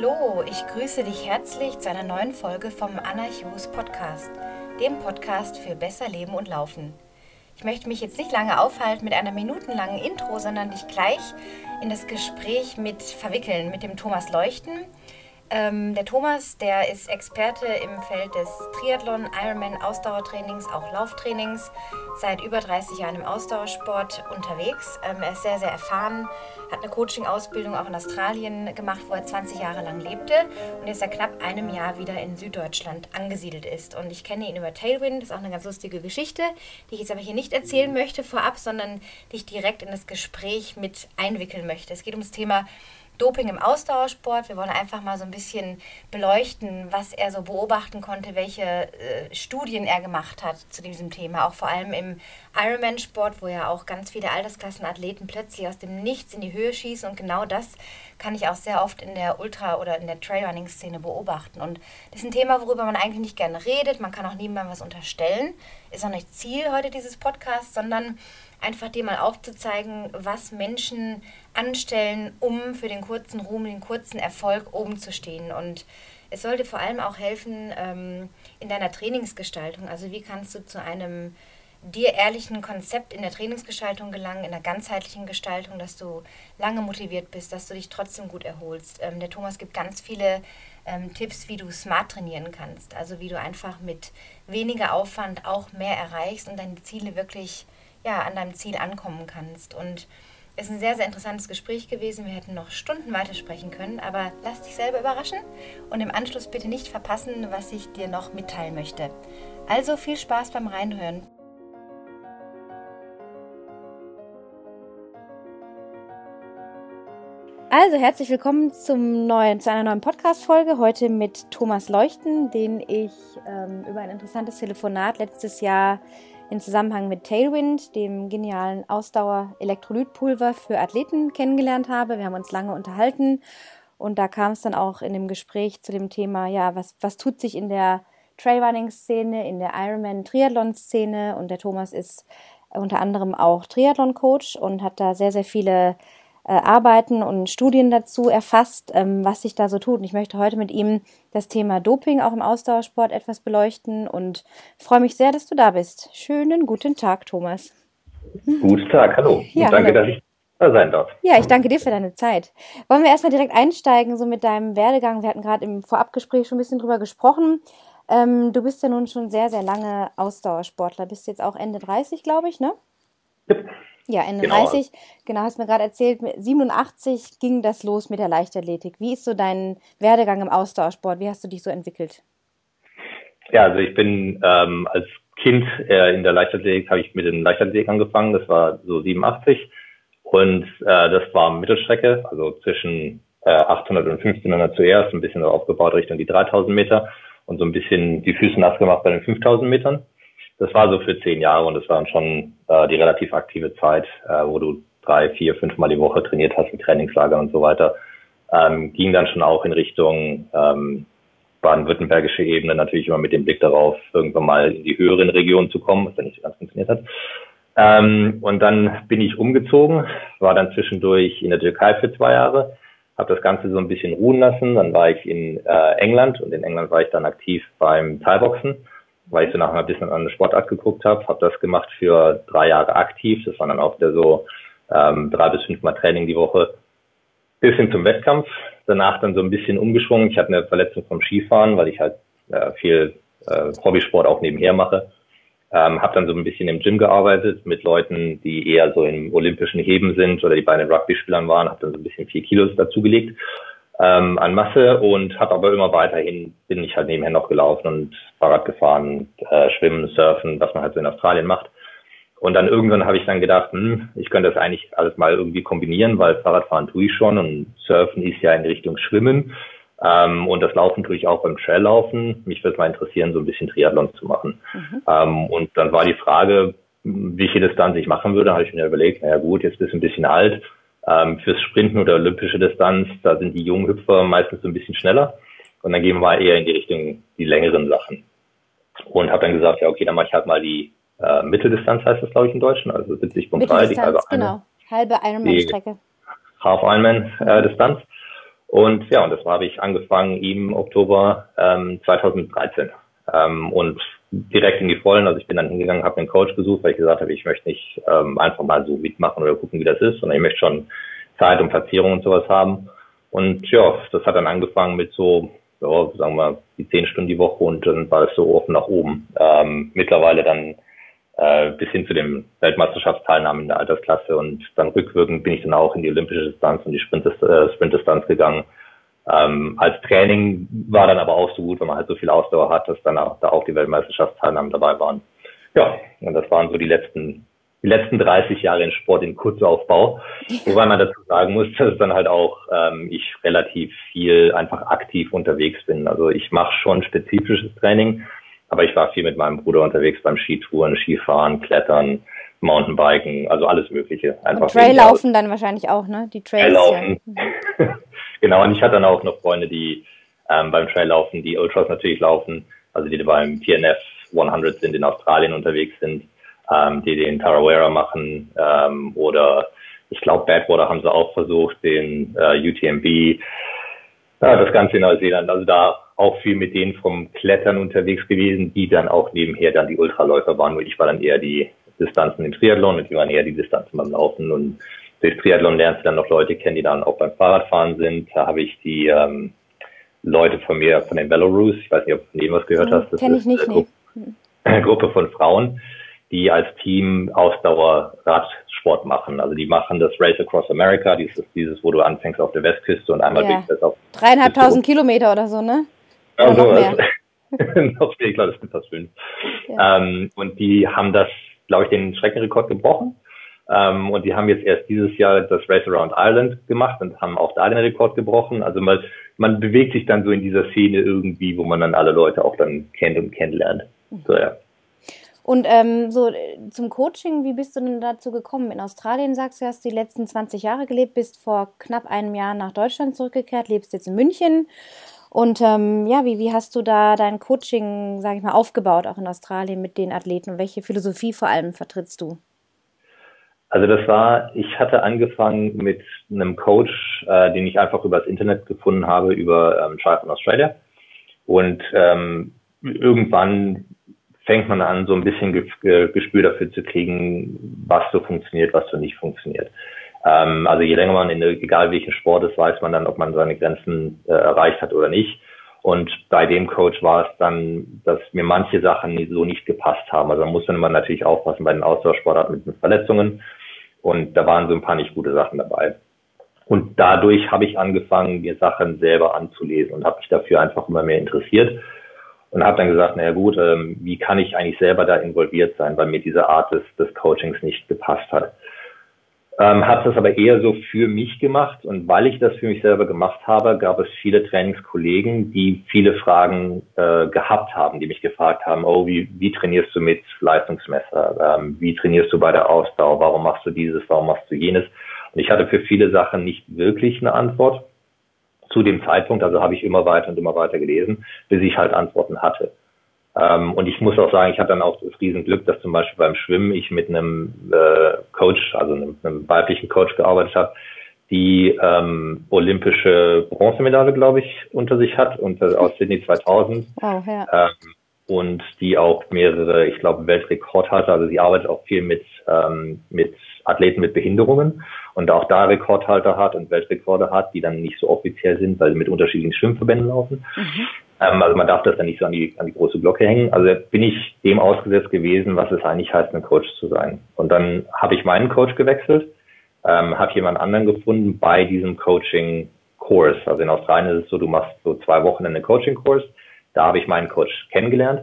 Hallo, ich grüße dich herzlich zu einer neuen Folge vom Anarchos Podcast, dem Podcast für besser Leben und Laufen. Ich möchte mich jetzt nicht lange aufhalten mit einer minutenlangen Intro, sondern dich gleich in das Gespräch mit verwickeln mit dem Thomas Leuchten. Ähm, der Thomas, der ist Experte im Feld des Triathlon, Ironman, Ausdauertrainings, auch Lauftrainings, seit über 30 Jahren im Ausdauersport unterwegs. Ähm, er ist sehr, sehr erfahren, hat eine Coaching-Ausbildung auch in Australien gemacht, wo er 20 Jahre lang lebte und jetzt seit knapp einem Jahr wieder in Süddeutschland angesiedelt ist. Und ich kenne ihn über Tailwind, das ist auch eine ganz lustige Geschichte, die ich jetzt aber hier nicht erzählen möchte vorab, sondern die ich direkt in das Gespräch mit einwickeln möchte. Es geht um das Thema Doping im Ausdauersport. Wir wollen einfach mal so ein bisschen beleuchten, was er so beobachten konnte, welche äh, Studien er gemacht hat zu diesem Thema. Auch vor allem im Ironman-Sport, wo ja auch ganz viele Altersklassenathleten plötzlich aus dem Nichts in die Höhe schießen. Und genau das kann ich auch sehr oft in der Ultra- oder in der Trailrunning-Szene beobachten. Und das ist ein Thema, worüber man eigentlich nicht gerne redet. Man kann auch niemandem was unterstellen. Ist auch nicht Ziel heute dieses Podcasts, sondern einfach dir mal aufzuzeigen, was Menschen anstellen, um für den kurzen Ruhm, den kurzen Erfolg oben zu stehen. Und es sollte vor allem auch helfen ähm, in deiner Trainingsgestaltung. Also wie kannst du zu einem dir ehrlichen Konzept in der Trainingsgestaltung gelangen, in der ganzheitlichen Gestaltung, dass du lange motiviert bist, dass du dich trotzdem gut erholst. Ähm, der Thomas gibt ganz viele ähm, Tipps, wie du smart trainieren kannst. Also wie du einfach mit weniger Aufwand auch mehr erreichst und deine Ziele wirklich ja, an deinem Ziel ankommen kannst. Und es ist ein sehr, sehr interessantes Gespräch gewesen. Wir hätten noch Stunden weiter sprechen können, aber lass dich selber überraschen und im Anschluss bitte nicht verpassen, was ich dir noch mitteilen möchte. Also viel Spaß beim Reinhören. Also herzlich willkommen zum neuen, zu einer neuen Podcast-Folge. Heute mit Thomas Leuchten, den ich ähm, über ein interessantes Telefonat letztes Jahr in Zusammenhang mit Tailwind, dem genialen Ausdauer-Elektrolytpulver für Athleten kennengelernt habe. Wir haben uns lange unterhalten und da kam es dann auch in dem Gespräch zu dem Thema, ja, was, was tut sich in der Trailrunning-Szene, in der Ironman-Triathlon-Szene und der Thomas ist unter anderem auch Triathlon-Coach und hat da sehr, sehr viele äh, Arbeiten und Studien dazu erfasst, ähm, was sich da so tut. Und ich möchte heute mit ihm das Thema Doping auch im Ausdauersport etwas beleuchten und freue mich sehr, dass du da bist. Schönen guten Tag, Thomas. Guten Tag, hallo. Ja, und danke, hallo. dass ich da sein darf. Ja, ich danke dir für deine Zeit. Wollen wir erstmal direkt einsteigen, so mit deinem Werdegang? Wir hatten gerade im Vorabgespräch schon ein bisschen drüber gesprochen. Ähm, du bist ja nun schon sehr, sehr lange Ausdauersportler. Bist jetzt auch Ende 30, glaube ich, ne? Ja. Ja, Ende genau. 30, genau, hast mir gerade erzählt, mit 87 ging das los mit der Leichtathletik. Wie ist so dein Werdegang im Ausdauersport? Wie hast du dich so entwickelt? Ja, also ich bin ähm, als Kind äh, in der Leichtathletik, habe ich mit dem Leichtathletik angefangen, das war so 87 und äh, das war Mittelstrecke, also zwischen äh, 800 und 1500 zuerst, ein bisschen aufgebaut Richtung die 3000 Meter und so ein bisschen die Füße nass gemacht bei den 5000 Metern das war so für zehn Jahre und das war dann schon äh, die relativ aktive Zeit, äh, wo du drei, vier, fünf Mal die Woche trainiert hast mit Trainingslagern und so weiter. Ähm, ging dann schon auch in Richtung ähm, baden-württembergische Ebene, natürlich immer mit dem Blick darauf, irgendwann mal in die höheren Regionen zu kommen, was ja nicht so ganz funktioniert hat. Ähm, und dann bin ich umgezogen, war dann zwischendurch in der Türkei für zwei Jahre, habe das Ganze so ein bisschen ruhen lassen. Dann war ich in äh, England und in England war ich dann aktiv beim Thai-Boxen weil ich so nach ein bisschen an eine Sportart geguckt habe, habe das gemacht für drei Jahre aktiv. Das war dann auch wieder so ähm, drei bis fünfmal Training die Woche, bis hin zum Wettkampf. Danach dann so ein bisschen umgeschwungen. Ich hatte eine Verletzung vom Skifahren, weil ich halt äh, viel äh, Hobbysport auch nebenher mache. Ähm, habe dann so ein bisschen im Gym gearbeitet mit Leuten, die eher so im olympischen Heben sind oder die bei den Rugby-Spielern waren. Habe dann so ein bisschen vier Kilos dazugelegt ähm, an Masse und habe aber immer weiterhin, bin ich halt nebenher noch gelaufen und Fahrrad gefahren, äh, Schwimmen, Surfen, was man halt so in Australien macht. Und dann irgendwann habe ich dann gedacht, hm, ich könnte das eigentlich alles mal irgendwie kombinieren, weil Fahrradfahren tue ich schon und Surfen ist ja in Richtung Schwimmen. Ähm, und das Laufen tue ich auch beim Traillaufen. Mich würde mal interessieren, so ein bisschen Triathlon zu machen. Mhm. Ähm, und dann war die Frage, wie viel Distanz ich machen würde, habe ich mir überlegt, naja gut, jetzt bist du ein bisschen alt, ähm, fürs Sprinten oder olympische Distanz, da sind die jungen Hüpfer meistens so ein bisschen schneller. Und dann gehen wir eher in die Richtung die längeren Sachen. Und habe dann gesagt, ja, okay, dann mache ich halt mal die äh, Mitteldistanz, heißt das, glaube ich, in Deutschen, also 70.3, die halbe genau. Halbe Ironman-Strecke. Half Ironman-Distanz. Äh, Und ja, und das habe ich angefangen im Oktober ähm, 2013 ähm, und direkt in die Vollen. Also ich bin dann hingegangen, habe einen Coach gesucht, weil ich gesagt habe, ich möchte nicht ähm, einfach mal so mitmachen oder gucken, wie das ist, sondern ich möchte schon Zeit und Platzierung und sowas haben. Und ja, das hat dann angefangen mit so, ja, sagen wir, die zehn Stunden die Woche und dann war es so offen nach oben. Ähm, mittlerweile dann äh, bis hin zu den Weltmeisterschaftsteilnahmen in der Altersklasse und dann rückwirkend bin ich dann auch in die olympische Distanz und die Sprintdistanz äh, Sprint gegangen. Ähm, als Training war dann aber auch so gut, wenn man halt so viel Ausdauer hat, dass dann auch, da auch die Weltmeisterschaftsteilnahmen dabei waren. Ja, und das waren so die letzten die letzten 30 Jahre in Sport in Kurzaufbau. Wobei man dazu sagen muss, dass dann halt auch ähm, ich relativ viel einfach aktiv unterwegs bin. Also ich mache schon spezifisches Training, aber ich war viel mit meinem Bruder unterwegs beim Skitouren, Skifahren, Klettern, Mountainbiken, also alles Mögliche. Einfach und Traillaufen dann wahrscheinlich auch, ne? Die Trails. Traillaufen. Ja. genau, und ich hatte dann auch noch Freunde, die ähm, beim Traillaufen, die Ultras natürlich laufen, also die beim TNF 100 sind, in Australien unterwegs sind ähm, die den Tarawera machen ähm, oder ich glaube Badwater haben sie auch versucht, den äh, UTMB, ja, das Ganze in Neuseeland. Also da auch viel mit denen vom Klettern unterwegs gewesen, die dann auch nebenher dann die Ultraläufer waren, weil ich war dann eher die Distanzen im Triathlon und die waren eher die Distanzen beim Laufen und durch Triathlon lernst du dann noch Leute kennen, die dann auch beim Fahrradfahren sind. Da habe ich die ähm, Leute von mir, von den Belarus, ich weiß nicht, ob du von denen was gehört hast. Das Kenn ich nicht, eine, nee. eine Gruppe von Frauen, die als Team Ausdauer-Radsport machen. Also die machen das Race Across America, dieses, dieses, wo du anfängst auf der Westküste und einmal ja. das auf. Dreieinhalbtausend Kilometer oder so, ne? Oder also, noch mehr. noch mehr, ich glaube, das sind fast fünf. Ja. Ähm, und die haben das, glaube ich, den Streckenrekord gebrochen. Ähm, und die haben jetzt erst dieses Jahr das Race Around Ireland gemacht und haben auch da den Rekord gebrochen. Also man, man bewegt sich dann so in dieser Szene irgendwie, wo man dann alle Leute auch dann kennt und kennenlernt. So, ja. Und ähm, so äh, zum Coaching, wie bist du denn dazu gekommen? In Australien sagst du, hast die letzten 20 Jahre gelebt, bist vor knapp einem Jahr nach Deutschland zurückgekehrt, lebst jetzt in München. Und ähm, ja, wie, wie hast du da dein Coaching, sage ich mal, aufgebaut, auch in Australien mit den Athleten? Und welche Philosophie vor allem vertrittst du? Also das war, ich hatte angefangen mit einem Coach, äh, den ich einfach übers Internet gefunden habe, über ähm, Triathlon Australia. Und ähm, irgendwann fängt man an, so ein bisschen Gespür dafür zu kriegen, was so funktioniert, was so nicht funktioniert. Ähm, also je länger man in egal welchen Sport ist, weiß man dann, ob man seine Grenzen äh, erreicht hat oder nicht. Und bei dem Coach war es dann, dass mir manche Sachen so nicht gepasst haben. Also man muss dann immer natürlich aufpassen bei den Ausdauersportarten mit Verletzungen. Und da waren so ein paar nicht gute Sachen dabei. Und dadurch habe ich angefangen, mir Sachen selber anzulesen und habe mich dafür einfach immer mehr interessiert und habe dann gesagt, naja gut, ähm, wie kann ich eigentlich selber da involviert sein, weil mir diese Art des, des Coachings nicht gepasst hat. Ähm, habe das aber eher so für mich gemacht und weil ich das für mich selber gemacht habe, gab es viele Trainingskollegen, die viele Fragen äh, gehabt haben, die mich gefragt haben, oh, wie, wie trainierst du mit Leistungsmesser? Ähm, wie trainierst du bei der Ausdauer? Warum machst du dieses? Warum machst du jenes? Und ich hatte für viele Sachen nicht wirklich eine Antwort zu dem Zeitpunkt, also habe ich immer weiter und immer weiter gelesen, bis ich halt Antworten hatte. Ähm, und ich muss auch sagen, ich hatte dann auch das Riesenglück, dass zum Beispiel beim Schwimmen ich mit einem äh, Coach, also einem, einem weiblichen Coach gearbeitet habe, die ähm, olympische Bronzemedaille, glaube ich, unter sich hat äh, aus Sydney 2000. Wow, ja. ähm, und die auch mehrere, ich glaube, Weltrekord hatte. Also sie arbeitet auch viel mit, ähm, mit Athleten mit Behinderungen und auch da Rekordhalter hat und Weltrekorde hat, die dann nicht so offiziell sind, weil sie mit unterschiedlichen Schwimmverbänden laufen. Mhm. Ähm, also man darf das dann nicht so an die, an die große Glocke hängen. Also bin ich dem ausgesetzt gewesen, was es eigentlich heißt, ein Coach zu sein. Und dann habe ich meinen Coach gewechselt, ähm, habe jemand anderen gefunden bei diesem Coaching-Kurs. Also in Australien ist es so, du machst so zwei Wochen einen Coaching-Kurs. Da habe ich meinen Coach kennengelernt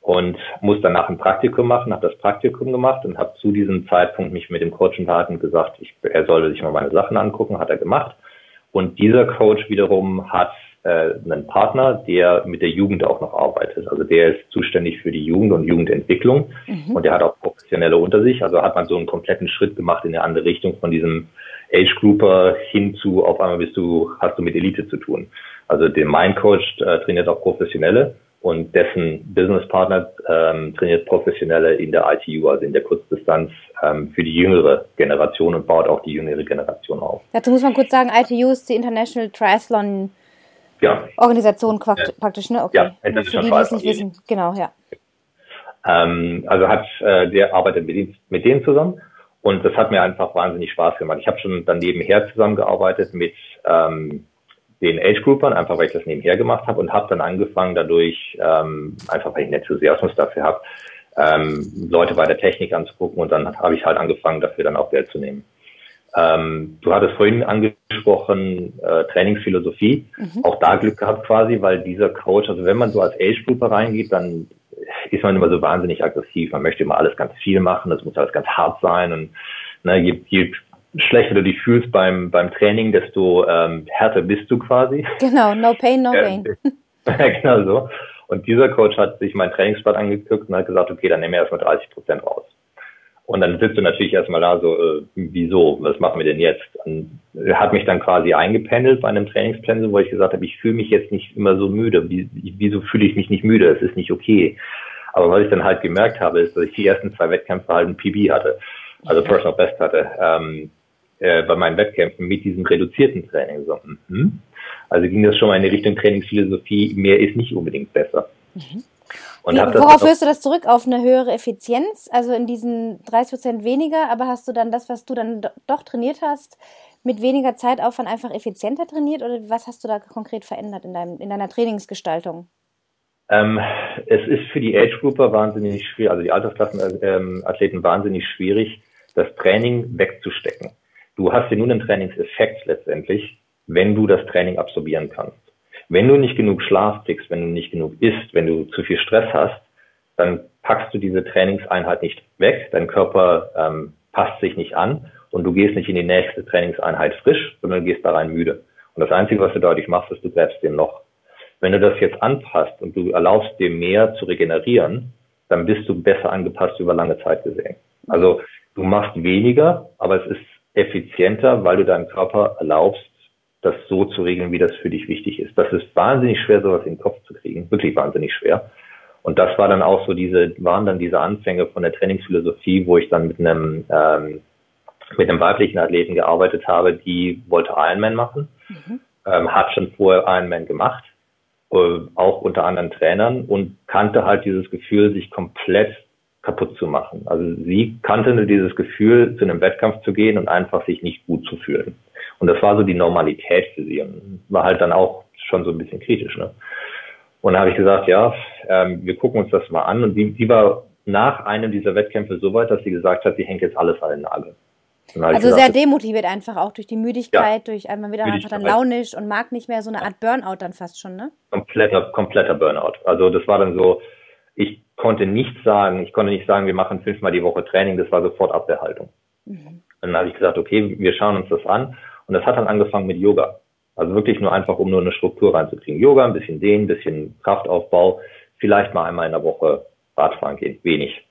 und muss danach ein Praktikum machen, habe das Praktikum gemacht und habe zu diesem Zeitpunkt mich mit dem Coach unterhalten und gesagt, ich, er solle sich mal meine Sachen angucken, hat er gemacht. Und dieser Coach wiederum hat äh, einen Partner, der mit der Jugend auch noch arbeitet. Also der ist zuständig für die Jugend und Jugendentwicklung mhm. und der hat auch Professionelle unter sich. Also hat man so einen kompletten Schritt gemacht in eine andere Richtung von diesem Age Grouper hin zu auf einmal bist du, hast du mit Elite zu tun. Also der Mind Coach äh, trainiert auch Professionelle und dessen Businesspartner ähm, trainiert Professionelle in der ITU, also in der Kurzdistanz ähm, für die jüngere Generation und baut auch die jüngere Generation auf. Dazu muss man kurz sagen, ITU ist die International Triathlon ja. Organisation praktisch, ne? Okay. Ja, für die, die es nicht wissen. Genau, ja. Ähm, also hat äh, der arbeitet mit, mit denen zusammen und das hat mir einfach wahnsinnig Spaß gemacht. Ich habe schon dann nebenher zusammengearbeitet mit ähm, den Age-Groupern, einfach weil ich das nebenher gemacht habe und habe dann angefangen dadurch, ähm, einfach weil ich einen Enthusiasmus dafür habe, ähm, Leute bei der Technik anzugucken und dann habe ich halt angefangen, dafür dann auch Geld zu nehmen. Ähm, du hattest vorhin angesprochen, äh, Trainingsphilosophie. Mhm. Auch da Glück gehabt quasi, weil dieser Coach, also wenn man so als Age-Grouper reingeht, dann ist man immer so wahnsinnig aggressiv. Man möchte immer alles ganz viel machen, das muss alles ganz hart sein und ne, je, je schlechter du dich fühlst beim, beim Training, desto ähm, härter bist du quasi. Genau, no pain, no gain. genau so. Und dieser Coach hat sich meinen Trainingsplan angeguckt und hat gesagt, okay, dann nehmen wir erstmal 30 Prozent raus. Und dann sitzt du natürlich erstmal da so, äh, wieso, was machen wir denn jetzt? Und hat mich dann quasi eingependelt bei einem Trainingsplan, wo ich gesagt habe, ich fühle mich jetzt nicht immer so müde. Wie, wieso fühle ich mich nicht müde? Es ist nicht okay. Aber was ich dann halt gemerkt habe, ist, dass ich die ersten zwei Wettkämpfe halt ein PB hatte, also Personal Best hatte. Ähm, äh, bei meinen Wettkämpfen mit diesem reduzierten Training. So, mhm. Also ging das schon mal in die Richtung Trainingsphilosophie, mehr ist nicht unbedingt besser. Mhm. Und Wie, worauf führst du das zurück? Auf eine höhere Effizienz? Also in diesen 30 Prozent weniger, aber hast du dann das, was du dann doch trainiert hast, mit weniger Zeitaufwand einfach effizienter trainiert oder was hast du da konkret verändert in, deinem, in deiner Trainingsgestaltung? Ähm, es ist für die Age-Grouper wahnsinnig schwierig, also die Altersklassenathleten ähm, wahnsinnig schwierig, das Training wegzustecken. Du hast ja nur einen Trainingseffekt letztendlich, wenn du das Training absorbieren kannst. Wenn du nicht genug Schlaf kriegst, wenn du nicht genug isst, wenn du zu viel Stress hast, dann packst du diese Trainingseinheit nicht weg, dein Körper ähm, passt sich nicht an und du gehst nicht in die nächste Trainingseinheit frisch, sondern gehst da rein müde. Und das Einzige, was du dadurch machst, ist, du gräbst dem Loch. Wenn du das jetzt anpasst und du erlaubst dem mehr zu regenerieren, dann bist du besser angepasst über lange Zeit gesehen. Also du machst weniger, aber es ist effizienter, weil du deinem Körper erlaubst, das so zu regeln, wie das für dich wichtig ist. Das ist wahnsinnig schwer, sowas in den Kopf zu kriegen. Wirklich wahnsinnig schwer. Und das war dann auch so diese, waren dann diese Anfänge von der Trainingsphilosophie, wo ich dann mit einem, ähm, mit einem weiblichen Athleten gearbeitet habe, die wollte Ironman machen, mhm. ähm, hat schon vorher Ironman gemacht, äh, auch unter anderen Trainern und kannte halt dieses Gefühl, sich komplett kaputt zu machen. Also sie kannte nur dieses Gefühl, zu einem Wettkampf zu gehen und einfach sich nicht gut zu fühlen. Und das war so die Normalität für sie und war halt dann auch schon so ein bisschen kritisch. Ne? Und da habe ich gesagt, ja, ähm, wir gucken uns das mal an. Und die, die war nach einem dieser Wettkämpfe so weit, dass sie gesagt hat, sie hängt jetzt alles an den Nagel. Also gesagt, sehr demotiviert einfach auch durch die Müdigkeit, ja, durch einmal wieder einfach dann launisch und mag nicht mehr so eine Art Burnout dann fast schon, ne? Kompletter, kompletter Burnout. Also das war dann so, ich konnte nicht sagen, ich konnte nicht sagen, wir machen fünfmal die Woche Training, das war sofort Abwehrhaltung. Mhm. Dann habe ich gesagt, okay, wir schauen uns das an. Und das hat dann angefangen mit Yoga. Also wirklich nur einfach, um nur eine Struktur reinzukriegen. Yoga, ein bisschen Dehnen, ein bisschen Kraftaufbau, vielleicht mal einmal in der Woche Radfahren gehen, wenig.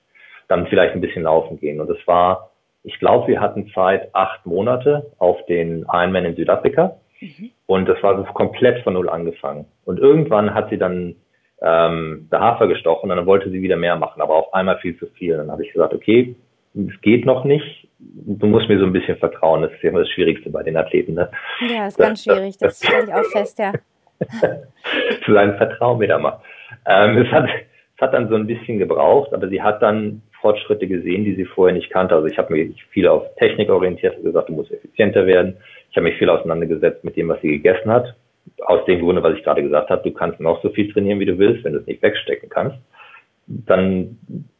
Dann vielleicht ein bisschen laufen gehen. Und es war, ich glaube, wir hatten Zeit acht Monate auf den Ironman in Südafrika. Mhm. Und das war so komplett von Null angefangen. Und irgendwann hat sie dann ähm, der Hafer gestochen und dann wollte sie wieder mehr machen, aber auf einmal viel zu viel. Dann habe ich gesagt, okay, es geht noch nicht. Du musst mir so ein bisschen vertrauen. Das ist ja immer das Schwierigste bei den Athleten. Ne? Ja, ist ganz schwierig. Das stelle ich auch fest, ja. zu sein, vertrauen mir da mal. Ähm, es, hat, es hat dann so ein bisschen gebraucht, aber sie hat dann Fortschritte gesehen, die sie vorher nicht kannte. Also ich habe mich viel auf Technik orientiert gesagt, du musst effizienter werden. Ich habe mich viel auseinandergesetzt mit dem, was sie gegessen hat aus dem Grunde, was ich gerade gesagt habe, du kannst noch so viel trainieren, wie du willst, wenn du es nicht wegstecken kannst, dann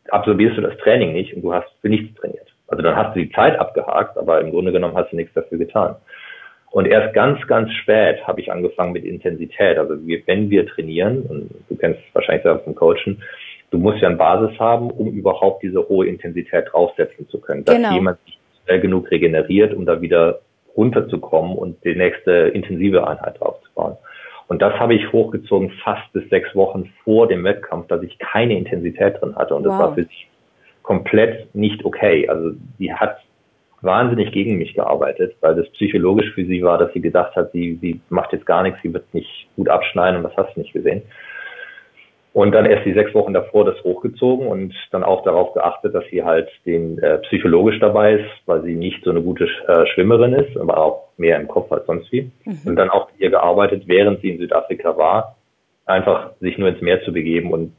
absolvierst du das Training nicht und du hast für nichts trainiert. Also dann hast du die Zeit abgehakt, aber im Grunde genommen hast du nichts dafür getan. Und erst ganz, ganz spät habe ich angefangen mit Intensität. Also wir, wenn wir trainieren, und du kennst wahrscheinlich selber vom Coachen, du musst ja eine Basis haben, um überhaupt diese hohe Intensität draufsetzen zu können. Dass genau. jemand sich schnell genug regeneriert, um da wieder runterzukommen und die nächste intensive Einheit draufzubauen. Und das habe ich hochgezogen fast bis sechs Wochen vor dem Wettkampf, dass ich keine Intensität drin hatte. Und das wow. war für sich komplett nicht okay. Also die hat wahnsinnig gegen mich gearbeitet, weil das psychologisch für sie war, dass sie gedacht hat, sie, sie macht jetzt gar nichts, sie wird nicht gut abschneiden und das hast du nicht gesehen. Und dann erst die sechs Wochen davor das hochgezogen und dann auch darauf geachtet, dass sie halt den äh, psychologisch dabei ist, weil sie nicht so eine gute äh, Schwimmerin ist, aber auch mehr im Kopf als sonst wie. Mhm. Und dann auch mit ihr gearbeitet, während sie in Südafrika war, einfach sich nur ins Meer zu begeben und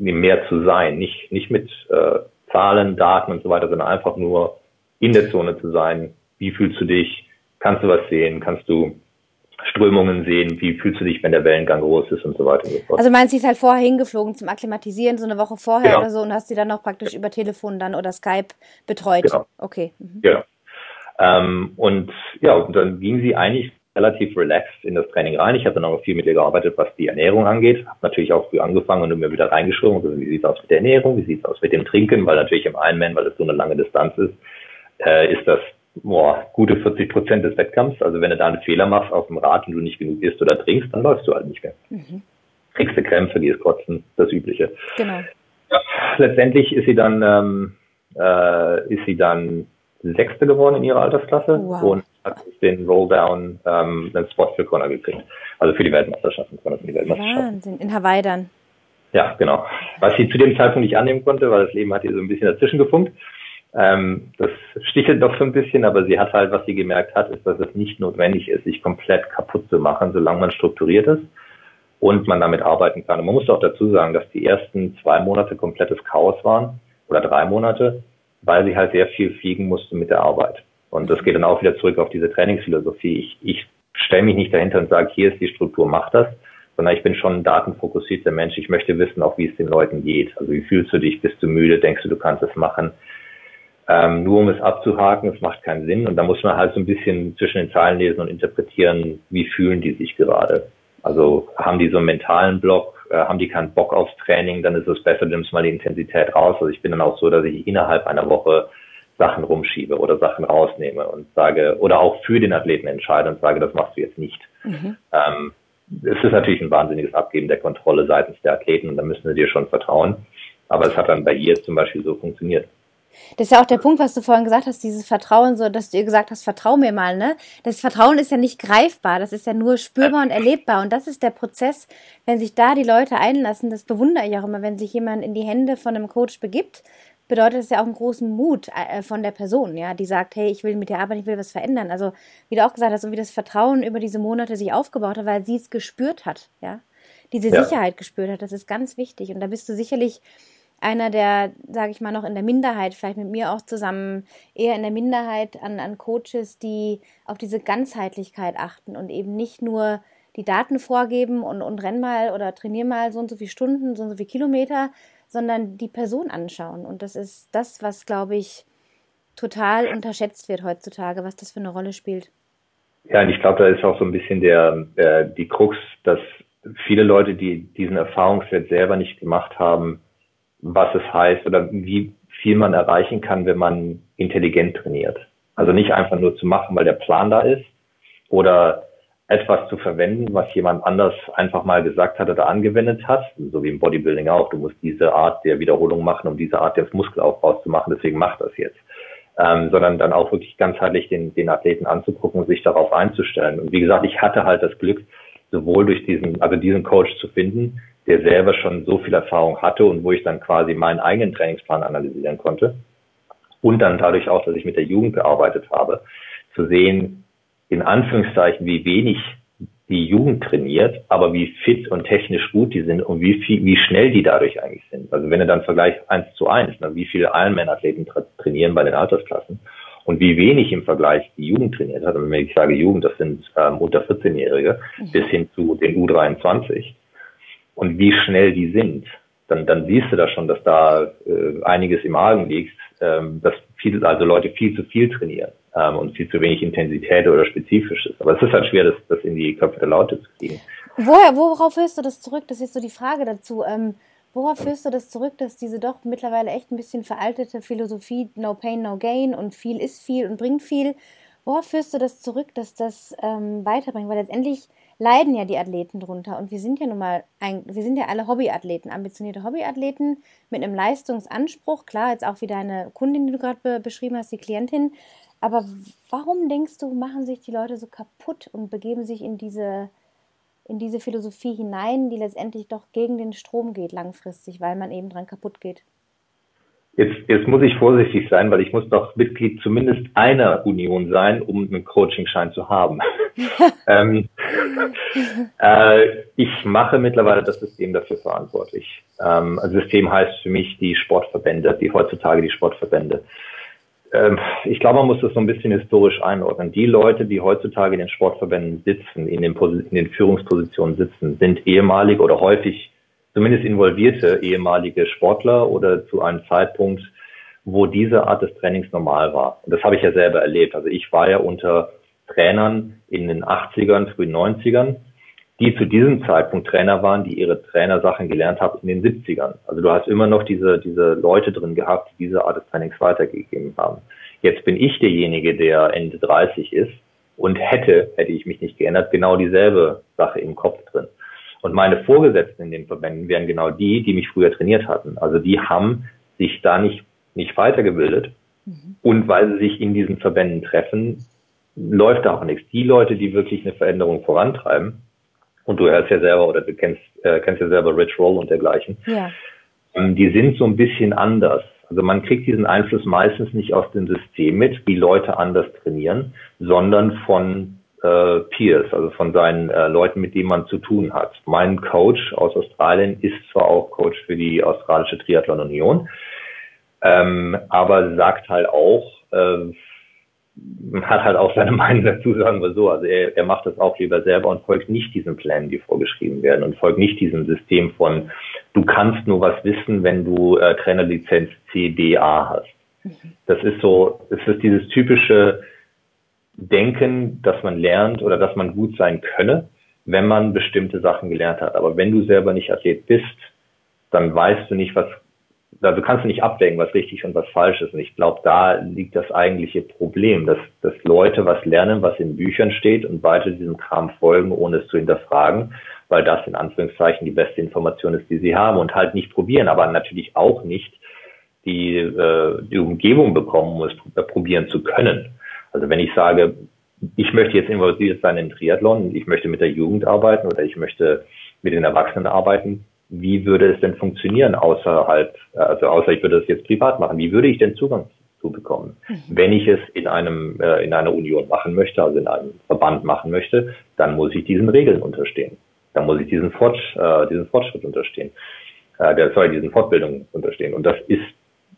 im Meer zu sein. Nicht, nicht mit äh, Zahlen, Daten und so weiter, sondern einfach nur in der Zone zu sein. Wie fühlst du dich? Kannst du was sehen? Kannst du Strömungen sehen, wie fühlst du dich, wenn der Wellengang groß ist und so weiter und so fort. Also meinst du, ist halt vorher hingeflogen zum Akklimatisieren, so eine Woche vorher genau. oder so und hast sie dann noch praktisch über Telefon dann oder Skype betreut? Genau. Okay. Mhm. Genau. Ähm, und ja, und dann ging sie eigentlich relativ relaxed in das Training rein. Ich habe dann auch viel mit ihr gearbeitet, was die Ernährung angeht. Habe natürlich auch früh angefangen und immer wieder reingeschoben. Also wie sieht es aus mit der Ernährung? Wie sieht es aus mit dem Trinken? Weil natürlich im Ironman, weil es so eine lange Distanz ist, äh, ist das boah, gute 40 Prozent des Wettkampfs. Also wenn du da einen Fehler machst auf dem Rad und du nicht genug isst oder trinkst, dann läufst du halt nicht mehr. Mhm. Kriegst du Krämpfe, gehst kotzen, das Übliche. Genau. Ja, letztendlich ist sie dann, ähm, äh, ist sie dann Sechste geworden in ihrer Altersklasse wow. und hat den Rolldown ähm, einen Spot für Kona gekriegt. Also für die Weltmeisterschaften. Die Weltmeisterschaften. Wahnsinn, in Hawaii dann. Ja, genau. Was sie zu dem Zeitpunkt nicht annehmen konnte, weil das Leben hat ihr so ein bisschen dazwischen gefunkt. Ähm, das stichelt doch so ein bisschen, aber sie hat halt, was sie gemerkt hat, ist, dass es nicht notwendig ist, sich komplett kaputt zu machen, solange man strukturiert ist und man damit arbeiten kann. Und man muss auch dazu sagen, dass die ersten zwei Monate komplettes Chaos waren oder drei Monate, weil sie halt sehr viel fliegen musste mit der Arbeit. Und das geht dann auch wieder zurück auf diese Trainingsphilosophie. Ich, ich stelle mich nicht dahinter und sage, hier ist die Struktur, mach das, sondern ich bin schon ein datenfokussierter Mensch. Ich möchte wissen, auch wie es den Leuten geht. Also wie fühlst du dich? Bist du müde? Denkst du, du kannst es machen? Ähm, nur um es abzuhaken, es macht keinen Sinn. Und da muss man halt so ein bisschen zwischen den Zeilen lesen und interpretieren, wie fühlen die sich gerade. Also haben die so einen mentalen Block, äh, haben die keinen Bock aufs Training, dann ist es besser, du nimmst mal die Intensität raus. Also ich bin dann auch so, dass ich innerhalb einer Woche Sachen rumschiebe oder Sachen rausnehme und sage, oder auch für den Athleten entscheide und sage, das machst du jetzt nicht. Mhm. Ähm, es ist natürlich ein wahnsinniges Abgeben der Kontrolle seitens der Athleten und da müssen sie dir schon vertrauen. Aber es hat dann bei ihr zum Beispiel so funktioniert. Das ist ja auch der Punkt, was du vorhin gesagt hast, dieses Vertrauen, so dass du ihr gesagt hast, vertrau mir mal, ne? Das Vertrauen ist ja nicht greifbar, das ist ja nur spürbar und erlebbar. Und das ist der Prozess, wenn sich da die Leute einlassen, das bewundere ich auch immer, wenn sich jemand in die Hände von einem Coach begibt, bedeutet das ja auch einen großen Mut äh, von der Person, ja, die sagt, hey, ich will mit dir arbeiten, ich will was verändern. Also, wie du auch gesagt hast, so wie das Vertrauen über diese Monate sich aufgebaut hat, weil sie es gespürt hat, ja. Diese ja. Sicherheit gespürt hat, das ist ganz wichtig. Und da bist du sicherlich einer der, sage ich mal, noch in der Minderheit, vielleicht mit mir auch zusammen, eher in der Minderheit an, an Coaches, die auf diese Ganzheitlichkeit achten und eben nicht nur die Daten vorgeben und, und renn mal oder trainier mal so und so viele Stunden, so und so viele Kilometer, sondern die Person anschauen. Und das ist das, was, glaube ich, total unterschätzt wird heutzutage, was das für eine Rolle spielt. Ja, und ich glaube, da ist auch so ein bisschen der, äh, die Krux, dass viele Leute, die diesen Erfahrungswert selber nicht gemacht haben, was es heißt oder wie viel man erreichen kann, wenn man intelligent trainiert. Also nicht einfach nur zu machen, weil der Plan da ist oder etwas zu verwenden, was jemand anders einfach mal gesagt hat oder angewendet hat, so wie im Bodybuilding auch. Du musst diese Art der Wiederholung machen, um diese Art des Muskelaufbaus zu machen, deswegen mach das jetzt. Ähm, sondern dann auch wirklich ganzheitlich den, den Athleten anzugucken und sich darauf einzustellen. Und wie gesagt, ich hatte halt das Glück, sowohl durch diesen, also diesen Coach zu finden, der selber schon so viel Erfahrung hatte und wo ich dann quasi meinen eigenen Trainingsplan analysieren konnte. Und dann dadurch auch, dass ich mit der Jugend gearbeitet habe, zu sehen, in Anführungszeichen, wie wenig die Jugend trainiert, aber wie fit und technisch gut die sind und wie viel, wie schnell die dadurch eigentlich sind. Also wenn du dann vergleichst eins zu eins, ne, wie viele Ironman-Athleten tra trainieren bei den Altersklassen und wie wenig im Vergleich die Jugend trainiert hat. Und wenn ich sage Jugend, das sind ähm, unter 14-Jährige mhm. bis hin zu den U23 und wie schnell die sind, dann, dann siehst du da schon, dass da äh, einiges im Argen liegt, ähm, dass viele, also Leute viel zu viel trainieren ähm, und viel zu wenig Intensität oder spezifisch ist. Aber es ist halt schwer, das, das in die Köpfe der Leute zu kriegen. Woher, worauf führst du das zurück? Das ist so die Frage dazu. Ähm, worauf führst du das zurück, dass diese doch mittlerweile echt ein bisschen veraltete Philosophie No Pain, No Gain und viel ist viel und bringt viel, worauf führst du das zurück, dass das ähm, weiterbringt? Weil letztendlich leiden ja die Athleten drunter. Und wir sind ja nun mal, ein, wir sind ja alle Hobbyathleten, ambitionierte Hobbyathleten mit einem Leistungsanspruch. Klar, jetzt auch wie deine Kundin, die du gerade be beschrieben hast, die Klientin. Aber warum denkst du, machen sich die Leute so kaputt und begeben sich in diese in diese Philosophie hinein, die letztendlich doch gegen den Strom geht langfristig, weil man eben dran kaputt geht? Jetzt, jetzt muss ich vorsichtig sein, weil ich muss doch Mitglied zumindest einer Union sein, um einen Coachingschein zu haben. ähm, äh, ich mache mittlerweile das System dafür verantwortlich. Ähm, also System heißt für mich die Sportverbände, die heutzutage die Sportverbände. Ähm, ich glaube, man muss das so ein bisschen historisch einordnen. Die Leute, die heutzutage in den Sportverbänden sitzen, in den, in den Führungspositionen sitzen, sind ehemalige oder häufig zumindest involvierte ehemalige Sportler oder zu einem Zeitpunkt, wo diese Art des Trainings normal war. Und das habe ich ja selber erlebt. Also ich war ja unter Trainern in den 80ern, frühen 90ern, die zu diesem Zeitpunkt Trainer waren, die ihre Trainersachen gelernt haben in den 70ern. Also du hast immer noch diese, diese Leute drin gehabt, die diese Art des Trainings weitergegeben haben. Jetzt bin ich derjenige, der Ende 30 ist und hätte, hätte ich mich nicht geändert, genau dieselbe Sache im Kopf drin. Und meine Vorgesetzten in den Verbänden wären genau die, die mich früher trainiert hatten. Also die haben sich da nicht, nicht weitergebildet. Mhm. Und weil sie sich in diesen Verbänden treffen, läuft da auch nichts. Die Leute, die wirklich eine Veränderung vorantreiben, und du hörst ja selber oder du kennst, äh, kennst ja selber Rich Roll und dergleichen, ja. ähm, die sind so ein bisschen anders. Also man kriegt diesen Einfluss meistens nicht aus dem System mit, wie Leute anders trainieren, sondern von äh, Peers, also von seinen äh, Leuten, mit denen man zu tun hat. Mein Coach aus Australien ist zwar auch Coach für die australische Triathlon Union, ähm, aber sagt halt auch, äh, hat halt auch seine Meinung dazu, sagen wir so. Also er, er macht das auch lieber selber und folgt nicht diesen Plänen, die vorgeschrieben werden und folgt nicht diesem System von, du kannst nur was wissen, wenn du äh, Trainerlizenz C, D, A hast. Mhm. Das ist so, es ist dieses typische, denken, dass man lernt oder dass man gut sein könne, wenn man bestimmte Sachen gelernt hat. Aber wenn du selber nicht Athlet bist, dann weißt du nicht, was, also kannst du nicht abwägen, was richtig und was falsch ist. Und ich glaube, da liegt das eigentliche Problem, dass, dass Leute was lernen, was in Büchern steht und weiter diesem Kram folgen, ohne es zu hinterfragen, weil das in Anführungszeichen die beste Information ist, die sie haben und halt nicht probieren, aber natürlich auch nicht die, äh, die Umgebung bekommen, um es probieren zu können. Also wenn ich sage, ich möchte jetzt involviert sein in Triathlon, ich möchte mit der Jugend arbeiten oder ich möchte mit den Erwachsenen arbeiten, wie würde es denn funktionieren außerhalb, also außer ich würde das jetzt privat machen, wie würde ich denn Zugang zu bekommen? Mhm. Wenn ich es in einem, äh, in einer Union machen möchte, also in einem Verband machen möchte, dann muss ich diesen Regeln unterstehen. Dann muss ich diesen, Fortsch äh, diesen Fortschritt unterstehen, äh, der, sorry, diesen Fortbildung unterstehen. Und das ist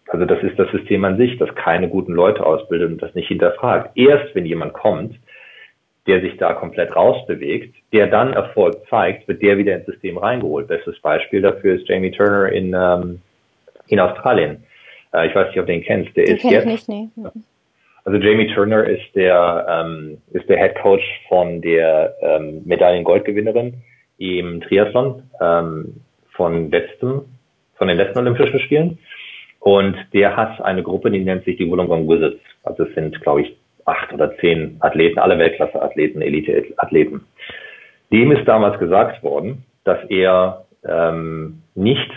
also das ist das System an sich, das keine guten Leute ausbildet und das nicht hinterfragt. Erst wenn jemand kommt, der sich da komplett rausbewegt, der dann Erfolg zeigt, wird der wieder ins System reingeholt. Bestes Beispiel dafür ist Jamie Turner in, ähm, in Australien. Äh, ich weiß nicht, ob du den kennst. Der den ist kenn jetzt, ich nicht, nee. Also Jamie Turner ist der, ähm, ist der Head Coach von der ähm, Medaillen-Goldgewinnerin im Triathlon ähm, von letztem, von den letzten Olympischen Spielen. Und der hat eine Gruppe, die nennt sich die Wollongong Wizards. Also es sind, glaube ich, acht oder zehn Athleten, alle Weltklasse-Athleten, Elite-Athleten. Dem ist damals gesagt worden, dass er ähm, nicht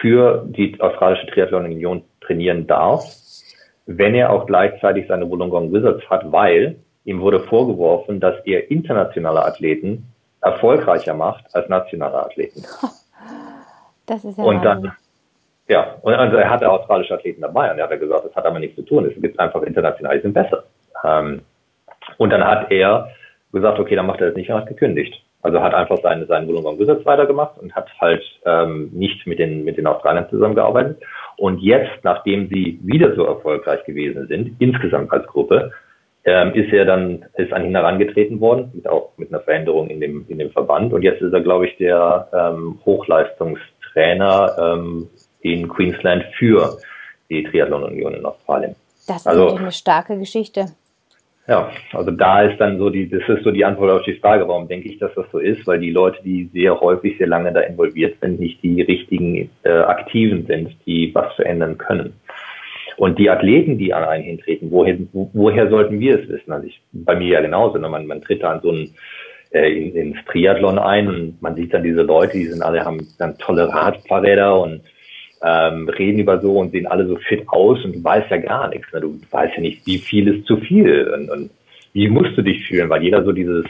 für die australische Triathlon Union trainieren darf, wenn er auch gleichzeitig seine Wollongong Wizards hat, weil ihm wurde vorgeworfen, dass er internationale Athleten erfolgreicher macht als nationale Athleten. Das ist ja und dann, ja, und also er hatte australische Athleten dabei und er hat gesagt, das hat aber nichts zu tun. Es gibt einfach international, die sind besser. Ähm, und dann hat er gesagt, okay, dann macht er das nicht und hat gekündigt. Also hat einfach seine, seinen Wollongong Gesetz weitergemacht und hat halt ähm, nicht mit den, mit den Australiern zusammengearbeitet. Und jetzt, nachdem sie wieder so erfolgreich gewesen sind, insgesamt als Gruppe, ähm, ist er dann, ist an ihn herangetreten worden, mit auch mit einer Veränderung in dem, in dem Verband. Und jetzt ist er, glaube ich, der ähm, Hochleistungstrainer ähm, in Queensland für die Triathlon Union in Australien. Das ist also, eine starke Geschichte. Ja, also da ist dann so die, das ist so die Antwort auf die Frage, warum denke ich, dass das so ist, weil die Leute, die sehr häufig, sehr lange da involviert sind, nicht die richtigen äh, Aktiven sind, die was verändern können. Und die Athleten, die an einen hintreten, woher, wo, woher sollten wir es wissen? Also ich, bei mir ja genauso, ne? man, man tritt da an so einen äh, in, ins Triathlon ein und man sieht dann diese Leute, die sind alle, haben dann tolle Radfahrräder und ähm, reden über so und sehen alle so fit aus und du weißt ja gar nichts. Ne? Du weißt ja nicht, wie viel ist zu viel und, und wie musst du dich fühlen, weil jeder so dieses,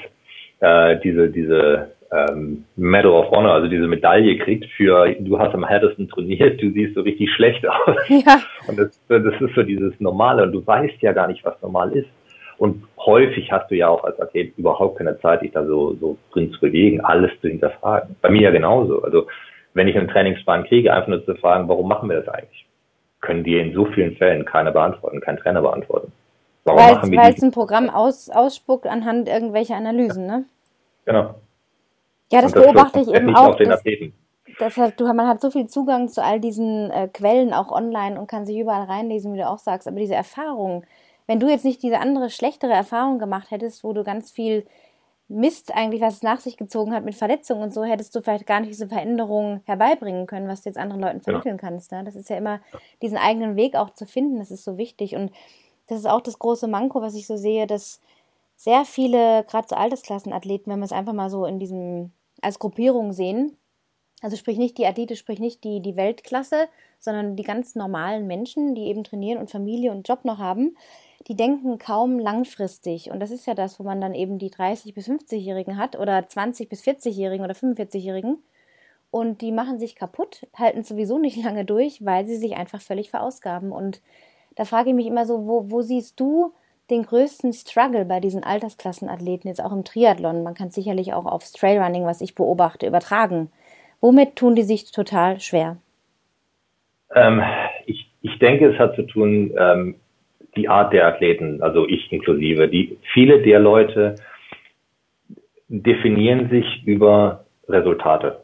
äh, diese, diese ähm, Medal of Honor, also diese Medaille kriegt für du hast am härtesten trainiert, du siehst so richtig schlecht aus. Ja. Und das, das ist so dieses Normale und du weißt ja gar nicht, was normal ist. Und häufig hast du ja auch als Athlet überhaupt keine Zeit, dich da so, so drin zu bewegen, alles zu hinterfragen. Bei mir ja genauso. Also wenn ich einen Trainingsplan kriege, einfach nur zu fragen, warum machen wir das eigentlich? Können dir in so vielen Fällen keiner beantworten, kein Trainer beantworten. Warum weil's, machen wir Weil es ein Programm aus, ausspuckt anhand irgendwelcher Analysen, ne? Genau. Ja, das, das beobachte ich eben auch. Dass, deshalb, du, man hat so viel Zugang zu all diesen äh, Quellen auch online und kann sich überall reinlesen, wie du auch sagst. Aber diese Erfahrung, wenn du jetzt nicht diese andere, schlechtere Erfahrung gemacht hättest, wo du ganz viel Mist eigentlich, was es nach sich gezogen hat mit Verletzungen und so, hättest du vielleicht gar nicht diese Veränderungen herbeibringen können, was du jetzt anderen Leuten vermitteln ja. kannst. Ne? Das ist ja immer diesen eigenen Weg auch zu finden, das ist so wichtig. Und das ist auch das große Manko, was ich so sehe, dass sehr viele, gerade so Altersklassenathleten, wenn wir es einfach mal so in diesem, als Gruppierung sehen, also sprich nicht die Athlete, sprich nicht die, die Weltklasse, sondern die ganz normalen Menschen, die eben trainieren und Familie und Job noch haben, die denken kaum langfristig. Und das ist ja das, wo man dann eben die 30- bis 50-Jährigen hat oder 20- bis 40-Jährigen oder 45-Jährigen. Und die machen sich kaputt, halten sowieso nicht lange durch, weil sie sich einfach völlig verausgaben. Und da frage ich mich immer so, wo, wo siehst du den größten Struggle bei diesen Altersklassenathleten, jetzt auch im Triathlon? Man kann es sicherlich auch aufs Trailrunning, was ich beobachte, übertragen. Womit tun die sich total schwer? Ähm, ich, ich denke, es hat zu tun ähm, die Art der Athleten, also ich inklusive, die viele der Leute definieren sich über Resultate.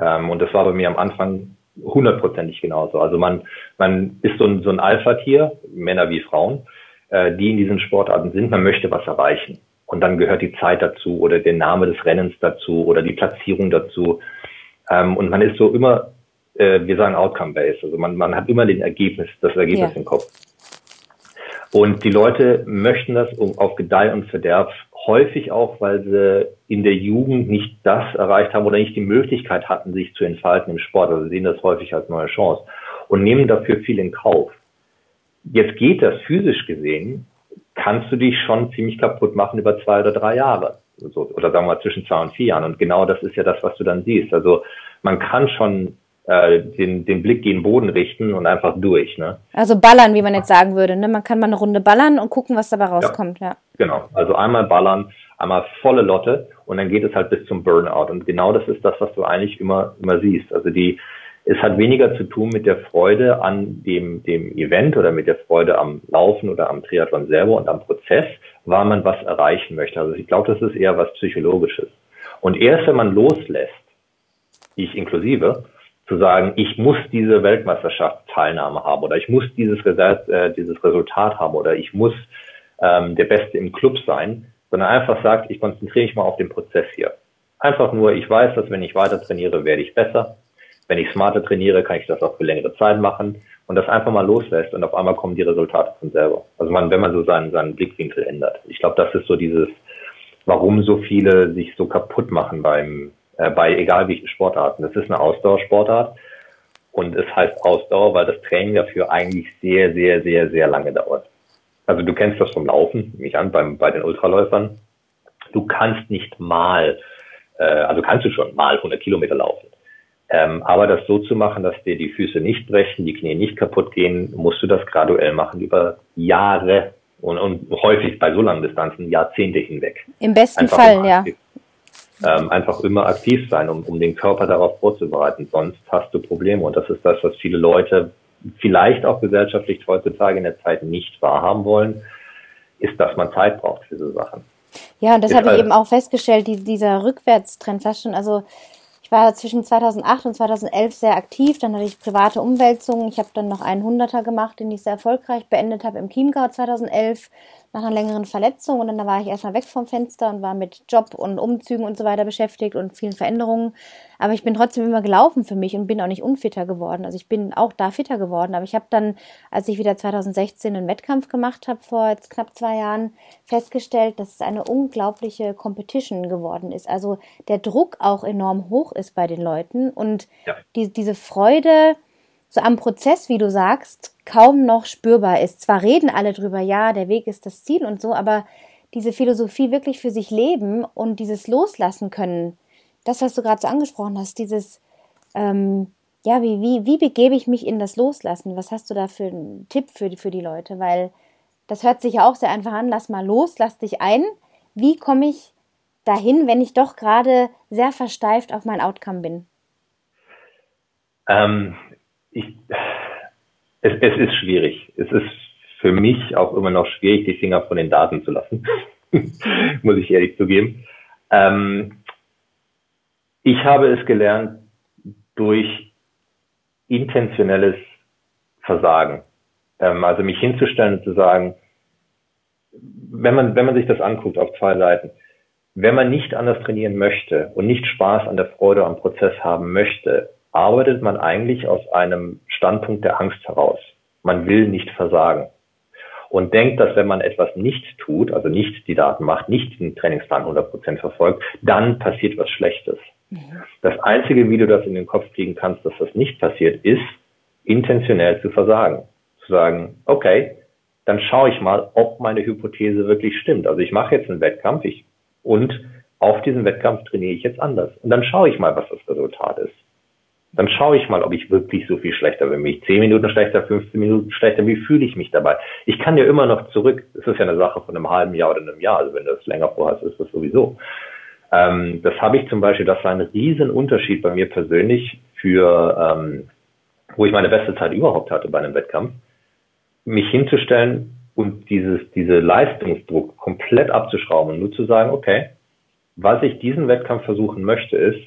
Ähm, und das war bei mir am Anfang hundertprozentig genauso. Also man, man ist so ein, so ein Alpha-Tier, Männer wie Frauen, äh, die in diesen Sportarten sind. Man möchte was erreichen. Und dann gehört die Zeit dazu oder der Name des Rennens dazu oder die Platzierung dazu. Ähm, und man ist so immer, äh, wir sagen Outcome-based. Also man, man hat immer den Ergebnis, das Ergebnis ja. im Kopf. Und die Leute möchten das auf Gedeih und Verderb häufig auch, weil sie in der Jugend nicht das erreicht haben oder nicht die Möglichkeit hatten, sich zu entfalten im Sport. Also sehen das häufig als neue Chance und nehmen dafür viel in Kauf. Jetzt geht das physisch gesehen, kannst du dich schon ziemlich kaputt machen über zwei oder drei Jahre. oder sagen wir mal zwischen zwei und vier Jahren. Und genau das ist ja das, was du dann siehst. Also man kann schon äh, den, den Blick gegen den Boden richten und einfach durch. Ne? Also ballern, wie man jetzt sagen würde. Ne? Man kann mal eine Runde ballern und gucken, was dabei rauskommt. Ja, ja. Genau, also einmal ballern, einmal volle Lotte und dann geht es halt bis zum Burnout. Und genau das ist das, was du eigentlich immer, immer siehst. Also die, es hat weniger zu tun mit der Freude an dem, dem Event oder mit der Freude am Laufen oder am Triathlon selber und am Prozess, weil man was erreichen möchte. Also ich glaube, das ist eher was Psychologisches. Und erst wenn man loslässt, ich inklusive, zu sagen, ich muss diese Weltmeisterschaftsteilnahme haben oder ich muss dieses, Result, äh, dieses Resultat haben oder ich muss ähm, der Beste im Club sein, sondern einfach sagt, ich konzentriere mich mal auf den Prozess hier. Einfach nur, ich weiß, dass wenn ich weiter trainiere, werde ich besser. Wenn ich smarter trainiere, kann ich das auch für längere Zeit machen und das einfach mal loslässt und auf einmal kommen die Resultate von selber. Also man, wenn man so seinen, seinen Blickwinkel ändert. Ich glaube, das ist so dieses, warum so viele sich so kaputt machen beim, äh, bei egal welchen Sportarten. Das ist eine Ausdauersportart und es heißt Ausdauer, weil das Training dafür eigentlich sehr, sehr, sehr, sehr lange dauert. Also du kennst das vom Laufen, mich an, beim, bei den Ultraläufern. Du kannst nicht mal, äh, also kannst du schon mal 100 Kilometer laufen. Ähm, aber das so zu machen, dass dir die Füße nicht brechen, die Knie nicht kaputt gehen, musst du das graduell machen über Jahre und, und häufig bei so langen Distanzen Jahrzehnte hinweg. Im besten Einfach Fall, ja ähm, einfach immer aktiv sein, um, um den Körper darauf vorzubereiten. Sonst hast du Probleme. Und das ist das, was viele Leute vielleicht auch gesellschaftlich heutzutage in der Zeit nicht wahrhaben wollen, ist, dass man Zeit braucht für so Sachen. Ja, und das habe ich eben auch festgestellt, die, dieser Rückwärtstrend fast schon. Also ich war zwischen 2008 und 2011 sehr aktiv, dann hatte ich private Umwälzungen. Ich habe dann noch einen Hunderter gemacht, den ich sehr erfolgreich beendet habe im Chiemgau 2011 nach einer längeren Verletzung und dann war ich erstmal weg vom Fenster und war mit Job und Umzügen und so weiter beschäftigt und vielen Veränderungen. Aber ich bin trotzdem immer gelaufen für mich und bin auch nicht unfitter geworden. Also ich bin auch da fitter geworden. Aber ich habe dann, als ich wieder 2016 einen Wettkampf gemacht habe, vor jetzt knapp zwei Jahren, festgestellt, dass es eine unglaubliche Competition geworden ist. Also der Druck auch enorm hoch ist bei den Leuten und ja. die, diese Freude, so am Prozess, wie du sagst, kaum noch spürbar ist. Zwar reden alle drüber, ja, der Weg ist das Ziel und so, aber diese Philosophie wirklich für sich leben und dieses loslassen können, das, was du gerade so angesprochen hast, dieses, ähm, ja, wie, wie, wie begebe ich mich in das Loslassen? Was hast du da für einen Tipp für, für die Leute? Weil das hört sich ja auch sehr einfach an, lass mal los, lass dich ein. Wie komme ich dahin, wenn ich doch gerade sehr versteift auf mein Outcome bin? Ähm, ich, es, es ist schwierig. Es ist für mich auch immer noch schwierig, die Finger von den Daten zu lassen, muss ich ehrlich zugeben. Ähm, ich habe es gelernt durch intentionelles Versagen. Ähm, also mich hinzustellen und zu sagen, wenn man, wenn man sich das anguckt auf zwei Seiten, wenn man nicht anders trainieren möchte und nicht Spaß an der Freude am Prozess haben möchte, arbeitet man eigentlich aus einem Standpunkt der Angst heraus. Man will nicht versagen. Und denkt, dass wenn man etwas nicht tut, also nicht die Daten macht, nicht den Trainingsplan 100% verfolgt, dann passiert was Schlechtes. Mhm. Das einzige, wie du das in den Kopf kriegen kannst, dass das nicht passiert, ist, intentionell zu versagen. Zu sagen, okay, dann schaue ich mal, ob meine Hypothese wirklich stimmt. Also ich mache jetzt einen Wettkampf ich, und auf diesem Wettkampf trainiere ich jetzt anders. Und dann schaue ich mal, was das Resultat ist dann schaue ich mal, ob ich wirklich so viel schlechter bin. Bin ich 10 Minuten schlechter, 15 Minuten schlechter, wie fühle ich mich dabei? Ich kann ja immer noch zurück. Das ist ja eine Sache von einem halben Jahr oder einem Jahr. Also wenn du das länger vorhast, ist das sowieso. Ähm, das habe ich zum Beispiel, das war ein riesen Unterschied bei mir persönlich für, ähm, wo ich meine beste Zeit überhaupt hatte bei einem Wettkampf, mich hinzustellen und dieses, diese Leistungsdruck komplett abzuschrauben und nur zu sagen, okay, was ich diesen Wettkampf versuchen möchte, ist,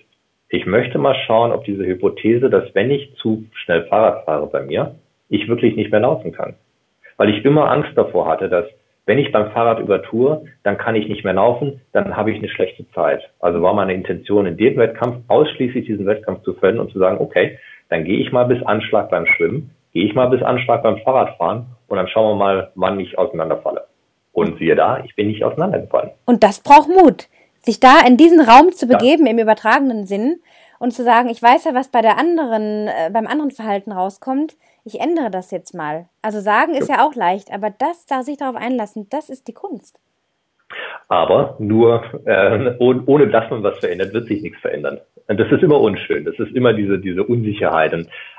ich möchte mal schauen, ob diese Hypothese, dass wenn ich zu schnell Fahrrad fahre bei mir, ich wirklich nicht mehr laufen kann. Weil ich immer Angst davor hatte, dass wenn ich beim Fahrrad übertue, dann kann ich nicht mehr laufen, dann habe ich eine schlechte Zeit. Also war meine Intention in dem Wettkampf ausschließlich diesen Wettkampf zu fällen und zu sagen, okay, dann gehe ich mal bis Anschlag beim Schwimmen, gehe ich mal bis Anschlag beim Fahrradfahren und dann schauen wir mal, wann ich auseinanderfalle. Und siehe da, ich bin nicht auseinandergefallen. Und das braucht Mut sich da in diesen Raum zu begeben ja. im übertragenen Sinn und zu sagen, ich weiß ja, was bei der anderen, äh, beim anderen Verhalten rauskommt, ich ändere das jetzt mal. Also sagen ist ja auch leicht, aber das, da sich darauf einlassen, das ist die Kunst. Aber nur äh, ohne, dass man was verändert, wird sich nichts verändern. Und das ist immer unschön. Das ist immer diese, diese Unsicherheit.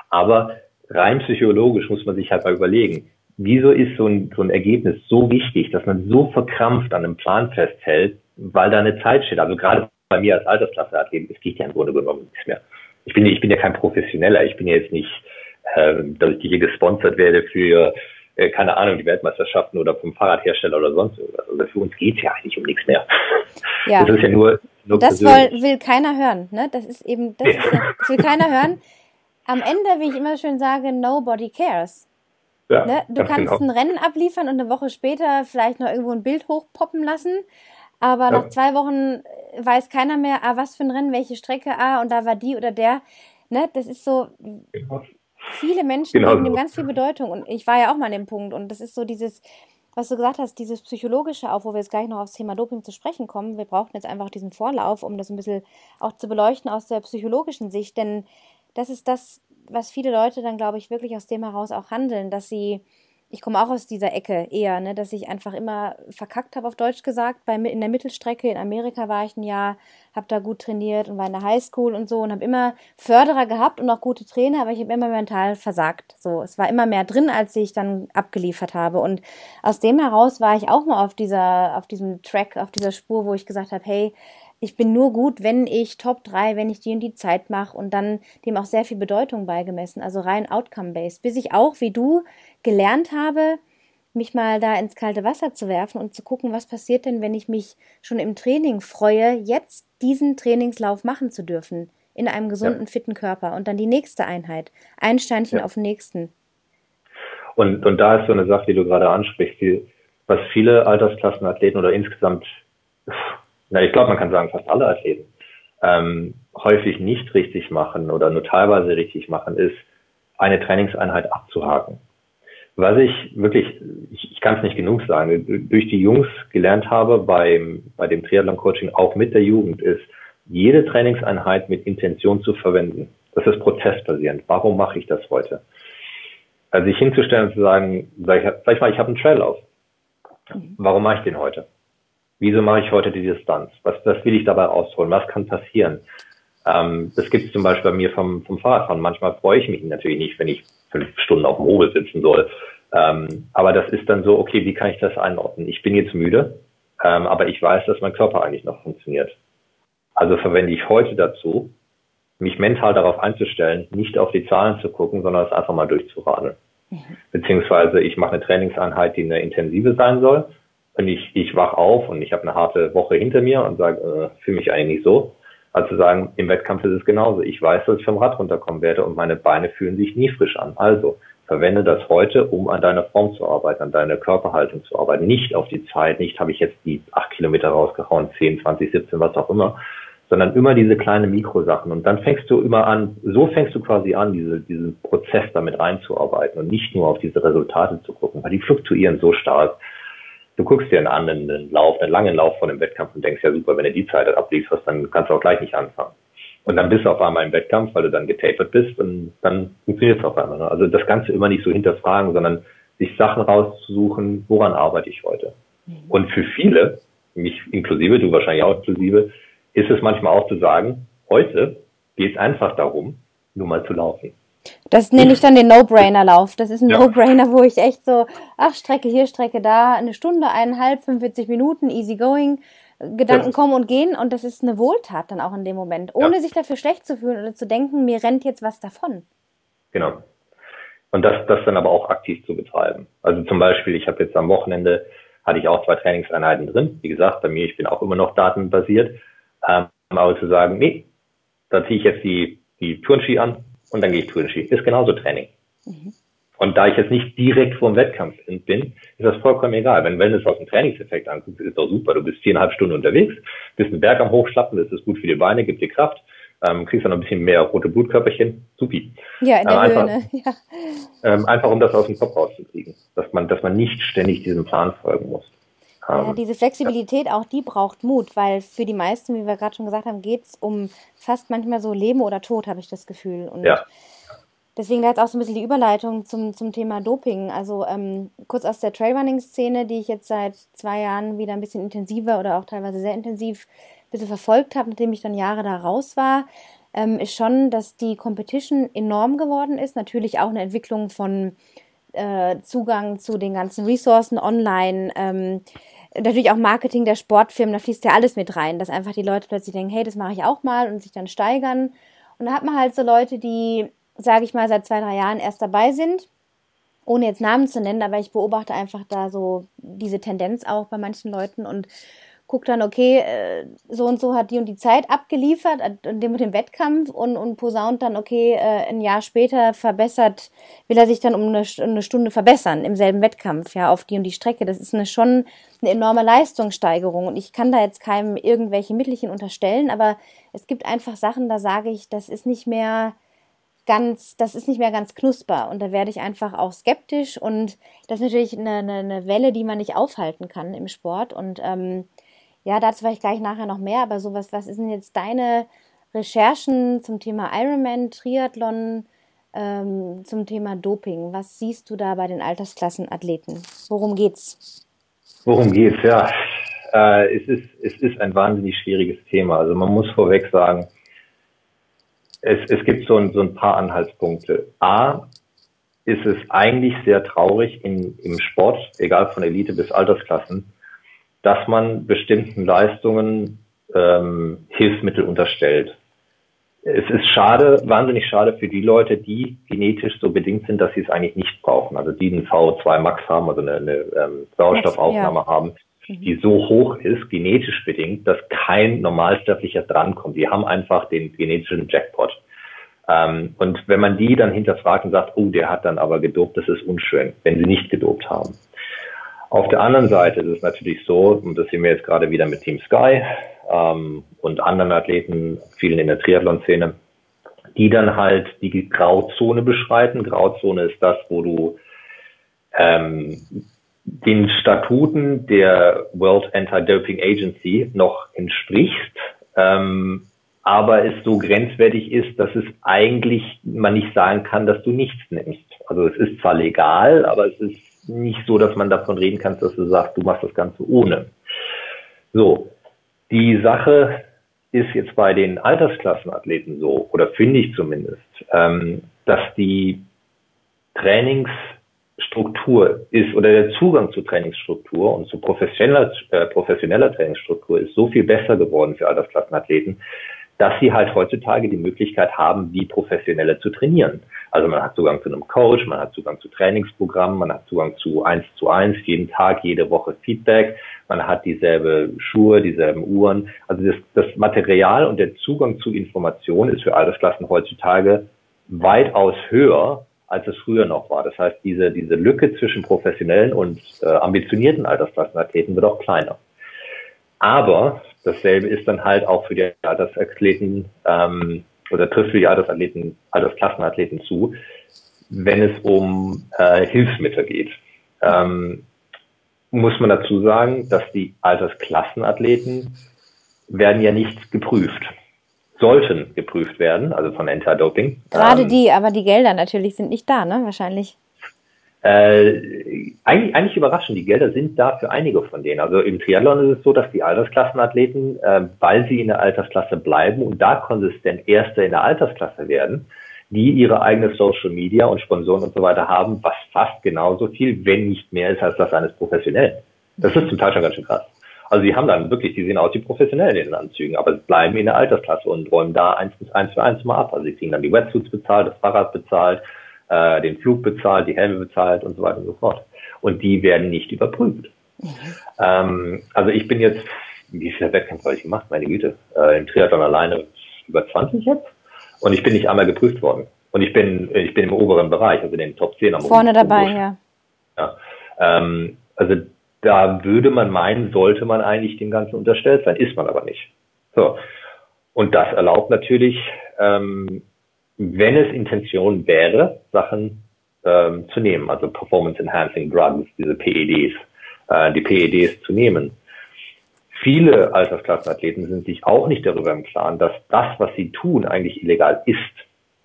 Aber rein psychologisch muss man sich halt mal überlegen, wieso ist so ein, so ein Ergebnis so wichtig, dass man so verkrampft an einem Plan festhält, weil da eine Zeit steht. Also gerade bei mir als Altersklasseathlet, es geht ja im Grunde genommen nichts mehr. Ich bin, ich bin ja kein Professioneller, ich bin ja jetzt nicht, äh, dass ich hier gesponsert werde für, äh, keine Ahnung, die Weltmeisterschaften oder vom Fahrradhersteller oder sonst irgendwas. Also für uns geht's ja eigentlich um nichts mehr. Ja. Das ist ja nur, nur Das will, will keiner hören, ne? Das ist eben, das, ist ja, das will keiner hören. Am Ende, wie ich immer schön sage, nobody cares. Ja, ne? Du kannst genau. ein Rennen abliefern und eine Woche später vielleicht noch irgendwo ein Bild hochpoppen lassen. Aber ja. nach zwei Wochen äh, weiß keiner mehr, ah, was für ein Rennen, welche Strecke, ah, und da war die oder der. Ne, das ist so. Genau. Viele Menschen genau. geben dem ganz viel Bedeutung. Und ich war ja auch mal an dem Punkt. Und das ist so dieses, was du gesagt hast, dieses psychologische, auch wo wir jetzt gleich noch aufs Thema Doping zu sprechen kommen. Wir brauchen jetzt einfach diesen Vorlauf, um das ein bisschen auch zu beleuchten aus der psychologischen Sicht. Denn das ist das, was viele Leute dann, glaube ich, wirklich aus dem heraus auch handeln, dass sie ich komme auch aus dieser Ecke eher, ne, dass ich einfach immer verkackt habe, auf Deutsch gesagt. Bei, in der Mittelstrecke in Amerika war ich ein Jahr, habe da gut trainiert und war in der Highschool und so und habe immer Förderer gehabt und auch gute Trainer, aber ich habe immer mental versagt. So, es war immer mehr drin, als ich dann abgeliefert habe. Und aus dem heraus war ich auch mal auf dieser, auf diesem Track, auf dieser Spur, wo ich gesagt habe, hey, ich bin nur gut, wenn ich Top 3, wenn ich die und die Zeit mache und dann dem auch sehr viel Bedeutung beigemessen, also rein outcome-based, bis ich auch, wie du, gelernt habe, mich mal da ins kalte Wasser zu werfen und zu gucken, was passiert denn, wenn ich mich schon im Training freue, jetzt diesen Trainingslauf machen zu dürfen, in einem gesunden, ja. fitten Körper und dann die nächste Einheit, ein Steinchen ja. auf den nächsten. Und, und da ist so eine Sache, die du gerade ansprichst, die, was viele Altersklassenathleten oder insgesamt na, ich glaube, man kann sagen, fast alle Athleten, ähm, häufig nicht richtig machen oder nur teilweise richtig machen, ist, eine Trainingseinheit abzuhaken. Was ich wirklich, ich, ich kann es nicht genug sagen, durch die Jungs gelernt habe beim, bei dem Triathlon-Coaching, auch mit der Jugend, ist, jede Trainingseinheit mit Intention zu verwenden. Das ist prozessbasierend. Warum mache ich das heute? Also sich hinzustellen und zu sagen, sag ich, sag ich mal, ich habe einen Traillauf. Mhm. Warum mache ich den heute? Wieso mache ich heute die Distanz? Was, was will ich dabei rausholen? Was kann passieren? Ähm, das gibt es zum Beispiel bei mir vom, vom Fahrradfahren. Manchmal freue ich mich natürlich nicht, wenn ich fünf Stunden auf dem Hobel sitzen soll. Ähm, aber das ist dann so, okay, wie kann ich das einordnen? Ich bin jetzt müde, ähm, aber ich weiß, dass mein Körper eigentlich noch funktioniert. Also verwende ich heute dazu, mich mental darauf einzustellen, nicht auf die Zahlen zu gucken, sondern es einfach mal durchzuradeln. Mhm. Beziehungsweise ich mache eine Trainingseinheit, die eine intensive sein soll. Und ich, ich wach auf und ich habe eine harte Woche hinter mir und sage, äh, fühle mich eigentlich so. Also sagen, im Wettkampf ist es genauso. Ich weiß, dass ich vom Rad runterkommen werde und meine Beine fühlen sich nie frisch an. Also verwende das heute, um an deiner Form zu arbeiten, an deiner Körperhaltung zu arbeiten. Nicht auf die Zeit, nicht habe ich jetzt die acht Kilometer rausgehauen, 10, 20, 17, was auch immer, sondern immer diese kleinen Mikrosachen. Und dann fängst du immer an, so fängst du quasi an, diese, diesen Prozess damit reinzuarbeiten und nicht nur auf diese Resultate zu gucken, weil die fluktuieren so stark. Du guckst dir einen einen Lauf, einen langen Lauf von einem Wettkampf und denkst, ja super, wenn du die Zeit ablieferst, dann kannst du auch gleich nicht anfangen. Und dann bist du auf einmal im Wettkampf, weil du dann getapert bist und dann funktioniert es auf einmal. Ne? Also das Ganze immer nicht so hinterfragen, sondern sich Sachen rauszusuchen, woran arbeite ich heute. Mhm. Und für viele, mich inklusive, du wahrscheinlich auch inklusive, ist es manchmal auch zu sagen, heute geht es einfach darum, nur mal zu laufen. Das nenne ich dann den No-Brainer-Lauf. Das ist ein ja. No-Brainer, wo ich echt so, ach, Strecke hier, Strecke da, eine Stunde, eineinhalb, 45 Minuten, easy going. Gedanken ja. kommen und gehen und das ist eine Wohltat dann auch in dem Moment, ohne ja. sich dafür schlecht zu fühlen oder zu denken, mir rennt jetzt was davon. Genau. Und das, das dann aber auch aktiv zu betreiben. Also zum Beispiel, ich habe jetzt am Wochenende, hatte ich auch zwei Trainingseinheiten drin. Wie gesagt, bei mir, ich bin auch immer noch datenbasiert. Ähm, aber zu sagen, nee, da ziehe ich jetzt die, die Turnski an und dann gehe ich Turnski. Ist genauso Training. Mhm. Und da ich jetzt nicht direkt vor dem Wettkampf bin, ist das vollkommen egal. Wenn, wenn du es aus dem Trainingseffekt anguckst, ist doch super. Du bist viereinhalb Stunden unterwegs, bist einen Berg am Hochschlappen, das ist gut für die Beine, gibt dir Kraft, ähm, kriegst dann noch ein bisschen mehr rote Blutkörperchen, supi. Ja, in der ähm, einfach, Höhe, ne? ja. Ähm, einfach um das aus dem Kopf rauszukriegen, dass man, dass man nicht ständig diesem Plan folgen muss. Ja, diese Flexibilität, auch die braucht Mut, weil für die meisten, wie wir gerade schon gesagt haben, geht es um fast manchmal so Leben oder Tod, habe ich das Gefühl. Und ja. deswegen da jetzt auch so ein bisschen die Überleitung zum, zum Thema Doping. Also ähm, kurz aus der Trailrunning-Szene, die ich jetzt seit zwei Jahren wieder ein bisschen intensiver oder auch teilweise sehr intensiv ein bisschen verfolgt habe, nachdem ich dann Jahre da raus war, ähm, ist schon, dass die Competition enorm geworden ist. Natürlich auch eine Entwicklung von äh, Zugang zu den ganzen Ressourcen online. Ähm, natürlich auch Marketing der Sportfirmen, da fließt ja alles mit rein, dass einfach die Leute plötzlich denken, hey, das mache ich auch mal und sich dann steigern. Und da hat man halt so Leute, die, sage ich mal, seit zwei, drei Jahren erst dabei sind, ohne jetzt Namen zu nennen, aber ich beobachte einfach da so diese Tendenz auch bei manchen Leuten und guckt dann, okay, äh, so und so hat die und die Zeit abgeliefert, dem mit dem Wettkampf und, und posaunt dann, okay, äh, ein Jahr später verbessert, will er sich dann um eine, eine Stunde verbessern im selben Wettkampf, ja, auf die und die Strecke. Das ist eine, schon eine enorme Leistungssteigerung und ich kann da jetzt keinem irgendwelche Mittelchen unterstellen, aber es gibt einfach Sachen, da sage ich, das ist nicht mehr ganz, das ist nicht mehr ganz knusper und da werde ich einfach auch skeptisch und das ist natürlich eine, eine, eine Welle, die man nicht aufhalten kann im Sport und ähm, ja, dazu vielleicht gleich nachher noch mehr, aber sowas, was ist denn jetzt deine Recherchen zum Thema Ironman, Triathlon, ähm, zum Thema Doping? Was siehst du da bei den Altersklassenathleten? Worum geht's? Worum geht's, ja. Äh, es, ist, es ist ein wahnsinnig schwieriges Thema. Also man muss vorweg sagen, es, es gibt so ein, so ein paar Anhaltspunkte. A, ist es eigentlich sehr traurig in, im Sport, egal von Elite bis Altersklassen, dass man bestimmten Leistungen ähm, Hilfsmittel unterstellt. Es ist schade, wahnsinnig schade für die Leute, die genetisch so bedingt sind, dass sie es eigentlich nicht brauchen. Also die einen VO2 Max haben, also eine, eine ähm, Sauerstoffaufnahme ja. haben, mhm. die so hoch ist, genetisch bedingt, dass kein Normalsterblicher drankommt. Die haben einfach den genetischen Jackpot. Ähm, und wenn man die dann hinterfragt und sagt, oh, der hat dann aber gedopt, das ist unschön, wenn sie nicht gedopt haben. Auf der anderen Seite ist es natürlich so, und das sehen wir jetzt gerade wieder mit Team Sky ähm, und anderen Athleten, vielen in der Triathlon-Szene, die dann halt die Grauzone beschreiten. Grauzone ist das, wo du ähm, den Statuten der World Anti-Doping Agency noch entsprichst, ähm, aber es so grenzwertig ist, dass es eigentlich man nicht sagen kann, dass du nichts nimmst. Also es ist zwar legal, aber es ist nicht so, dass man davon reden kann, dass du sagst, du machst das Ganze ohne. So, die Sache ist jetzt bei den Altersklassenathleten so, oder finde ich zumindest, ähm, dass die Trainingsstruktur ist oder der Zugang zu Trainingsstruktur und zu professioneller, äh, professioneller Trainingsstruktur ist so viel besser geworden für Altersklassenathleten, dass sie halt heutzutage die Möglichkeit haben, wie Professionelle zu trainieren. Also man hat Zugang zu einem Coach, man hat Zugang zu Trainingsprogrammen, man hat Zugang zu eins zu eins, jeden Tag, jede Woche Feedback, man hat dieselbe Schuhe, dieselben Uhren. Also das, das Material und der Zugang zu Informationen ist für Altersklassen heutzutage weitaus höher, als es früher noch war. Das heißt, diese, diese Lücke zwischen professionellen und äh, ambitionierten Altersklassenathleten wird auch kleiner. Aber dasselbe ist dann halt auch für die Altersathleten ähm, oder trifft für die Altersathleten, Altersklassenathleten zu, wenn es um äh, Hilfsmittel geht. Ähm, muss man dazu sagen, dass die Altersklassenathleten werden ja nicht geprüft. Sollten geprüft werden, also von Anti-Doping. Gerade ähm, die, aber die Gelder natürlich sind nicht da, ne? Wahrscheinlich. Äh, eigentlich, eigentlich überraschend, die Gelder sind da für einige von denen. Also im Triathlon ist es so, dass die Altersklassenathleten, äh, weil sie in der Altersklasse bleiben und da konsistent Erste in der Altersklasse werden, die ihre eigene Social Media und Sponsoren und so weiter haben, was fast genauso viel, wenn nicht mehr ist, als das eines Professionellen. Das ist zum Teil schon ganz schön krass. Also die haben dann wirklich, die sehen aus wie Professionelle in den Anzügen, aber bleiben in der Altersklasse und räumen da eins, eins für eins mal ab. Also sie kriegen dann die Wetsuits bezahlt, das Fahrrad bezahlt, äh, den Flug bezahlt, die Helme bezahlt und so weiter und so fort. Und die werden nicht überprüft. Mhm. Ähm, also ich bin jetzt, wie viele Wettkämpfe habe ich gemacht? Meine Güte, äh, im Triathlon alleine über 20 jetzt. Und ich bin nicht einmal geprüft worden. Und ich bin, ich bin im oberen Bereich, also in den Top 10 am Vorne dabei, ja. ja. Ähm, also da würde man meinen, sollte man eigentlich dem Ganzen unterstellt sein, ist man aber nicht. So. Und das erlaubt natürlich ähm, wenn es Intention wäre, Sachen ähm, zu nehmen, also Performance Enhancing Drugs, diese PEDs, äh, die PEDs zu nehmen. Viele Altersklassenathleten sind sich auch nicht darüber im Klaren, dass das, was sie tun, eigentlich illegal ist.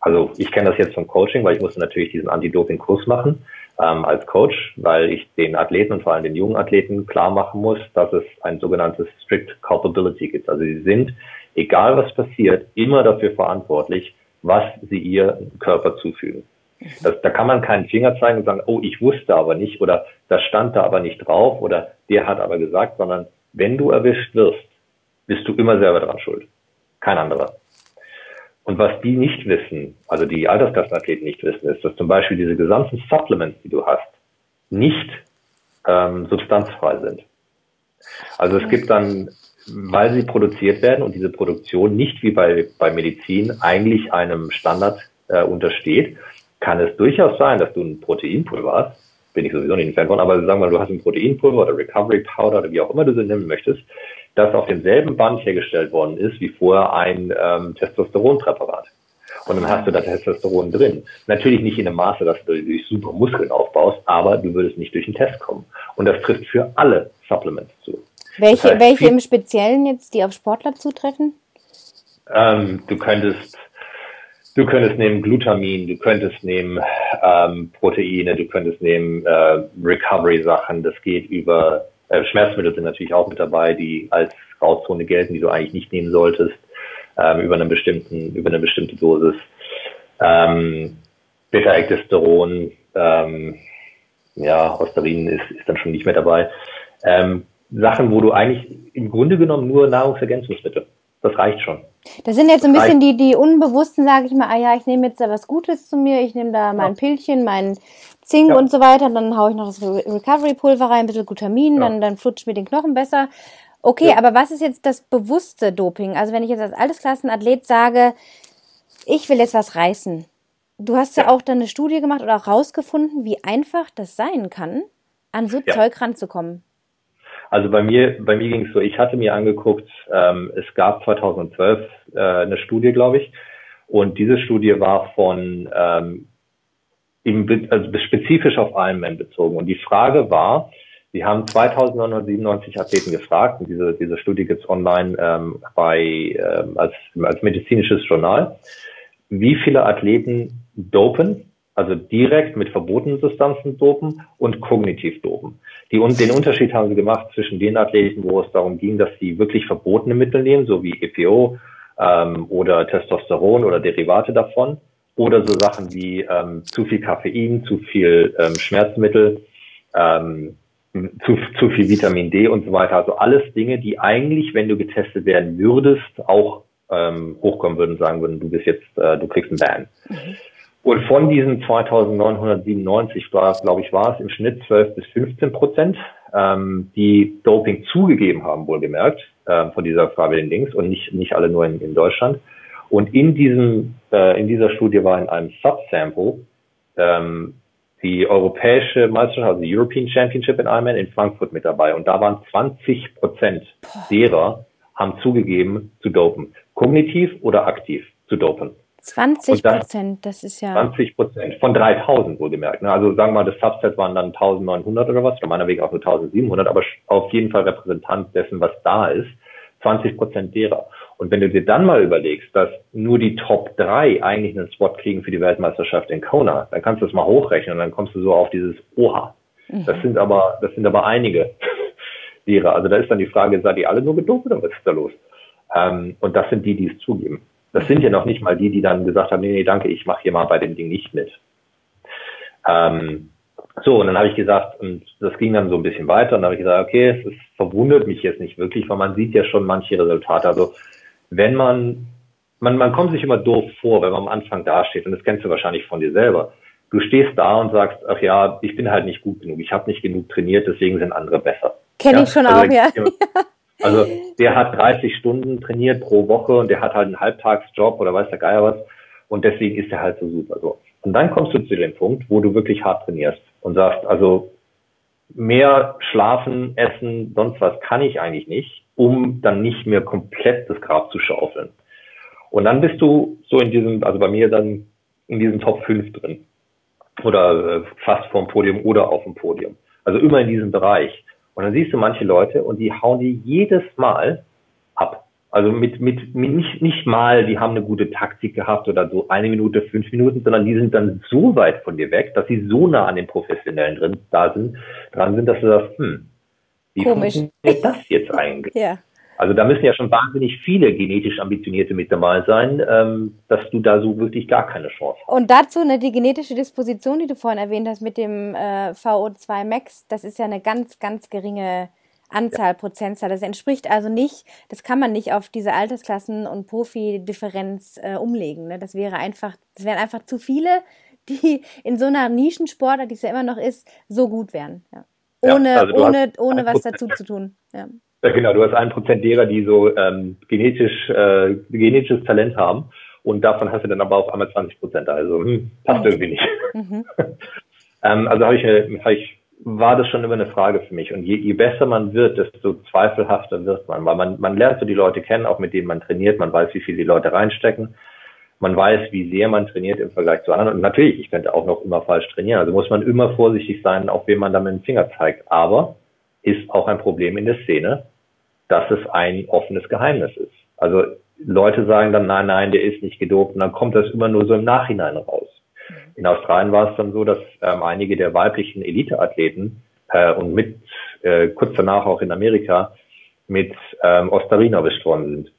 Also ich kenne das jetzt vom Coaching, weil ich musste natürlich diesen Anti-Doping-Kurs machen ähm, als Coach, weil ich den Athleten und vor allem den jungen Athleten klar machen muss, dass es ein sogenanntes Strict Culpability gibt. Also sie sind, egal was passiert, immer dafür verantwortlich, was sie ihr Körper zufügen. Das, da kann man keinen Finger zeigen und sagen, oh, ich wusste aber nicht oder das stand da aber nicht drauf oder der hat aber gesagt, sondern wenn du erwischt wirst, bist du immer selber dran schuld. Kein anderer. Und was die nicht wissen, also die Altersklassenathleten nicht wissen, ist, dass zum Beispiel diese gesamten Supplements, die du hast, nicht ähm, substanzfrei sind. Also es gibt dann weil sie produziert werden und diese Produktion nicht wie bei, bei Medizin eigentlich einem Standard äh, untersteht, kann es durchaus sein, dass du ein Proteinpulver hast, bin ich sowieso nicht ein Fan von, aber sagen wir mal, du hast ein Proteinpulver oder Recovery Powder oder wie auch immer du sie nennen möchtest, das auf demselben Band hergestellt worden ist wie vorher ein ähm, Testosteronpräparat. Und dann hast du da Testosteron drin. Natürlich nicht in dem Maße, dass du durch super Muskeln aufbaust, aber du würdest nicht durch den Test kommen. Und das trifft für alle Supplements zu. Welche, das heißt, welche im Speziellen jetzt, die auf Sportler zutreffen? Ähm, du könntest, du könntest nehmen Glutamin, du könntest nehmen ähm, Proteine, du könntest nehmen äh, Recovery-Sachen. Das geht über äh, Schmerzmittel sind natürlich auch mit dabei, die als Grauzone gelten, die du eigentlich nicht nehmen solltest ähm, über einen bestimmten, über eine bestimmte Dosis. Ähm, Beta-Ectosteron, ähm, ja, Hosterin ist, ist dann schon nicht mehr dabei. Ähm, Sachen, wo du eigentlich im Grunde genommen nur Nahrungsergänzungsmittel. Das reicht schon. Das sind jetzt so ein bisschen die, die Unbewussten, sage ich mal, ah ja, ich nehme jetzt da was Gutes zu mir, ich nehme da mein ja. Pillchen, mein Zink ja. und so weiter, und dann haue ich noch das Recovery-Pulver rein, ein bisschen Glutamin, ja. dann, dann flutscht mir den Knochen besser. Okay, aber was ist jetzt das bewusste Doping? Also wenn ich jetzt als Altersklassenathlet sage, ich will jetzt was reißen. Du hast ja, auch dann eine Studie gemacht oder auch rausgefunden, wie einfach das sein kann, an so Zeug ranzukommen. Also bei mir, bei mir ging es so, ich hatte mir angeguckt, ähm, es gab 2012 äh, eine Studie, glaube ich, und diese Studie war von ähm, im, also spezifisch auf Ironman bezogen. Und die Frage war, sie haben 2997 Athleten gefragt, und diese, diese Studie gibt's online ähm, bei ähm, als, als medizinisches Journal, wie viele Athleten dopen? Also direkt mit verbotenen Substanzen dopen und kognitiv dopen. Die, und den Unterschied haben sie gemacht zwischen den Athleten, wo es darum ging, dass sie wirklich verbotene Mittel nehmen, so wie EPO ähm, oder Testosteron oder Derivate davon, oder so Sachen wie ähm, zu viel Koffein, zu viel ähm, Schmerzmittel, ähm, zu, zu viel Vitamin D und so weiter. Also alles Dinge, die eigentlich, wenn du getestet werden würdest, auch ähm, hochkommen würden, sagen würden, du bist jetzt, äh, du kriegst einen Ban. Mhm. Und von diesen 2997 war, glaube ich, war es im Schnitt 12 bis 15 Prozent, ähm, die Doping zugegeben haben, wohlgemerkt, äh, von dieser freiwilligen Dings und nicht, nicht alle nur in, in Deutschland. Und in diesem, äh, in dieser Studie war in einem Subsample ähm, die europäische Meisterschaft, also die European Championship in Ironman in Frankfurt mit dabei. Und da waren 20 Prozent derer haben zugegeben zu dopen. Kognitiv oder aktiv zu dopen. 20 Prozent, das ist ja. 20 Prozent von 3000 wohlgemerkt. Ne? Also sagen wir mal, das Subset waren dann 1900 oder was, oder meinetwegen auch nur 1700, aber auf jeden Fall Repräsentant dessen, was da ist. 20 Prozent derer. Und wenn du dir dann mal überlegst, dass nur die Top 3 eigentlich einen Spot kriegen für die Weltmeisterschaft in Kona, dann kannst du das mal hochrechnen und dann kommst du so auf dieses Oha. Mhm. Das sind aber, das sind aber einige derer. Also da ist dann die Frage, seid ihr alle nur gedopt oder was ist da los? Ähm, und das sind die, die es zugeben. Das sind ja noch nicht mal die, die dann gesagt haben, nee, nee, danke, ich mache hier mal bei dem Ding nicht mit. Ähm, so, und dann habe ich gesagt, und das ging dann so ein bisschen weiter, und dann habe ich gesagt, okay, es verwundert mich jetzt nicht wirklich, weil man sieht ja schon manche Resultate. Also wenn man, man, man kommt sich immer doof vor, wenn man am Anfang dasteht, und das kennst du wahrscheinlich von dir selber. Du stehst da und sagst, ach ja, ich bin halt nicht gut genug, ich habe nicht genug trainiert, deswegen sind andere besser. Kenne ja? ich schon also, auch, ja. Also der hat 30 Stunden trainiert pro Woche und der hat halt einen Halbtagsjob oder weiß der Geier was. Und deswegen ist er halt so super. So. Und dann kommst du zu dem Punkt, wo du wirklich hart trainierst und sagst, also mehr schlafen, essen, sonst was kann ich eigentlich nicht, um dann nicht mehr komplett das Grab zu schaufeln. Und dann bist du so in diesem, also bei mir dann in diesem Top 5 drin. Oder äh, fast vorm Podium oder auf dem Podium. Also immer in diesem Bereich. Und dann siehst du manche Leute und die hauen die jedes Mal ab. Also mit, mit, mit nicht, nicht mal, die haben eine gute Taktik gehabt oder so eine Minute, fünf Minuten, sondern die sind dann so weit von dir weg, dass sie so nah an den Professionellen drin da sind, dran sind, dass du sagst, hm, wie Komisch. funktioniert das jetzt eigentlich? ja. Also da müssen ja schon wahnsinnig viele genetisch Ambitionierte mit dabei sein, ähm, dass du da so wirklich gar keine Chance hast. Und dazu ne, die genetische Disposition, die du vorhin erwähnt hast mit dem äh, VO2 Max, das ist ja eine ganz, ganz geringe Anzahl ja. Prozentzahl. Das entspricht also nicht, das kann man nicht auf diese Altersklassen- und Profi-Differenz äh, umlegen. Ne? Das wäre einfach, das wären einfach zu viele, die in so einer Nischensportart, die es ja immer noch ist, so gut wären. Ja. Ohne, ja, also ohne, ohne was dazu zu tun. Ja. Ja, genau, du hast ein Prozent derer, die so ähm, genetisch, äh, genetisches Talent haben und davon hast du dann aber auf einmal 20 Prozent. Also hm, passt irgendwie nicht. Mhm. ähm, also habe ich, hab ich, war das schon immer eine Frage für mich. Und je, je besser man wird, desto zweifelhafter wird man, weil man, man lernt so die Leute kennen, auch mit denen man trainiert, man weiß, wie viel die Leute reinstecken. Man weiß, wie sehr man trainiert im Vergleich zu anderen. Und natürlich, ich könnte auch noch immer falsch trainieren. Also muss man immer vorsichtig sein, auf wen man da mit dem Finger zeigt. Aber ist auch ein Problem in der Szene, dass es ein offenes Geheimnis ist. Also Leute sagen dann, nein, nein, der ist nicht gedopt und dann kommt das immer nur so im Nachhinein raus. In Australien war es dann so, dass ähm, einige der weiblichen Eliteathleten äh, und mit äh, kurz danach auch in Amerika mit ähm, Ostarin erwischt worden sind.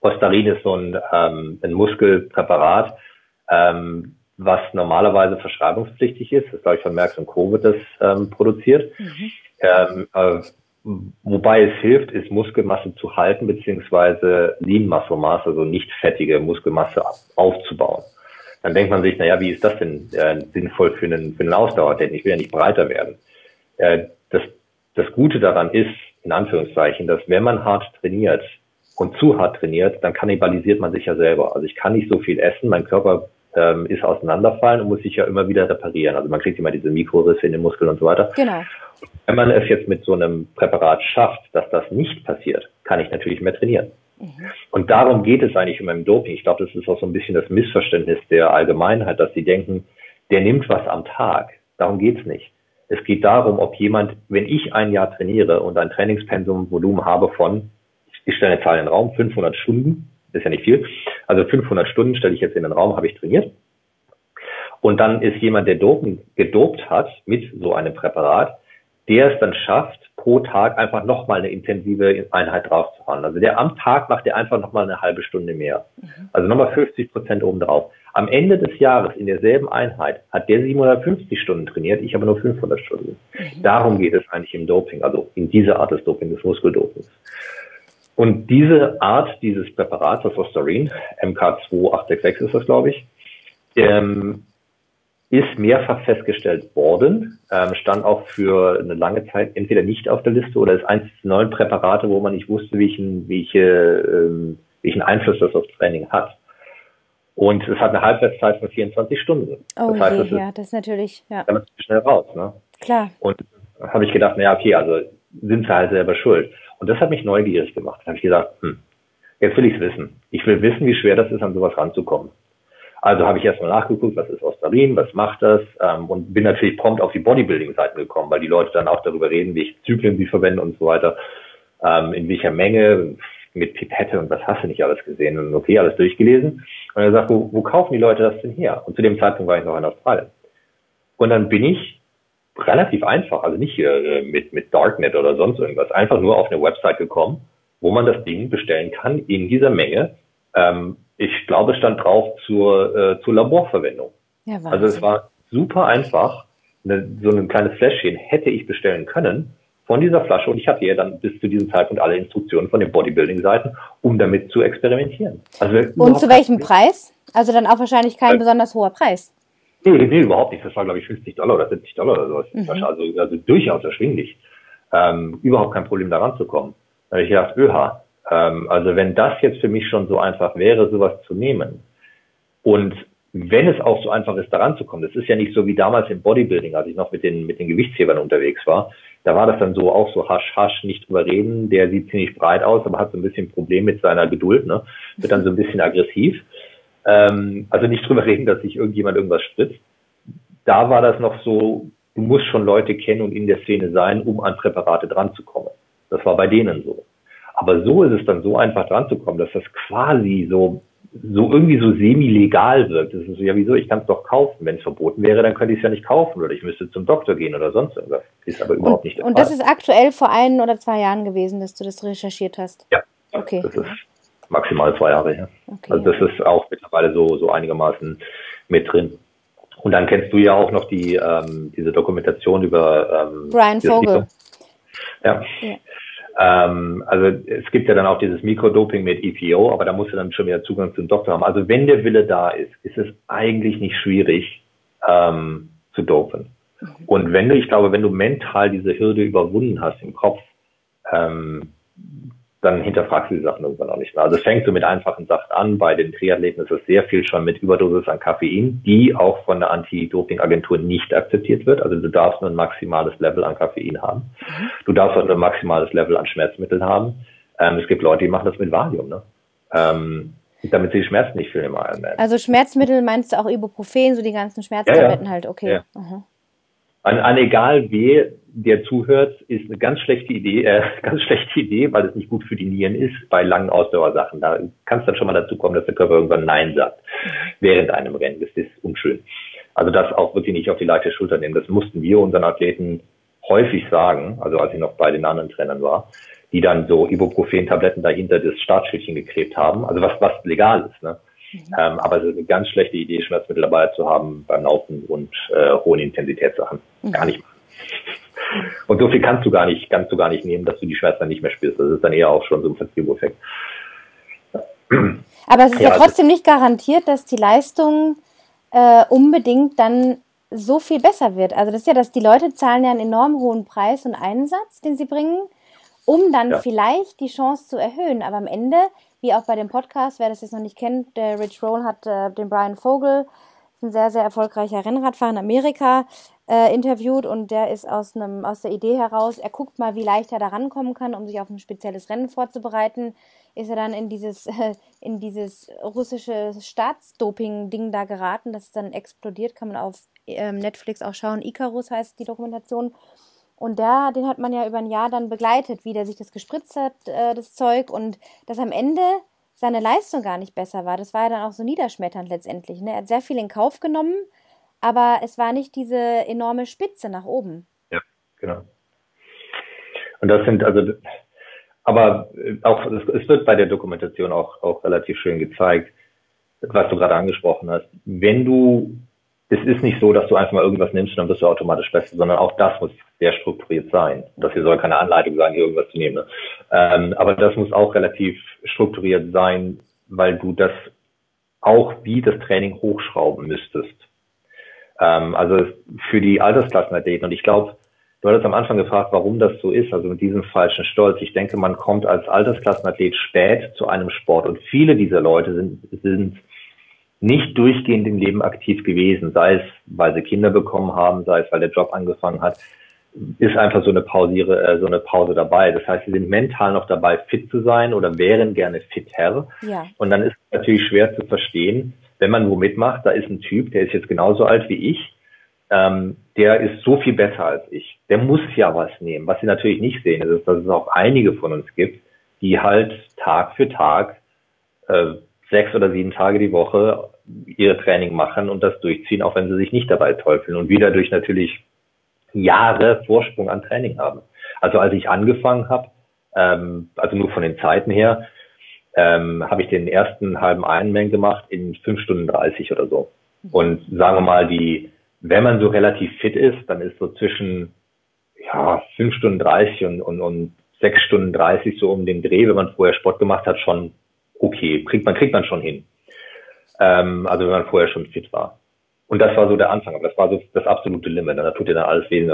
Ostarin ist so ein, ähm, ein Muskelpräparat, ähm, was normalerweise verschreibungspflichtig ist. Das glaube ich von Merck und Co. wird das ähm, produziert. Mhm. Ähm, äh, Wobei es hilft, ist Muskelmasse zu halten, beziehungsweise Lean Muscle Mass, also nicht fettige Muskelmasse aufzubauen. Dann denkt man sich, naja, wie ist das denn äh, sinnvoll für einen, für einen Ausdauerten? Ich will ja nicht breiter werden. Äh, das, das Gute daran ist, in Anführungszeichen, dass wenn man hart trainiert und zu hart trainiert, dann kannibalisiert man sich ja selber. Also ich kann nicht so viel essen, mein Körper ähm, ist auseinanderfallen und muss sich ja immer wieder reparieren. Also man kriegt immer diese Mikrorisse in den Muskeln und so weiter. Genau. Wenn man es jetzt mit so einem Präparat schafft, dass das nicht passiert, kann ich natürlich mehr trainieren. Mhm. Und darum geht es eigentlich immer im Doping. Ich glaube, das ist auch so ein bisschen das Missverständnis der Allgemeinheit, dass sie denken, der nimmt was am Tag. Darum geht's nicht. Es geht darum, ob jemand, wenn ich ein Jahr trainiere und ein Trainingspensum, Volumen habe von, ich stelle eine Zahl in den Raum, 500 Stunden, ist ja nicht viel, also 500 Stunden stelle ich jetzt in den Raum, habe ich trainiert. Und dann ist jemand, der dopen, gedopt hat mit so einem Präparat, der es dann schafft, pro Tag einfach nochmal eine intensive Einheit draufzuhauen. Also der am Tag macht der einfach nochmal eine halbe Stunde mehr. Mhm. Also nochmal 50 Prozent obendrauf. Am Ende des Jahres in derselben Einheit hat der 750 Stunden trainiert, ich aber nur 500 Stunden. Mhm. Darum geht es eigentlich im Doping, also in dieser Art des Doping, des Muskeldopings. Und diese Art dieses Präparats, das Osterin, MK2866 ist das, glaube ich, ähm, ist mehrfach festgestellt worden, ähm, stand auch für eine lange Zeit entweder nicht auf der Liste oder ist eins der neuen Präparate, wo man nicht wusste, welchen, welche, ähm, welchen Einfluss das aufs Training hat. Und es hat eine Halbwertszeit von 24 Stunden. Oh das heißt, je, das ja, das ist natürlich, ja. Damit schnell raus, ne? Klar. Und habe ich gedacht, naja, okay, also sind sie halt selber schuld. Und das hat mich neugierig gemacht. Da habe ich gesagt, hm, jetzt will ich es wissen. Ich will wissen, wie schwer das ist, an sowas ranzukommen. Also habe ich erstmal nachgeguckt, was ist Osterin, was macht das ähm, und bin natürlich prompt auf die Bodybuilding-Seiten gekommen, weil die Leute dann auch darüber reden, welche Zyklen sie verwenden und so weiter, ähm, in welcher Menge, mit Pipette und was hast du nicht alles gesehen und okay, alles durchgelesen. Und er sagt, wo, wo kaufen die Leute das denn her? Und zu dem Zeitpunkt war ich noch in Australien. Und dann bin ich relativ einfach, also nicht hier äh, mit, mit Darknet oder sonst irgendwas, einfach nur auf eine Website gekommen, wo man das Ding bestellen kann in dieser Menge. Ähm, ich glaube, es stand drauf zur, äh, zur Laborverwendung. Ja, also es war super einfach. Eine, so ein kleines Fläschchen hätte ich bestellen können von dieser Flasche und ich hatte ja dann bis zu diesem Zeitpunkt alle Instruktionen von den Bodybuilding-Seiten, um damit zu experimentieren. Also und zu welchem Preis? Also dann auch wahrscheinlich kein äh, besonders hoher Preis. Nee, nee, überhaupt nicht. Das war, glaube ich, 50 Dollar oder 70 Dollar oder sowas. Mhm. Also, also durchaus erschwinglich. Ähm, überhaupt kein Problem, da ranzukommen. Da habe ich gedacht, öha, ähm, also wenn das jetzt für mich schon so einfach wäre, sowas zu nehmen und wenn es auch so einfach ist, daran zu kommen, das ist ja nicht so wie damals im Bodybuilding, als ich noch mit den, mit den Gewichtshebern unterwegs war. Da war das dann so auch so hasch, hasch, nicht drüber reden. Der sieht ziemlich breit aus, aber hat so ein bisschen Problem mit seiner Geduld, ne? Wird dann so ein bisschen aggressiv. Ähm, also nicht drüber reden, dass sich irgendjemand irgendwas spritzt. Da war das noch so, du musst schon Leute kennen und in der Szene sein, um an Präparate dran zu kommen. Das war bei denen so. Aber so ist es dann so einfach dran zu kommen, dass das quasi so, so irgendwie so semi-legal wirkt. Das ist so, ja, wieso? Ich kann es doch kaufen. Wenn es verboten wäre, dann könnte ich es ja nicht kaufen oder ich müsste zum Doktor gehen oder sonst irgendwas. Ist aber überhaupt und, nicht der Und Fall. das ist aktuell vor ein oder zwei Jahren gewesen, dass du das recherchiert hast? Ja. Okay. Das ist maximal zwei Jahre her. Okay, also das ist auch mittlerweile so, so einigermaßen mit drin. Und dann kennst du ja auch noch die ähm, diese Dokumentation über ähm, Brian Vogel. Ja. ja. Ähm, also es gibt ja dann auch dieses Mikrodoping mit EPO, aber da musst du dann schon wieder Zugang zum Doktor haben. Also wenn der Wille da ist, ist es eigentlich nicht schwierig ähm, zu dopen. Mhm. Und wenn du, ich glaube, wenn du mental diese Hürde überwunden hast im Kopf, ähm, dann hinterfragst du die Sachen irgendwann auch nicht mehr. Also es fängt so mit einfachen Sachen an. Bei den Triathleten ist es sehr viel schon mit Überdosis an Koffein, die auch von der Anti-Doping-Agentur nicht akzeptiert wird. Also du darfst nur ein maximales Level an Koffein haben. Mhm. Du darfst auch nur ein maximales Level an Schmerzmitteln haben. Ähm, es gibt Leute, die machen das mit Valium, ne? Ähm, damit sie die Schmerzen nicht fühlen im Ironman. Also Schmerzmittel meinst du auch Ibuprofen, so die ganzen Schmerztabletten ja, ja. halt, okay. Ja. An, an egal wer, der zuhört, ist eine ganz schlechte Idee, äh, ganz schlechte Idee, weil es nicht gut für die Nieren ist bei langen Ausdauersachen. Da kann es dann schon mal dazu kommen, dass der Körper irgendwann Nein sagt während einem Rennen. Das ist unschön. Also das auch wirklich nicht auf die leichte Schulter nehmen. Das mussten wir unseren Athleten häufig sagen, also als ich noch bei den anderen Trainern war, die dann so Ibuprofen-Tabletten dahinter das Startschildchen geklebt haben, also was, was legal ist. Ne? Mhm. Ähm, aber es ist eine ganz schlechte Idee, Schmerzmittel dabei zu haben beim Laufen und äh, hohen Intensitätssachen. Mhm. Gar nicht. Und so viel kannst du gar nicht, kannst du gar nicht nehmen, dass du die Schmerzen nicht mehr spürst. Das ist dann eher auch schon so ein Placebo-Effekt. Aber es ist ja, ja trotzdem nicht garantiert, dass die Leistung äh, unbedingt dann so viel besser wird. Also das ist ja, dass die Leute zahlen ja einen enorm hohen Preis und Einsatz, den sie bringen, um dann ja. vielleicht die Chance zu erhöhen. Aber am Ende wie auch bei dem Podcast, wer das jetzt noch nicht kennt, der Rich Roll hat äh, den Brian Vogel, ein sehr, sehr erfolgreicher Rennradfahrer in Amerika, äh, interviewt und der ist aus, einem, aus der Idee heraus, er guckt mal, wie leicht er da rankommen kann, um sich auf ein spezielles Rennen vorzubereiten, ist er dann in dieses, äh, in dieses russische Staatsdoping-Ding da geraten, das dann explodiert, kann man auf ähm, Netflix auch schauen, Icarus heißt die Dokumentation. Und der, den hat man ja über ein Jahr dann begleitet, wie der sich das gespritzt hat, äh, das Zeug, und dass am Ende seine Leistung gar nicht besser war. Das war ja dann auch so niederschmetternd letztendlich. Ne? Er hat sehr viel in Kauf genommen, aber es war nicht diese enorme Spitze nach oben. Ja, genau. Und das sind also, aber auch, es wird bei der Dokumentation auch, auch relativ schön gezeigt, was du gerade angesprochen hast. Wenn du, es ist nicht so, dass du einfach mal irgendwas nimmst und dann bist du automatisch besser, sondern auch das muss sehr strukturiert sein. Das hier soll keine Anleitung sein, hier irgendwas zu nehmen. Ne? Ähm, aber das muss auch relativ strukturiert sein, weil du das auch wie das Training hochschrauben müsstest. Ähm, also für die Altersklassenathleten. Und ich glaube, du hattest am Anfang gefragt, warum das so ist, also mit diesem falschen Stolz. Ich denke, man kommt als Altersklassenathlet spät zu einem Sport und viele dieser Leute sind, sind nicht durchgehend im Leben aktiv gewesen, sei es, weil sie Kinder bekommen haben, sei es, weil der Job angefangen hat, ist einfach so eine Pausiere, äh, so eine Pause dabei. Das heißt, sie sind mental noch dabei, fit zu sein oder wären gerne fitter. Ja. Und dann ist es natürlich schwer zu verstehen, wenn man wo mitmacht, da ist ein Typ, der ist jetzt genauso alt wie ich, ähm, der ist so viel besser als ich. Der muss ja was nehmen. Was sie natürlich nicht sehen, ist, dass es auch einige von uns gibt, die halt Tag für Tag äh, sechs oder sieben Tage die Woche ihr Training machen und das durchziehen, auch wenn sie sich nicht dabei teufeln und wieder durch natürlich Jahre Vorsprung an Training haben. Also als ich angefangen habe, ähm, also nur von den Zeiten her, ähm, habe ich den ersten halben Ironman gemacht in fünf Stunden 30 oder so. Und sagen wir mal, die, wenn man so relativ fit ist, dann ist so zwischen ja, fünf Stunden 30 und, und, und sechs Stunden 30 so um den Dreh, wenn man vorher Sport gemacht hat, schon okay. Kriegt man, kriegt man schon hin. Ähm, also wenn man vorher schon fit war. Und das war so der Anfang, aber das war so das absolute Limit. Da tut dir dann alles weh,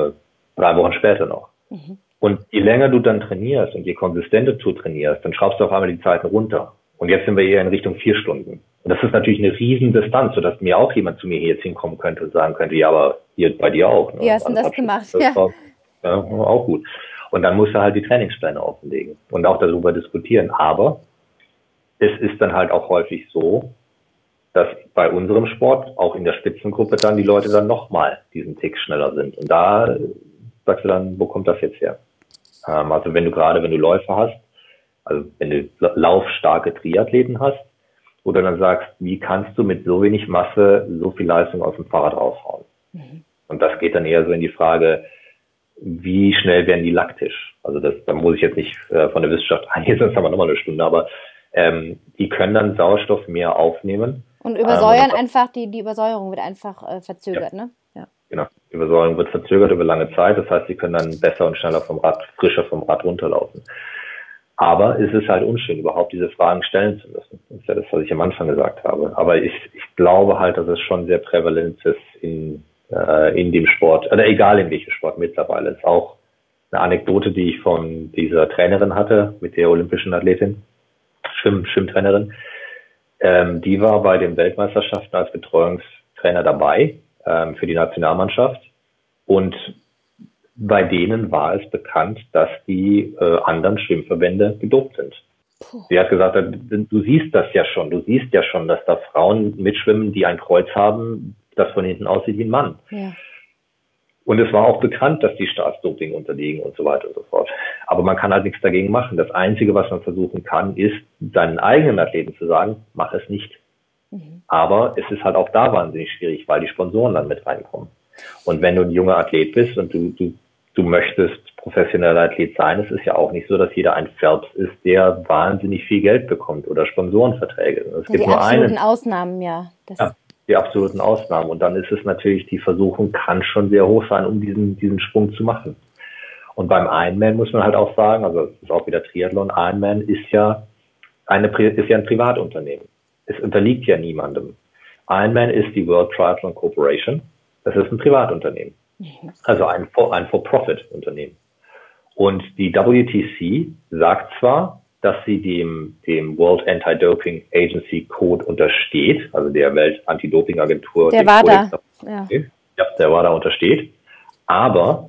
drei Wochen später noch. Mhm. Und je länger du dann trainierst und je konsistenter du trainierst, dann schraubst du auf einmal die Zeiten runter. Und jetzt sind wir eher in Richtung vier Stunden. Und das ist natürlich eine riesen Distanz, sodass mir auch jemand zu mir hier jetzt hinkommen könnte und sagen könnte, ja, aber hier bei dir auch. Ne? Wie hast du das gemacht? Das ja. War, ja, auch gut. Und dann musst du halt die Trainingspläne offenlegen und auch darüber diskutieren. Aber es ist dann halt auch häufig so, dass bei unserem Sport auch in der Spitzengruppe dann die Leute dann nochmal diesen Tick schneller sind. Und da sagst du dann, wo kommt das jetzt her? Ähm, also wenn du gerade, wenn du Läufer hast, also wenn du laufstarke Triathleten hast, wo du dann sagst, wie kannst du mit so wenig Masse so viel Leistung aus dem Fahrrad raushauen? Mhm. Und das geht dann eher so in die Frage, wie schnell werden die laktisch? Also das, da muss ich jetzt nicht äh, von der Wissenschaft eingehen, sonst haben wir nochmal eine Stunde, aber ähm, die können dann Sauerstoff mehr aufnehmen und übersäuern ähm, einfach, die, die Übersäuerung wird einfach äh, verzögert, ja. ne? Ja. Genau. Die Übersäuerung wird verzögert über lange Zeit. Das heißt, sie können dann besser und schneller vom Rad, frischer vom Rad runterlaufen. Aber es ist halt unschön, überhaupt diese Fragen stellen zu müssen. Das ist ja das, was ich am Anfang gesagt habe. Aber ich, ich glaube halt, dass es schon sehr prävalent ist in, äh, in dem Sport, oder egal in welchem Sport mittlerweile. Es ist auch eine Anekdote, die ich von dieser Trainerin hatte, mit der olympischen Athletin, Schwimm, Schwimmtrainerin. Ähm, die war bei den Weltmeisterschaften als Betreuungstrainer dabei ähm, für die Nationalmannschaft. Und bei denen war es bekannt, dass die äh, anderen Schwimmverbände gedopt sind. Puh. Sie hat gesagt, du siehst das ja schon, du siehst ja schon, dass da Frauen mitschwimmen, die ein Kreuz haben, das von hinten aussieht wie ein Mann. Ja. Und es war auch bekannt, dass die Staatsdoping unterliegen und so weiter und so fort. Aber man kann halt nichts dagegen machen. Das Einzige, was man versuchen kann, ist, seinen eigenen Athleten zu sagen, mach es nicht. Mhm. Aber es ist halt auch da wahnsinnig schwierig, weil die Sponsoren dann mit reinkommen. Und wenn du ein junger Athlet bist und du, du, du möchtest professioneller Athlet sein, es ist ja auch nicht so, dass jeder ein Phelps ist, der wahnsinnig viel Geld bekommt oder Sponsorenverträge. Es ja, gibt die nur einen. Ausnahmen, ja. ja die absoluten Ausnahmen. Und dann ist es natürlich, die Versuchung kann schon sehr hoch sein, um diesen, diesen Sprung zu machen. Und beim Ironman muss man halt auch sagen, also es ist auch wieder Triathlon, Ironman ist ja eine, ist ja ein Privatunternehmen. Es unterliegt ja niemandem. Ironman ist die World Triathlon Corporation. Das ist ein Privatunternehmen. Mhm. Also ein, ein For-Profit-Unternehmen. Und die WTC sagt zwar, dass sie dem, dem World Anti-Doping Agency Code untersteht, also der Welt-Anti-Doping-Agentur. Der war Codex da. Ja. ja, der war da untersteht. Aber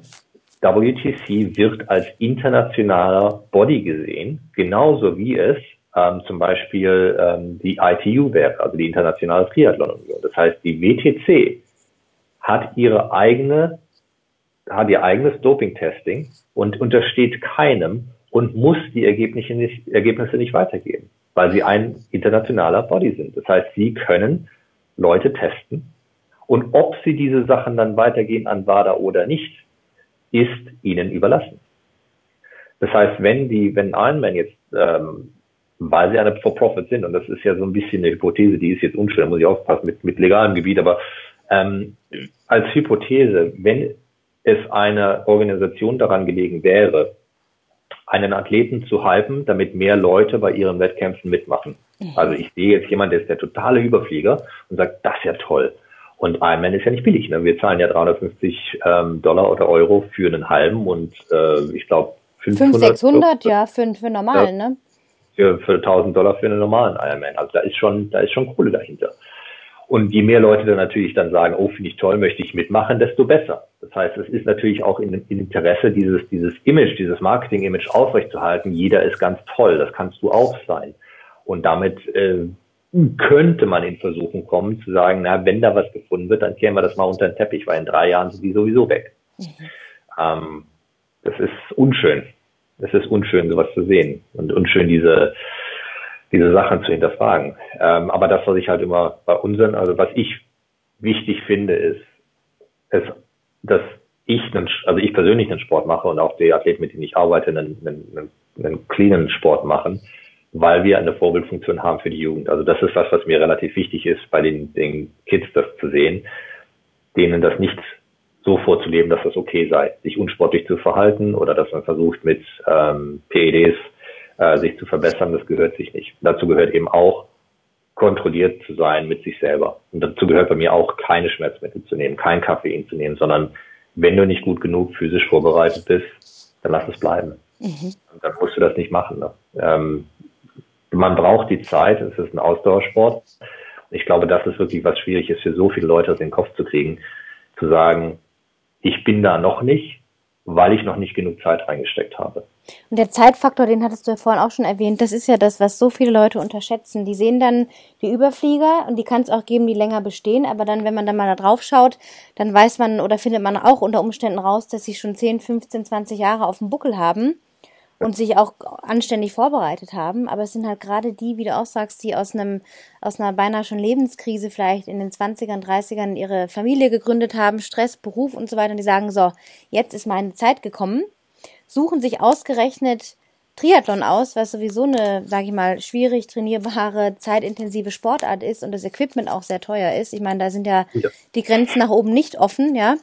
WTC wird als internationaler Body gesehen, genauso wie es ähm, zum Beispiel ähm, die ITU wäre, also die Internationale Triathlon Union. Das heißt, die WTC hat ihre eigene, hat ihr eigenes Doping-Testing und untersteht keinem und muss die Ergebnisse nicht, Ergebnisse nicht weitergeben, weil sie ein internationaler Body sind. Das heißt, sie können Leute testen Und ob sie diese Sachen dann weitergeben an WADA oder nicht, ist ihnen überlassen. Das heißt, wenn die, wenn Ironman jetzt, ähm, weil sie eine For-Profit sind, und das ist ja so ein bisschen eine Hypothese, die ist jetzt unschwer, muss ich aufpassen, mit, mit legalem Gebiet, aber ähm, als Hypothese, wenn es einer Organisation daran gelegen wäre, einen Athleten zu hypen, damit mehr Leute bei ihren Wettkämpfen mitmachen. Mhm. Also ich sehe jetzt jemand, der ist der totale Überflieger und sagt, das ist ja toll. Und Ironman ist ja nicht billig. Ne? Wir zahlen ja 350 ähm, Dollar oder Euro für einen halben und äh, ich glaube 500, 600, ja, für, für normalen, ja, ne? Für, für 1000 Dollar für einen normalen Ironman. Also da ist schon, da ist schon Kohle dahinter. Und je mehr Leute dann natürlich dann sagen, oh, finde ich toll, möchte ich mitmachen, desto besser. Das heißt, es ist natürlich auch in, in Interesse, dieses, dieses Image, dieses Marketing-Image aufrechtzuerhalten. Jeder ist ganz toll, das kannst du auch sein. Und damit äh, könnte man in Versuchen kommen, zu sagen, na, wenn da was gefunden wird, dann kehren wir das mal unter den Teppich, weil in drei Jahren sind die sowieso weg. Mhm. Ähm, das ist unschön. Es ist unschön, sowas zu sehen und unschön, diese, diese Sachen zu hinterfragen. Ähm, aber das, was ich halt immer bei unseren, also was ich wichtig finde, ist, es, dass ich, einen, also ich persönlich einen Sport mache und auch die Athleten, mit denen ich arbeite, einen, einen, einen cleanen Sport machen, weil wir eine Vorbildfunktion haben für die Jugend. Also das ist was, was mir relativ wichtig ist, bei den, den Kids das zu sehen, denen das nicht so vorzuleben, dass das okay sei, sich unsportlich zu verhalten oder dass man versucht mit ähm, PEDs äh, sich zu verbessern, das gehört sich nicht. Dazu gehört eben auch, kontrolliert zu sein mit sich selber. Und dazu gehört bei mir auch, keine Schmerzmittel zu nehmen, kein Koffein zu nehmen, sondern wenn du nicht gut genug physisch vorbereitet bist, dann lass es bleiben. Mhm. Dann musst du das nicht machen. Ne? Ähm, man braucht die Zeit, es ist ein Ausdauersport. Ich glaube, das ist wirklich was Schwieriges für so viele Leute aus dem Kopf zu kriegen, zu sagen, ich bin da noch nicht, weil ich noch nicht genug Zeit reingesteckt habe. Und der Zeitfaktor, den hattest du ja vorhin auch schon erwähnt, das ist ja das, was so viele Leute unterschätzen. Die sehen dann die Überflieger und die kann es auch geben, die länger bestehen, aber dann, wenn man dann mal da drauf schaut, dann weiß man oder findet man auch unter Umständen raus, dass sie schon 10, 15, 20 Jahre auf dem Buckel haben und sich auch anständig vorbereitet haben. Aber es sind halt gerade die, wie du auch sagst, die aus einem, aus einer beinahe schon Lebenskrise vielleicht in den 20ern, 30ern ihre Familie gegründet haben, Stress, Beruf und so weiter. Und die sagen so, jetzt ist meine Zeit gekommen, suchen sich ausgerechnet Triathlon aus, was sowieso eine, sage ich mal, schwierig trainierbare, zeitintensive Sportart ist und das Equipment auch sehr teuer ist. Ich meine, da sind ja, ja. die Grenzen nach oben nicht offen, ja.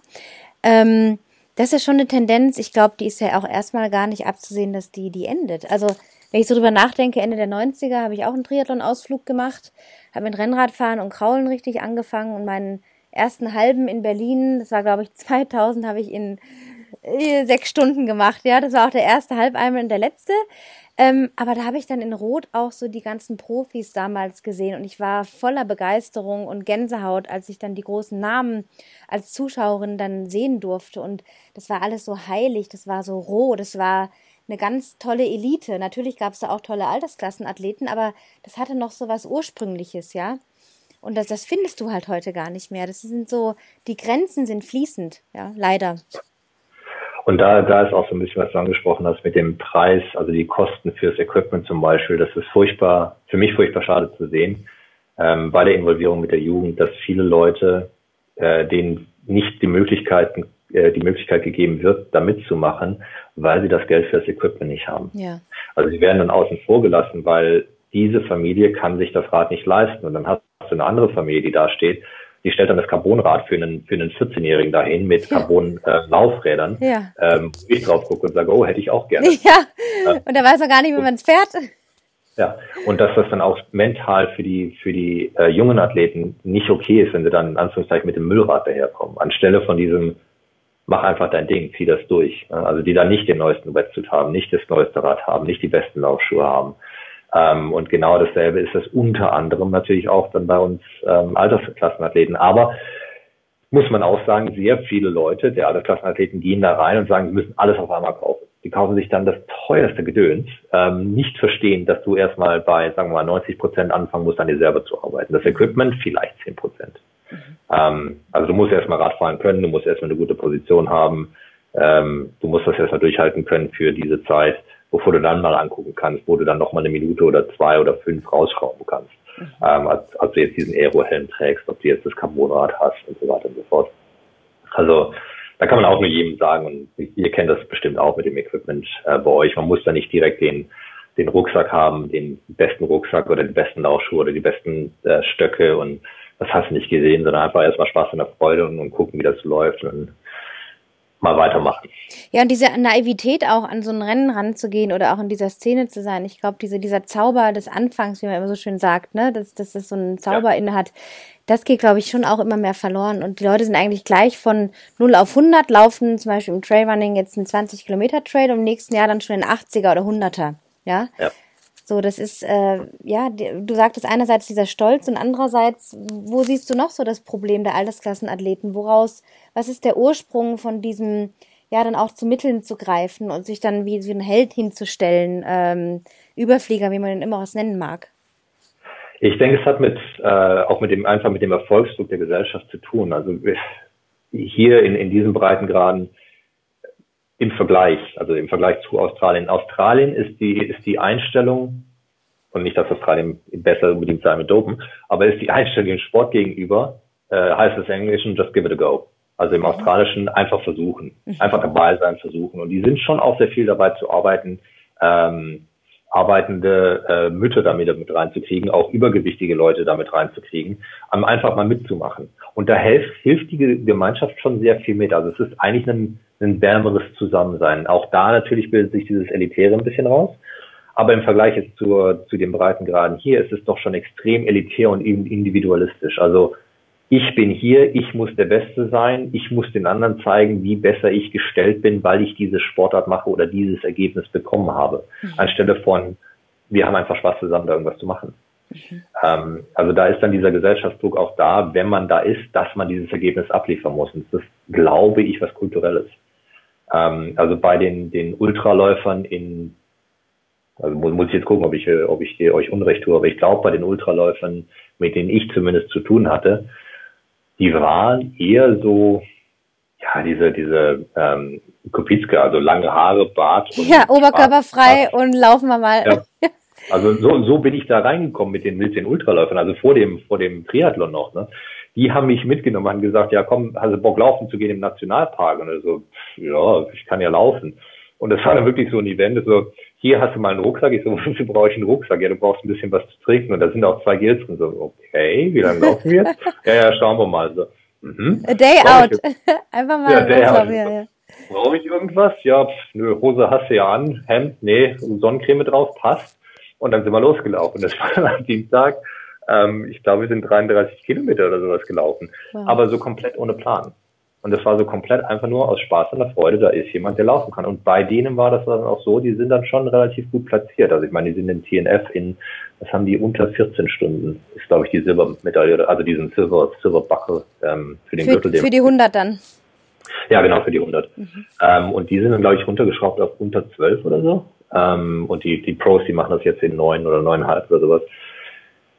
Ähm, das ist schon eine Tendenz, ich glaube, die ist ja auch erstmal gar nicht abzusehen, dass die, die endet. Also, wenn ich so drüber nachdenke, Ende der 90er habe ich auch einen Triathlon-Ausflug gemacht, habe mit Rennradfahren und Kraulen richtig angefangen und meinen ersten halben in Berlin, das war glaube ich 2000, habe ich in sechs Stunden gemacht. Ja, das war auch der erste Halbeimer und der letzte. Ähm, aber da habe ich dann in Rot auch so die ganzen Profis damals gesehen und ich war voller Begeisterung und Gänsehaut, als ich dann die großen Namen als Zuschauerin dann sehen durfte. Und das war alles so heilig, das war so roh, das war eine ganz tolle Elite. Natürlich gab es da auch tolle Altersklassenathleten, aber das hatte noch so was Ursprüngliches, ja. Und das, das findest du halt heute gar nicht mehr. Das sind so, die Grenzen sind fließend, ja, leider. Und da, da ist auch so ein bisschen, was du angesprochen hast mit dem Preis, also die Kosten fürs Equipment zum Beispiel. Das ist furchtbar, für mich furchtbar schade zu sehen, ähm, bei der Involvierung mit der Jugend, dass viele Leute, äh, denen nicht die Möglichkeiten, äh, die Möglichkeit gegeben wird, da mitzumachen, weil sie das Geld fürs Equipment nicht haben. Ja. Also sie werden dann außen vor gelassen, weil diese Familie kann sich das Rad nicht leisten. Und dann hast du eine andere Familie, die da steht die stellt dann das Carbonrad für einen, für einen 14-Jährigen dahin mit Carbon-Laufrädern, äh, ja. ähm, ich drauf gucke und sage, oh, hätte ich auch gerne. Ja, und er weiß auch gar nicht, wie man es fährt. Ja, und dass das dann auch mental für die, für die äh, jungen Athleten nicht okay ist, wenn sie dann in Anführungszeichen mit dem Müllrad daherkommen. Anstelle von diesem, mach einfach dein Ding, zieh das durch. Also die dann nicht den neuesten Wetsuit haben, nicht das neueste Rad haben, nicht die besten Laufschuhe haben, ähm, und genau dasselbe ist das unter anderem natürlich auch dann bei uns ähm, Altersklassenathleten. Aber muss man auch sagen, sehr viele Leute der Altersklassenathleten gehen da rein und sagen, sie müssen alles auf einmal kaufen. Die kaufen sich dann das teuerste Gedöns, ähm, nicht verstehen, dass du erstmal bei, sagen wir mal, 90 Prozent anfangen musst, an dir selber zu arbeiten. Das Equipment vielleicht 10 Prozent. Mhm. Ähm, also du musst erstmal Radfahren können, du musst erstmal eine gute Position haben, ähm, du musst das erstmal durchhalten können für diese Zeit bevor du dann mal angucken kannst, wo du dann noch mal eine Minute oder zwei oder fünf rausschrauben kannst. Mhm. Ähm, als, als du jetzt diesen Aero-Helm trägst, ob du jetzt das Carbonrad hast und so weiter und so fort. Also da kann man auch nur jedem sagen, und ihr kennt das bestimmt auch mit dem Equipment äh, bei euch, man muss da nicht direkt den, den Rucksack haben, den besten Rucksack oder die besten Laufschuhe oder die besten äh, Stöcke und das hast du nicht gesehen, sondern einfach erstmal Spaß und Freude und, und gucken, wie das läuft und mal weitermachen. Ja, und diese Naivität auch an so ein Rennen ranzugehen oder auch in dieser Szene zu sein. Ich glaube, diese, dieser Zauber des Anfangs, wie man immer so schön sagt, ne, dass, dass es so einen Zauber ja. inne hat, das geht, glaube ich, schon auch immer mehr verloren. Und die Leute sind eigentlich gleich von 0 auf 100, laufen zum Beispiel im Trailrunning jetzt einen 20 Kilometer Trail und im nächsten Jahr dann schon den 80er oder 100er. Ja. ja. So, das ist, äh, ja, du sagtest einerseits dieser Stolz und andererseits, wo siehst du noch so das Problem der Altersklassenathleten? Woraus, was ist der Ursprung von diesem, ja, dann auch zu Mitteln zu greifen und sich dann wie, wie ein Held hinzustellen, ähm, Überflieger, wie man ihn immer was nennen mag? Ich denke, es hat mit, äh, auch mit dem, einfach mit dem Erfolgsdruck der Gesellschaft zu tun. Also hier in, in diesen Breitengraden im Vergleich, also im Vergleich zu Australien. In Australien ist die, ist die Einstellung, und nicht, dass Australien besser unbedingt sei mit Dopen, aber ist die Einstellung dem Sport gegenüber, äh, heißt es im Englischen, just give it a go. Also im Australischen einfach versuchen, mhm. einfach dabei sein, versuchen. Und die sind schon auch sehr viel dabei zu arbeiten, ähm, arbeitende äh, Mütter damit mit reinzukriegen, auch übergewichtige Leute damit reinzukriegen, um einfach mal mitzumachen. Und da hilft, hilft die Gemeinschaft schon sehr viel mit. Also es ist eigentlich ein, ein wärmeres Zusammensein. Auch da natürlich bildet sich dieses Elitäre ein bisschen raus. Aber im Vergleich jetzt zur, zu den Breitengraden hier ist es doch schon extrem elitär und individualistisch. Also ich bin hier, ich muss der Beste sein, ich muss den anderen zeigen, wie besser ich gestellt bin, weil ich diese Sportart mache oder dieses Ergebnis bekommen habe. Mhm. Anstelle von, wir haben einfach Spaß zusammen, da irgendwas zu machen. Mhm. Ähm, also da ist dann dieser Gesellschaftsdruck auch da, wenn man da ist, dass man dieses Ergebnis abliefern muss. Und das ist, glaube ich, was Kulturelles. Ähm, also bei den, den Ultraläufern in, also muss, ich jetzt gucken, ob ich, ob ich euch Unrecht tue, aber ich glaube, bei den Ultraläufern, mit denen ich zumindest zu tun hatte, die waren eher so, ja, diese, diese ähm, Kopizke, also lange Haare, Bart. Und ja, oberkörperfrei und laufen wir mal. Ja. Also so, so bin ich da reingekommen mit den, mit den Ultraläufern, also vor dem, vor dem Triathlon noch. Ne? Die haben mich mitgenommen, haben gesagt, ja komm, hast du Bock laufen zu gehen im Nationalpark? Und so, ja, ich kann ja laufen. Und das war dann wirklich so ein Event, so, hier hast du mal einen Rucksack. Ich so, wofür brauche ich einen Rucksack? Ja, du brauchst ein bisschen was zu trinken. Und da sind auch zwei Gels drin. So, okay, wie lange laufen wir jetzt? ja, ja, schauen wir mal. So, mhm. A day Brauch out. Einfach mal ja, day out. Ja, ja. Brauche ich irgendwas? Ja, pf, nö, Hose hast du ja an, Hemd, nee, Sonnencreme drauf, passt. Und dann sind wir losgelaufen. Das war am Dienstag. Ähm, ich glaube, wir sind 33 Kilometer oder sowas gelaufen. Wow. Aber so komplett ohne Plan. Und das war so komplett einfach nur aus Spaß und der Freude, da ist jemand, der laufen kann. Und bei denen war das dann auch so, die sind dann schon relativ gut platziert. Also ich meine, die sind in TNF in, was haben die, unter 14 Stunden, ist glaube ich die Silbermedaille, also diesen Silber, Silberbuckle ähm, für den für, Gürtel. Für die 100 dann? Ja, genau, für die 100. Mhm. Ähm, und die sind dann, glaube ich, runtergeschraubt auf unter 12 oder so. Ähm, und die, die Pros, die machen das jetzt in 9 oder 9,5 oder sowas.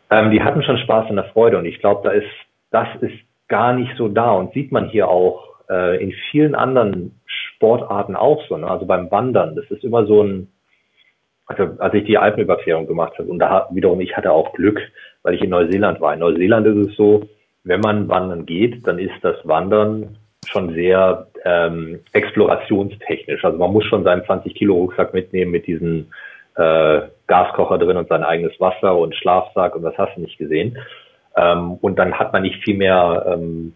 Ähm, die hatten schon Spaß und der Freude. Und ich glaube, da ist, das ist gar nicht so da und sieht man hier auch äh, in vielen anderen Sportarten auch so. Ne? Also beim Wandern, das ist immer so ein, also als ich die Alpenüberquerung gemacht habe und da wiederum ich hatte auch Glück, weil ich in Neuseeland war. In Neuseeland ist es so, wenn man wandern geht, dann ist das Wandern schon sehr ähm, explorationstechnisch. Also man muss schon seinen 20 Kilo Rucksack mitnehmen mit diesem äh, Gaskocher drin und sein eigenes Wasser und Schlafsack und was hast du nicht gesehen. Ähm, und dann hat man nicht viel mehr ähm,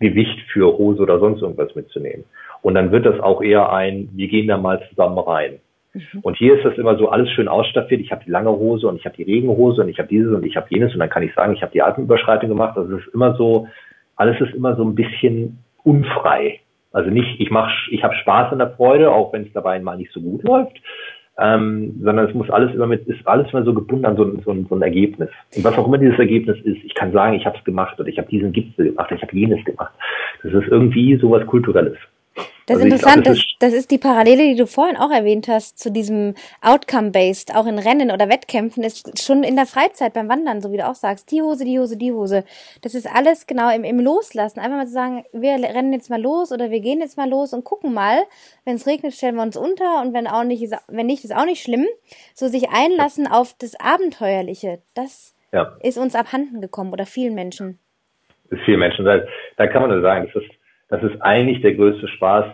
Gewicht für Hose oder sonst irgendwas mitzunehmen. Und dann wird das auch eher ein, wir gehen da mal zusammen rein. Mhm. Und hier ist das immer so alles schön ausstaffiert. Ich habe die lange Hose und ich habe die Regenhose und ich habe dieses und ich habe jenes und dann kann ich sagen, ich habe die Alpenüberschreitung gemacht. Also es ist immer so, alles ist immer so ein bisschen unfrei. Also nicht, ich mach, ich habe Spaß an der Freude, auch wenn es dabei mal nicht so gut läuft, ähm, sondern es muss alles immer mit, ist alles immer so gebunden an so, ein, so, so ein Ergebnis. Und was auch immer dieses Ergebnis ist, ich kann sagen, ich habe es gemacht oder ich habe diesen Gipfel gemacht, ich habe jenes gemacht. Das ist irgendwie sowas Kulturelles. Das ist also interessant, glaub, das, das, das, ist die Parallele, die du vorhin auch erwähnt hast, zu diesem Outcome-Based, auch in Rennen oder Wettkämpfen, ist schon in der Freizeit beim Wandern, so wie du auch sagst, die Hose, die Hose, die Hose. Das ist alles genau im, im Loslassen. Einfach mal zu sagen, wir rennen jetzt mal los oder wir gehen jetzt mal los und gucken mal. Wenn es regnet, stellen wir uns unter und wenn auch nicht, ist, wenn nicht, ist auch nicht schlimm. So sich einlassen auf das Abenteuerliche. Das, ja. ist uns abhanden gekommen oder vielen Menschen. Ist vielen Menschen. Da, da kann man nur sagen, das ist, das ist eigentlich der größte Spaß.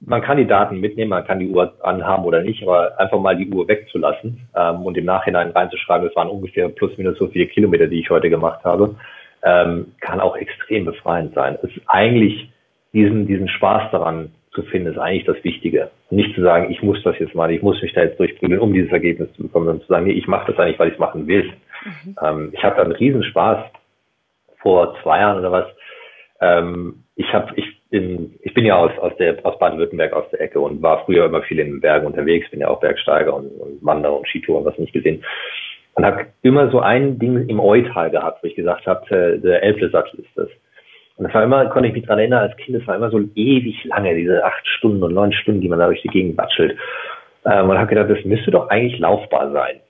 Man kann die Daten mitnehmen, man kann die Uhr anhaben oder nicht, aber einfach mal die Uhr wegzulassen ähm, und im Nachhinein reinzuschreiben, es waren ungefähr plus minus so viele Kilometer, die ich heute gemacht habe, ähm, kann auch extrem befreiend sein. Es ist eigentlich diesen, diesen Spaß daran zu finden, ist eigentlich das Wichtige. nicht zu sagen, ich muss das jetzt mal, ich muss mich da jetzt durchprügeln, um dieses Ergebnis zu bekommen, sondern zu sagen, nee, ich mache das eigentlich, weil ich es machen will. Mhm. Ähm, ich habe da einen Riesenspaß vor zwei Jahren oder was. Ähm, ich habe, ich bin, ich bin ja aus, aus der, aus Baden-Württemberg aus der Ecke und war früher immer viel in den Bergen unterwegs, bin ja auch Bergsteiger und, und Wanderer und Skitour und was nicht gesehen. Und habe immer so ein Ding im Eutal gehabt, wo ich gesagt habe, äh, der Elfle-Sattel ist das. Und das war immer, konnte ich mich dran erinnern, als Kind, das war immer so ewig lange, diese acht Stunden und neun Stunden, die man da durch die Gegend batschelt. Ähm, und habe gedacht, das müsste doch eigentlich laufbar sein.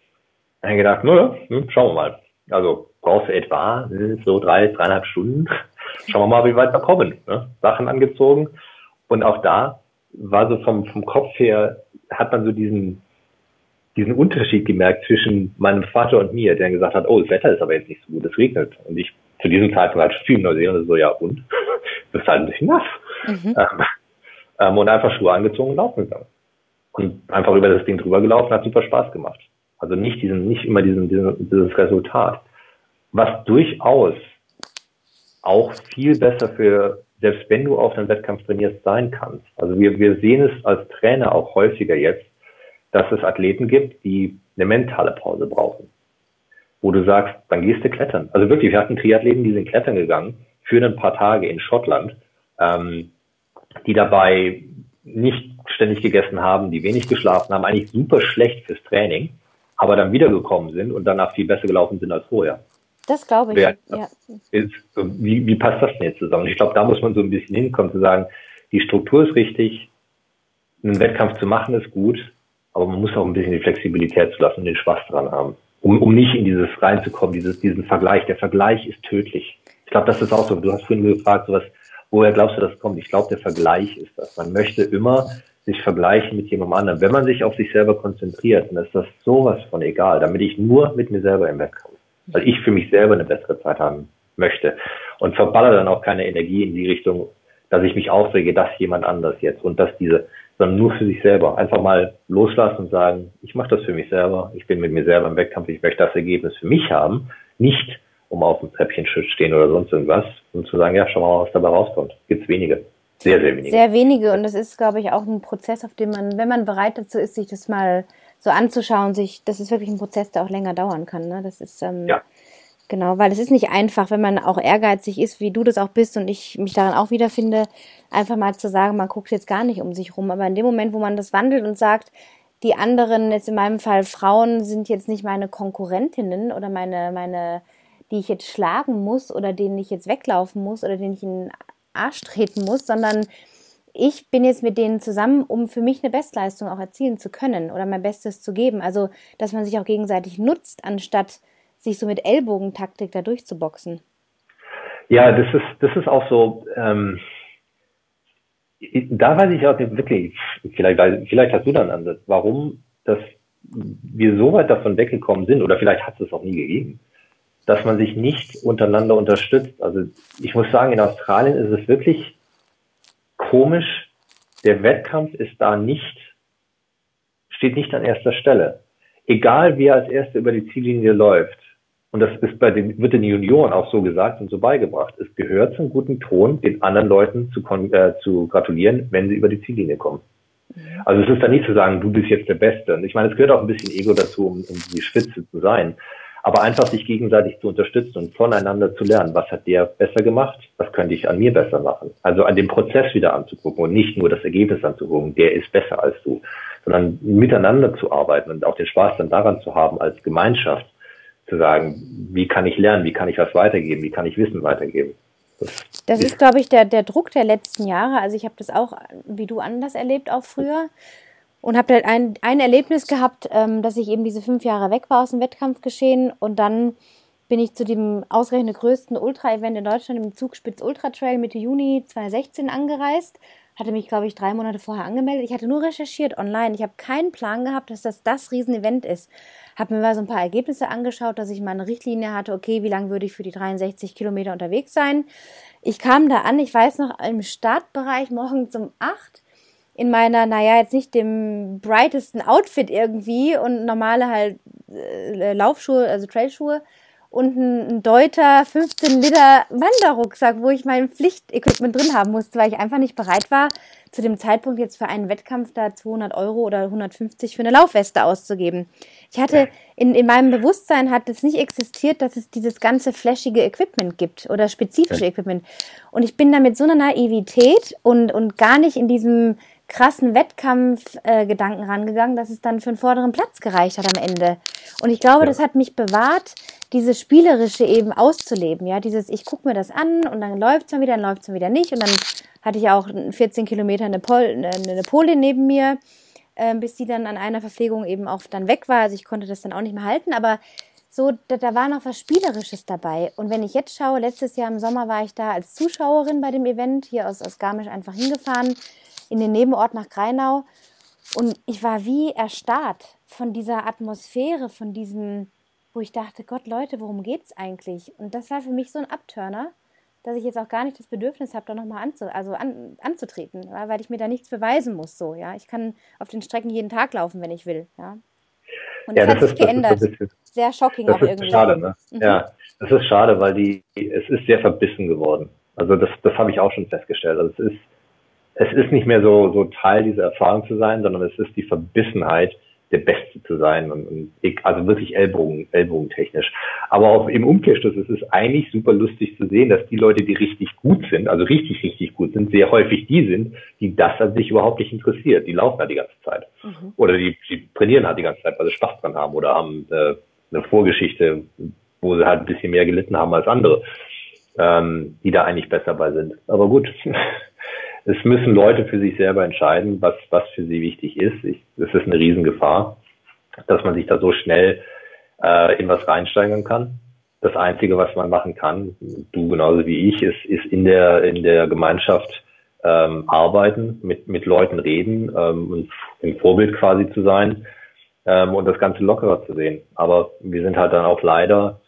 Dann gedacht, naja, hm, schauen wir mal. Also brauchst du etwa hm, so drei, dreieinhalb Stunden. Schauen wir mal, wie weit wir kommen. Ne? Sachen angezogen. Und auch da war so vom, vom Kopf her, hat man so diesen, diesen Unterschied gemerkt zwischen meinem Vater und mir, der gesagt hat, oh, das Wetter ist aber jetzt nicht so gut, es regnet. Und ich zu diesem Zeitpunkt halt viel Neuseeland so, ja und? Du bist halt ein bisschen nass. Mhm. Ähm, ähm, und einfach Schuhe angezogen und laufen gegangen. Und einfach über das Ding drüber gelaufen, hat super Spaß gemacht. Also nicht diesen, nicht immer diesen, diesen dieses Resultat. Was durchaus auch viel besser für, selbst wenn du auf einen Wettkampf trainierst, sein kannst. Also wir, wir sehen es als Trainer auch häufiger jetzt, dass es Athleten gibt, die eine mentale Pause brauchen wo du sagst, dann gehst du klettern. Also wirklich, wir hatten Triathleten, die sind klettern gegangen für ein paar Tage in Schottland, ähm, die dabei nicht ständig gegessen haben, die wenig geschlafen haben, eigentlich super schlecht fürs Training, aber dann wiedergekommen sind und danach viel besser gelaufen sind als vorher. Das glaube ich. Wer, ja. Ist, wie, wie passt das denn jetzt zusammen? Ich glaube, da muss man so ein bisschen hinkommen, zu sagen, die Struktur ist richtig, einen Wettkampf zu machen ist gut, aber man muss auch ein bisschen die Flexibilität zulassen und den Spaß dran haben um, um nicht in dieses reinzukommen, dieses, diesen Vergleich. Der Vergleich ist tödlich. Ich glaube, das ist auch so. Du hast vorhin gefragt, sowas, woher glaubst du, das kommt? Ich glaube, der Vergleich ist das. Man möchte immer sich vergleichen mit jemandem anderen. Wenn man sich auf sich selber konzentriert, dann ist das sowas von egal, damit ich nur mit mir selber im Wettkampf. Weil ich für mich selber eine bessere Zeit haben möchte. Und verballer dann auch keine Energie in die Richtung, dass ich mich aufrege, dass jemand anders jetzt und dass diese, sondern nur für sich selber. Einfach mal loslassen und sagen, ich mache das für mich selber, ich bin mit mir selber im Wettkampf, ich möchte das Ergebnis für mich haben, nicht um auf dem Treppchenschutz stehen oder sonst irgendwas und zu sagen, ja, schau mal, was dabei rauskommt. Gibt's wenige. Sehr, sehr wenige. Sehr wenige und das ist, glaube ich, auch ein Prozess, auf dem man, wenn man bereit dazu ist, sich das mal so anzuschauen, sich, das ist wirklich ein Prozess, der auch länger dauern kann. Ne? Das ist ähm, ja. Genau, weil es ist nicht einfach, wenn man auch ehrgeizig ist, wie du das auch bist und ich mich daran auch wiederfinde, einfach mal zu sagen, man guckt jetzt gar nicht um sich rum. Aber in dem Moment, wo man das wandelt und sagt, die anderen, jetzt in meinem Fall Frauen, sind jetzt nicht meine Konkurrentinnen oder meine, meine, die ich jetzt schlagen muss oder denen ich jetzt weglaufen muss oder denen ich in den Arsch treten muss, sondern ich bin jetzt mit denen zusammen, um für mich eine Bestleistung auch erzielen zu können oder mein Bestes zu geben. Also, dass man sich auch gegenseitig nutzt, anstatt sich so mit Ellbogentaktik da durchzuboxen. Ja, das ist, das ist auch so, ähm, da weiß ich auch nicht wirklich, vielleicht, vielleicht hast du dann einen Ansatz, warum dass wir so weit davon weggekommen sind, oder vielleicht hat es es auch nie gegeben, dass man sich nicht untereinander unterstützt. Also ich muss sagen, in Australien ist es wirklich komisch, der Wettkampf ist da nicht, steht nicht an erster Stelle. Egal wer als erster über die Ziellinie läuft, und das ist bei den, wird den Junioren auch so gesagt und so beigebracht. Es gehört zum guten Ton, den anderen Leuten zu, äh, zu gratulieren, wenn sie über die Ziellinie kommen. Also es ist da nicht zu sagen, du bist jetzt der Beste. Und ich meine, es gehört auch ein bisschen Ego dazu, um, um die Spitze zu sein. Aber einfach sich gegenseitig zu unterstützen und voneinander zu lernen, was hat der besser gemacht, was könnte ich an mir besser machen. Also an dem Prozess wieder anzugucken und nicht nur das Ergebnis anzugucken, der ist besser als du, sondern miteinander zu arbeiten und auch den Spaß dann daran zu haben als Gemeinschaft zu sagen, wie kann ich lernen, wie kann ich was weitergeben, wie kann ich Wissen weitergeben. Das, ist, glaube ich, der, der Druck der letzten Jahre. Also ich habe das auch, wie du anders erlebt, auch früher. Und habe halt ein, ein Erlebnis gehabt, ähm, dass ich eben diese fünf Jahre weg war aus dem Wettkampfgeschehen. Und dann bin ich zu dem ausgerechnet größten Ultra-Event in Deutschland, im Zugspitz Ultra Trail Mitte Juni 2016 angereist. hatte mich, glaube ich, drei Monate vorher angemeldet. Ich hatte nur recherchiert online. Ich habe keinen Plan gehabt, dass das das Riesenevent ist. Habe mir mal so ein paar Ergebnisse angeschaut, dass ich mal eine Richtlinie hatte, okay, wie lange würde ich für die 63 Kilometer unterwegs sein. Ich kam da an, ich weiß noch, im Startbereich morgens um acht in meiner, naja, jetzt nicht dem brightesten Outfit irgendwie und normale halt äh, Laufschuhe, also Trailschuhe und ein Deuter 15 Liter Wanderrucksack, wo ich mein Pflichtequipment drin haben musste, weil ich einfach nicht bereit war, zu dem Zeitpunkt jetzt für einen Wettkampf da 200 Euro oder 150 für eine Laufweste auszugeben. Ich hatte in, in meinem Bewusstsein hat es nicht existiert, dass es dieses ganze flashige Equipment gibt oder spezifische Equipment. Und ich bin da mit so einer Naivität und, und gar nicht in diesem krassen Wettkampfgedanken äh, rangegangen, dass es dann für einen vorderen Platz gereicht hat am Ende. Und ich glaube, ja. das hat mich bewahrt, dieses Spielerische eben auszuleben. Ja, dieses, ich gucke mir das an und dann läuft es mal wieder, dann läuft es mal wieder nicht. Und dann hatte ich auch 14 Kilometer eine, Pol eine Polin neben mir, äh, bis die dann an einer Verpflegung eben auch dann weg war. Also ich konnte das dann auch nicht mehr halten, aber so, da, da war noch was Spielerisches dabei. Und wenn ich jetzt schaue, letztes Jahr im Sommer war ich da als Zuschauerin bei dem Event, hier aus, aus Garmisch einfach hingefahren in den Nebenort nach Greinau. Und ich war wie erstarrt von dieser Atmosphäre, von diesem, wo ich dachte, Gott, Leute, worum geht's eigentlich? Und das war für mich so ein Abturner, dass ich jetzt auch gar nicht das Bedürfnis habe, da nochmal anzu, also an, anzutreten, weil ich mir da nichts beweisen muss. So, ja. Ich kann auf den Strecken jeden Tag laufen, wenn ich will. Ja. Und das ja, hat das sich ist, geändert. Bisschen, sehr shocking auch irgendwie. Schade, ne? Mhm. Ja, das ist schade, weil die, es ist sehr verbissen geworden. Also das, das habe ich auch schon festgestellt. Also es ist es ist nicht mehr so, so Teil dieser Erfahrung zu sein, sondern es ist die Verbissenheit, der Beste zu sein und, und also wirklich Ellbogen, Ellbogentechnisch. Aber auch im Umkehrschluss ist es eigentlich super lustig zu sehen, dass die Leute, die richtig gut sind, also richtig, richtig gut sind, sehr häufig die sind, die das an sich überhaupt nicht interessiert. Die laufen halt die ganze Zeit. Mhm. Oder die, die trainieren halt die ganze Zeit, weil sie Spaß dran haben oder haben äh, eine Vorgeschichte, wo sie halt ein bisschen mehr gelitten haben als andere, ähm, die da eigentlich besser bei sind. Aber gut. Es müssen Leute für sich selber entscheiden, was, was für sie wichtig ist. Ich, das ist eine Riesengefahr, dass man sich da so schnell äh, in was reinsteigern kann. Das Einzige, was man machen kann, du genauso wie ich, ist, ist in der, in der Gemeinschaft ähm, arbeiten, mit, mit Leuten reden ähm, und im Vorbild quasi zu sein ähm, und das Ganze lockerer zu sehen. Aber wir sind halt dann auch leider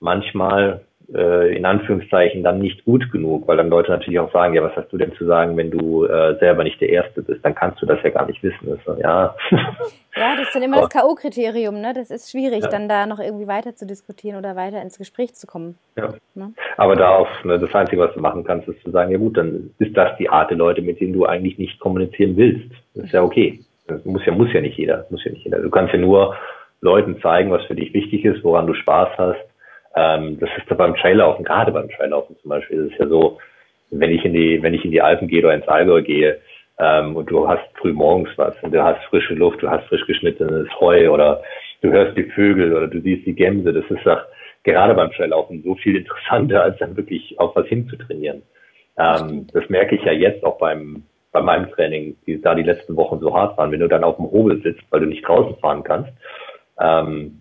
manchmal äh, in Anführungszeichen dann nicht gut genug, weil dann Leute natürlich auch sagen, ja, was hast du denn zu sagen, wenn du äh, selber nicht der Erste bist, dann kannst du das ja gar nicht wissen. Das, ja. ja, das ist dann immer das K.O.-Kriterium, ne? Das ist schwierig, ja. dann da noch irgendwie weiter zu diskutieren oder weiter ins Gespräch zu kommen. Ja. Ne? Aber darauf, ne, das Einzige, was du machen kannst, ist zu sagen, ja gut, dann ist das die Art der Leute, mit denen du eigentlich nicht kommunizieren willst. Das ist ja okay. Das muss ja, muss ja nicht jeder, muss ja nicht jeder. Du kannst ja nur Leuten zeigen, was für dich wichtig ist, woran du Spaß hast, ähm, das ist da beim Traillaufen, gerade beim Traillaufen zum Beispiel, ist es ja so, wenn ich in die, wenn ich in die Alpen gehe oder ins Allgäu gehe, ähm, und du hast früh morgens was und du hast frische Luft, du hast frisch geschnittenes Heu oder du hörst die Vögel oder du siehst die Gämse, das ist doch gerade beim Traillaufen so viel interessanter, als dann wirklich auf was hinzutrainieren. Ähm, das merke ich ja jetzt auch beim, bei meinem Training, die da die letzten Wochen so hart waren, wenn du dann auf dem Hobel sitzt, weil du nicht draußen fahren kannst, ähm,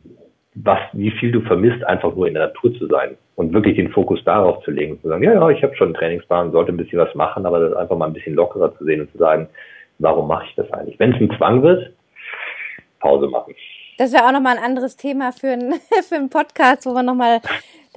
was, wie viel du vermisst, einfach nur in der Natur zu sein und wirklich den Fokus darauf zu legen und zu sagen, ja, ja, ich habe schon einen Trainingsplan, sollte ein bisschen was machen, aber das einfach mal ein bisschen lockerer zu sehen und zu sagen, warum mache ich das eigentlich? Wenn es ein Zwang wird, Pause machen. Das wäre auch nochmal ein anderes Thema für, ein, für einen Podcast, wo wir nochmal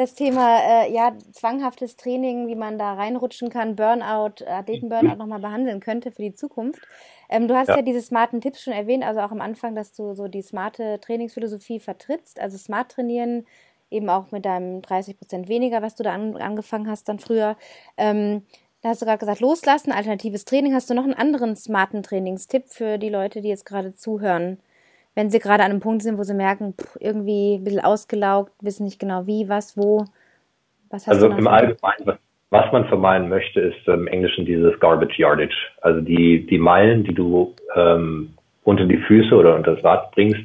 das Thema äh, ja, zwanghaftes Training, wie man da reinrutschen kann, Burnout, Athletenburnout nochmal behandeln könnte für die Zukunft. Ähm, du hast ja. ja diese smarten Tipps schon erwähnt, also auch am Anfang, dass du so die smarte Trainingsphilosophie vertrittst, also smart trainieren, eben auch mit deinem 30 Prozent weniger, was du da an, angefangen hast dann früher. Ähm, da hast du gerade gesagt, loslassen, alternatives Training. Hast du noch einen anderen smarten Trainingstipp für die Leute, die jetzt gerade zuhören? Wenn sie gerade an einem Punkt sind, wo sie merken, pff, irgendwie ein bisschen ausgelaugt, wissen nicht genau wie, was, wo. Was hast also im Allgemeinen, was, was, man vermeiden möchte, ist im Englischen dieses Garbage Yardage. Also die, die Meilen, die du ähm, unter die Füße oder unter das Rad bringst,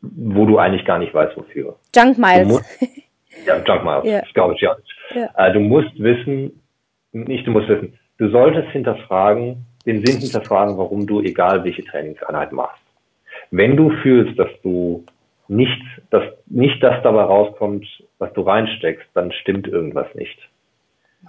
wo du eigentlich gar nicht weißt, wofür. Junk Miles. Musst, ja, Junk Miles, yeah. Garbage Yardage. Yeah. Äh, du musst wissen, nicht du musst wissen, du solltest hinterfragen, den Sinn hinterfragen, warum du egal welche Trainingseinheit machst. Wenn du fühlst, dass du nicht, dass nicht das dabei rauskommt, was du reinsteckst, dann stimmt irgendwas nicht.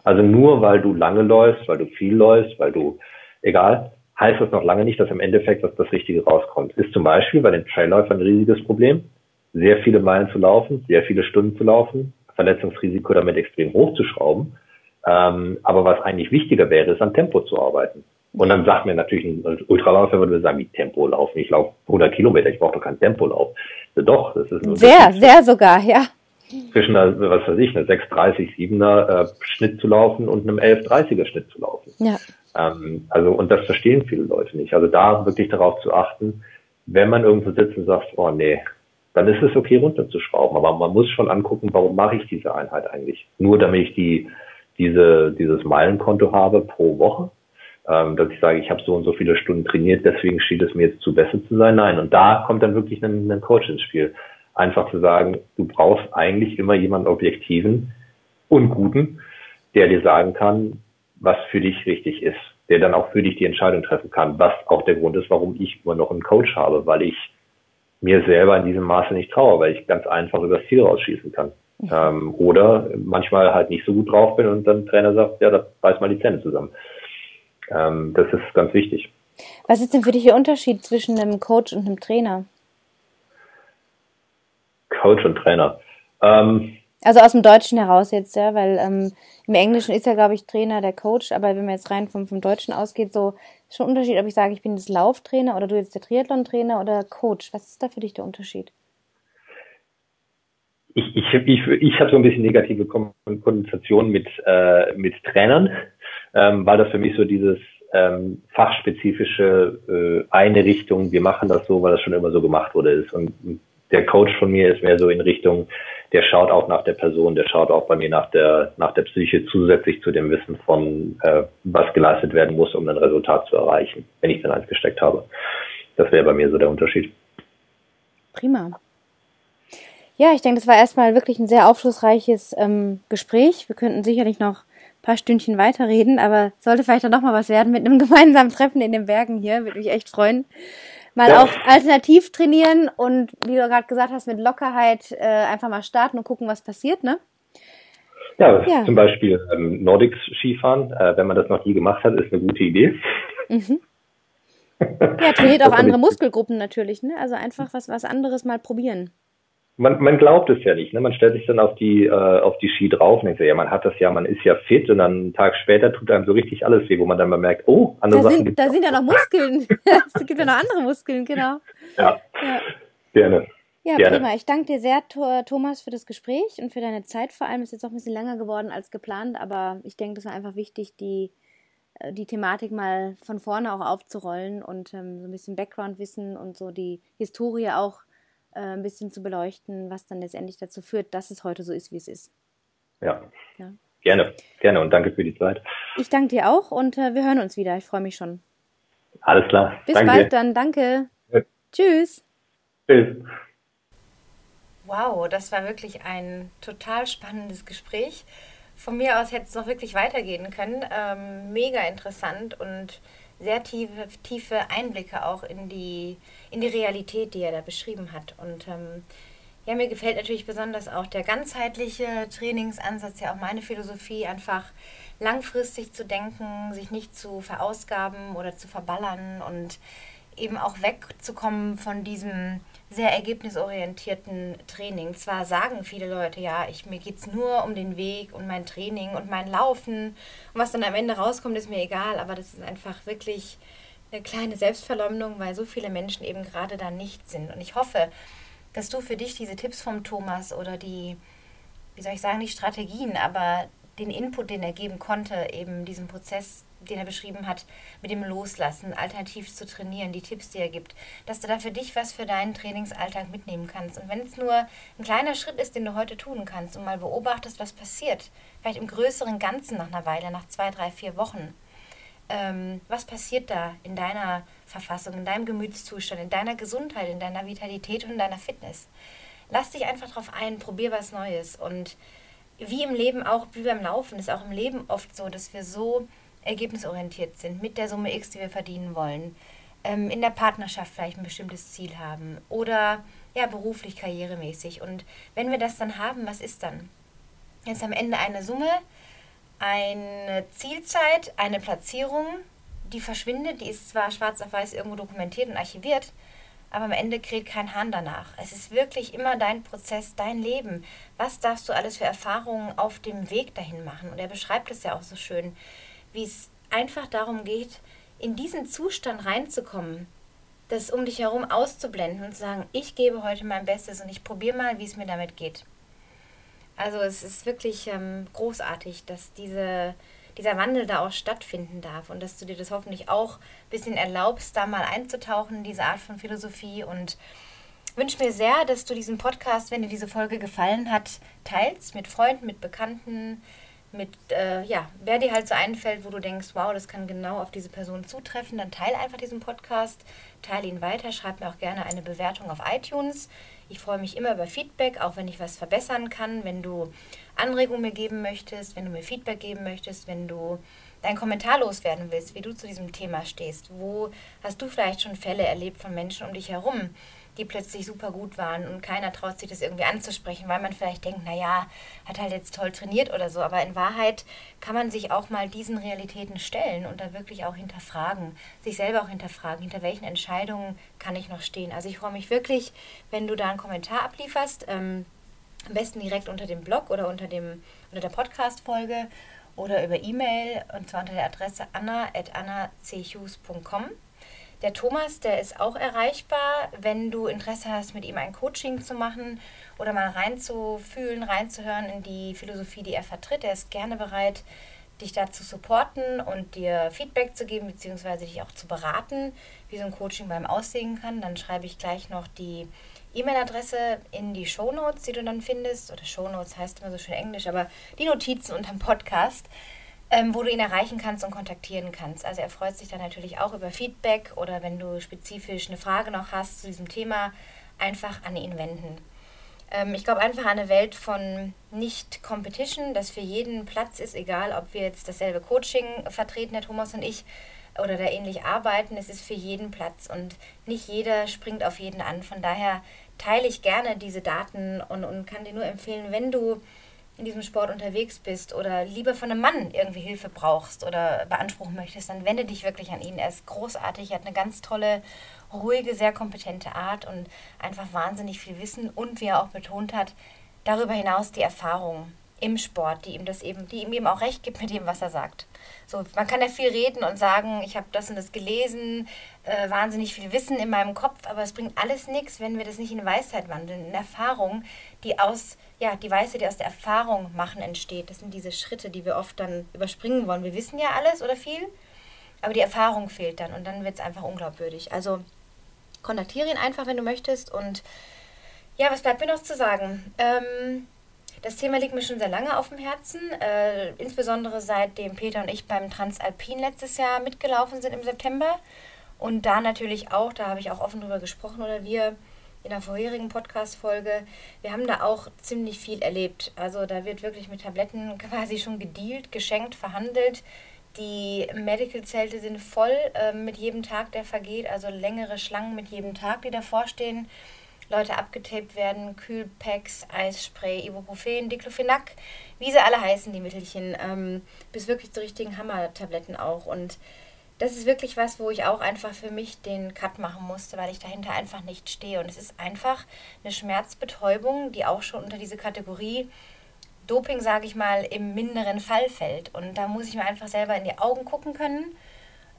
Also nur weil du lange läufst, weil du viel läufst, weil du, egal, heißt das noch lange nicht, dass im Endeffekt was das Richtige rauskommt. Ist zum Beispiel bei den Trailläufern ein riesiges Problem, sehr viele Meilen zu laufen, sehr viele Stunden zu laufen, Verletzungsrisiko damit extrem hochzuschrauben. Ähm, aber was eigentlich wichtiger wäre, ist am Tempo zu arbeiten. Und dann sagt mir natürlich ein Ultraläufer würde sagen, wie Tempo laufen. Ich laufe 100 Kilometer, ich brauche doch keinen Tempolauf. Doch, das ist ein Sehr, sehr sogar, ja. Zwischen einer, was weiß ich, einer 630 7er äh, Schnitt zu laufen und einem 1130er Schnitt zu laufen. Ja. Ähm, also, und das verstehen viele Leute nicht. Also da wirklich darauf zu achten, wenn man irgendwo sitzt und sagt, oh nee, dann ist es okay runterzuschrauben. Aber man muss schon angucken, warum mache ich diese Einheit eigentlich? Nur damit ich die, diese, dieses Meilenkonto habe pro Woche, ähm, dass ich sage, ich habe so und so viele Stunden trainiert, deswegen steht es mir jetzt zu, besser zu sein. Nein, und da kommt dann wirklich ein, ein Coach ins Spiel. Einfach zu sagen, du brauchst eigentlich immer jemanden Objektiven und Guten, der dir sagen kann, was für dich richtig ist, der dann auch für dich die Entscheidung treffen kann, was auch der Grund ist, warum ich immer noch einen Coach habe, weil ich mir selber in diesem Maße nicht traue, weil ich ganz einfach übers Ziel rausschießen kann. Mhm. Ähm, oder manchmal halt nicht so gut drauf bin und dann Trainer sagt, ja, da reiß mal die Zähne zusammen. Ähm, das ist ganz wichtig. Was ist denn für dich der Unterschied zwischen einem Coach und einem Trainer? Coach und Trainer. Ähm, also aus dem Deutschen heraus jetzt, ja, weil ähm, im Englischen ist ja, glaube ich, Trainer der Coach, aber wenn man jetzt rein vom, vom Deutschen ausgeht, so ist schon ein Unterschied, ob ich sage, ich bin jetzt Lauftrainer oder du jetzt der Triathlon-Trainer oder Coach. Was ist da für dich der Unterschied? Ich, ich, ich, ich habe so ein bisschen negative Konnotation mit, äh, mit Trainern, ähm, weil das für mich so dieses ähm, fachspezifische äh, eine Richtung, wir machen das so, weil das schon immer so gemacht wurde ist. Und der Coach von mir ist mehr so in Richtung, der schaut auch nach der Person, der schaut auch bei mir nach der, nach der Psyche zusätzlich zu dem Wissen von, äh, was geleistet werden muss, um ein Resultat zu erreichen, wenn ich dann eins gesteckt habe. Das wäre bei mir so der Unterschied. Prima. Ja, ich denke, das war erstmal wirklich ein sehr aufschlussreiches ähm, Gespräch. Wir könnten sicherlich noch paar Stündchen weiterreden, aber sollte vielleicht dann noch mal was werden mit einem gemeinsamen Treffen in den Bergen hier. Würde mich echt freuen mal ja. auch alternativ trainieren und wie du gerade gesagt hast, mit Lockerheit äh, einfach mal starten und gucken, was passiert, ne? Ja, ja. zum Beispiel ähm, Nordics Skifahren, äh, wenn man das noch nie gemacht hat, ist eine gute Idee. Mhm. Ja, trainiert auch andere Muskelgruppen natürlich, ne? Also einfach was, was anderes mal probieren man, man glaubt es ja nicht. Ne? Man stellt sich dann auf die, äh, auf die Ski drauf und denkt so, ja, man hat das ja, man ist ja fit und dann einen Tag später tut einem so richtig alles weh, wo man dann mal merkt, oh, andere da Sachen sind, Da sind ja noch Muskeln. es gibt ja noch andere Muskeln, genau. Ja, ja. gerne. Ja, Gerne. prima. Ich danke dir sehr, Thomas, für das Gespräch und für deine Zeit vor allem. Ist jetzt auch ein bisschen länger geworden als geplant, aber ich denke, das war einfach wichtig, die, äh, die Thematik mal von vorne auch aufzurollen und ähm, so ein bisschen Background-Wissen und so die Historie auch ein bisschen zu beleuchten, was dann letztendlich dazu führt, dass es heute so ist, wie es ist. Ja. ja. Gerne, gerne und danke für die Zeit. Ich danke dir auch und äh, wir hören uns wieder. Ich freue mich schon. Alles klar. Bis danke. bald dann. Danke. Ja. Tschüss. Tschüss. Wow, das war wirklich ein total spannendes Gespräch. Von mir aus hätte es noch wirklich weitergehen können. Ähm, mega interessant und sehr tiefe, tiefe Einblicke auch in die, in die Realität, die er da beschrieben hat. Und ähm, ja, mir gefällt natürlich besonders auch der ganzheitliche Trainingsansatz, ja auch meine Philosophie, einfach langfristig zu denken, sich nicht zu verausgaben oder zu verballern und eben auch wegzukommen von diesem sehr ergebnisorientierten Training. Zwar sagen viele Leute, ja, ich, mir geht es nur um den Weg und mein Training und mein Laufen und was dann am Ende rauskommt, ist mir egal, aber das ist einfach wirklich eine kleine Selbstverleumdung, weil so viele Menschen eben gerade da nicht sind. Und ich hoffe, dass du für dich diese Tipps vom Thomas oder die, wie soll ich sagen, die Strategien, aber den Input, den er geben konnte, eben diesen Prozess den er beschrieben hat, mit dem Loslassen, alternativ zu trainieren, die Tipps, die er gibt, dass du da für dich was für deinen Trainingsalltag mitnehmen kannst. Und wenn es nur ein kleiner Schritt ist, den du heute tun kannst und mal beobachtest, was passiert, vielleicht im größeren Ganzen nach einer Weile, nach zwei, drei, vier Wochen, ähm, was passiert da in deiner Verfassung, in deinem Gemütszustand, in deiner Gesundheit, in deiner Vitalität und in deiner Fitness. Lass dich einfach drauf ein, probier was Neues und wie im Leben auch, wie beim Laufen, ist auch im Leben oft so, dass wir so ergebnisorientiert sind, mit der Summe X, die wir verdienen wollen, ähm, in der Partnerschaft vielleicht ein bestimmtes Ziel haben oder ja, beruflich, karrieremäßig. Und wenn wir das dann haben, was ist dann? Jetzt am Ende eine Summe, eine Zielzeit, eine Platzierung, die verschwindet, die ist zwar schwarz auf weiß irgendwo dokumentiert und archiviert, aber am Ende kräht kein Hahn danach. Es ist wirklich immer dein Prozess, dein Leben. Was darfst du alles für Erfahrungen auf dem Weg dahin machen? Und er beschreibt es ja auch so schön, wie es einfach darum geht, in diesen Zustand reinzukommen, das um dich herum auszublenden und zu sagen, ich gebe heute mein Bestes und ich probiere mal, wie es mir damit geht. Also es ist wirklich ähm, großartig, dass diese, dieser Wandel da auch stattfinden darf und dass du dir das hoffentlich auch ein bisschen erlaubst, da mal einzutauchen in diese Art von Philosophie und wünsche mir sehr, dass du diesen Podcast, wenn dir diese Folge gefallen hat, teilst mit Freunden, mit Bekannten, mit, äh, ja, wer dir halt so einfällt, wo du denkst, wow, das kann genau auf diese Person zutreffen, dann teile einfach diesen Podcast, teile ihn weiter, schreib mir auch gerne eine Bewertung auf iTunes. Ich freue mich immer über Feedback, auch wenn ich was verbessern kann, wenn du Anregungen mir geben möchtest, wenn du mir Feedback geben möchtest, wenn du deinen Kommentar loswerden willst, wie du zu diesem Thema stehst. Wo hast du vielleicht schon Fälle erlebt von Menschen um dich herum? die plötzlich super gut waren und keiner traut sich das irgendwie anzusprechen, weil man vielleicht denkt, naja, hat halt jetzt toll trainiert oder so. Aber in Wahrheit kann man sich auch mal diesen Realitäten stellen und da wirklich auch hinterfragen, sich selber auch hinterfragen, hinter welchen Entscheidungen kann ich noch stehen. Also ich freue mich wirklich, wenn du da einen Kommentar ablieferst, ähm, am besten direkt unter dem Blog oder unter, dem, unter der Podcast-Folge oder über E-Mail und zwar unter der Adresse anna.annachughes.com. Der Thomas, der ist auch erreichbar, wenn du Interesse hast, mit ihm ein Coaching zu machen oder mal reinzufühlen, reinzuhören in die Philosophie, die er vertritt. Er ist gerne bereit, dich da zu supporten und dir Feedback zu geben, beziehungsweise dich auch zu beraten, wie so ein Coaching beim Aussehen kann. Dann schreibe ich gleich noch die E-Mail-Adresse in die Show Notes, die du dann findest. Oder Show Notes heißt immer so schön Englisch, aber die Notizen unterm Podcast ähm, wo du ihn erreichen kannst und kontaktieren kannst. Also er freut sich dann natürlich auch über Feedback oder wenn du spezifisch eine Frage noch hast zu diesem Thema, einfach an ihn wenden. Ähm, ich glaube einfach an eine Welt von Nicht-Competition, dass für jeden Platz ist, egal ob wir jetzt dasselbe Coaching vertreten, der Thomas und ich, oder da ähnlich arbeiten, es ist für jeden Platz und nicht jeder springt auf jeden an. Von daher teile ich gerne diese Daten und, und kann dir nur empfehlen, wenn du in diesem Sport unterwegs bist oder lieber von einem Mann irgendwie Hilfe brauchst oder beanspruchen möchtest, dann wende dich wirklich an ihn. Er ist großartig, er hat eine ganz tolle, ruhige, sehr kompetente Art und einfach wahnsinnig viel Wissen und wie er auch betont hat, darüber hinaus die Erfahrung im Sport, die ihm das eben, die ihm eben auch recht gibt mit dem, was er sagt. So, man kann ja viel reden und sagen, ich habe das und das gelesen, äh, wahnsinnig viel Wissen in meinem Kopf, aber es bringt alles nichts, wenn wir das nicht in Weisheit wandeln, in Erfahrung, die aus, ja, die Weisheit, die aus der Erfahrung machen entsteht. Das sind diese Schritte, die wir oft dann überspringen wollen. Wir wissen ja alles oder viel, aber die Erfahrung fehlt dann und dann wird es einfach unglaubwürdig. Also kontaktiere ihn einfach, wenn du möchtest und ja, was bleibt mir noch zu sagen? Ähm, das Thema liegt mir schon sehr lange auf dem Herzen, äh, insbesondere seitdem Peter und ich beim Transalpin letztes Jahr mitgelaufen sind im September. Und da natürlich auch, da habe ich auch offen drüber gesprochen, oder wir in der vorherigen Podcast-Folge, wir haben da auch ziemlich viel erlebt. Also da wird wirklich mit Tabletten quasi schon gedealt, geschenkt, verhandelt. Die Medical-Zelte sind voll äh, mit jedem Tag, der vergeht, also längere Schlangen mit jedem Tag, die davor stehen. Leute abgetaped werden, Kühlpacks, Eisspray, Ibuprofen, Diclofenac, wie sie alle heißen, die Mittelchen, ähm, bis wirklich zu richtigen Hammer-Tabletten auch. Und das ist wirklich was, wo ich auch einfach für mich den Cut machen musste, weil ich dahinter einfach nicht stehe. Und es ist einfach eine Schmerzbetäubung, die auch schon unter diese Kategorie Doping, sage ich mal, im minderen Fall fällt. Und da muss ich mir einfach selber in die Augen gucken können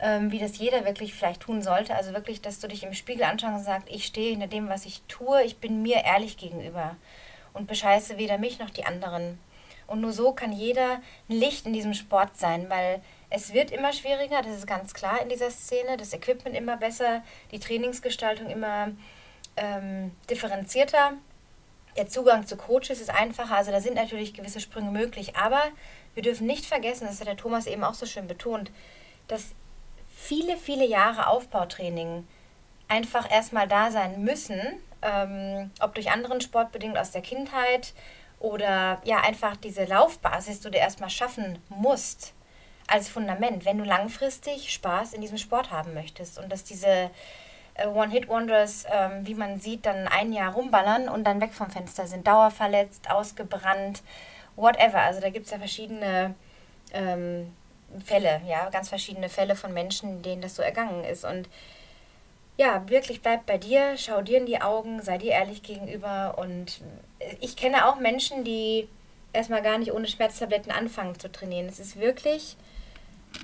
ähm, wie das jeder wirklich vielleicht tun sollte. Also wirklich, dass du dich im Spiegel anschaust und sagst, ich stehe hinter dem, was ich tue, ich bin mir ehrlich gegenüber und bescheiße weder mich noch die anderen. Und nur so kann jeder ein Licht in diesem Sport sein, weil es wird immer schwieriger, das ist ganz klar in dieser Szene, das Equipment immer besser, die Trainingsgestaltung immer ähm, differenzierter, der Zugang zu Coaches ist einfacher, also da sind natürlich gewisse Sprünge möglich, aber wir dürfen nicht vergessen, das hat der Thomas eben auch so schön betont, dass viele, viele Jahre Aufbautraining einfach erstmal da sein müssen, ähm, ob durch anderen Sport bedingt aus der Kindheit oder ja einfach diese Laufbasis, die du dir erstmal schaffen musst als Fundament, wenn du langfristig Spaß in diesem Sport haben möchtest und dass diese äh, One-Hit-Wonders, ähm, wie man sieht, dann ein Jahr rumballern und dann weg vom Fenster sind, dauerverletzt, ausgebrannt, whatever. Also da gibt es ja verschiedene ähm, Fälle, ja, ganz verschiedene Fälle von Menschen, denen das so ergangen ist. Und ja, wirklich bleib bei dir, schau dir in die Augen, sei dir ehrlich gegenüber. Und ich kenne auch Menschen, die erstmal gar nicht ohne Schmerztabletten anfangen zu trainieren. Es ist wirklich,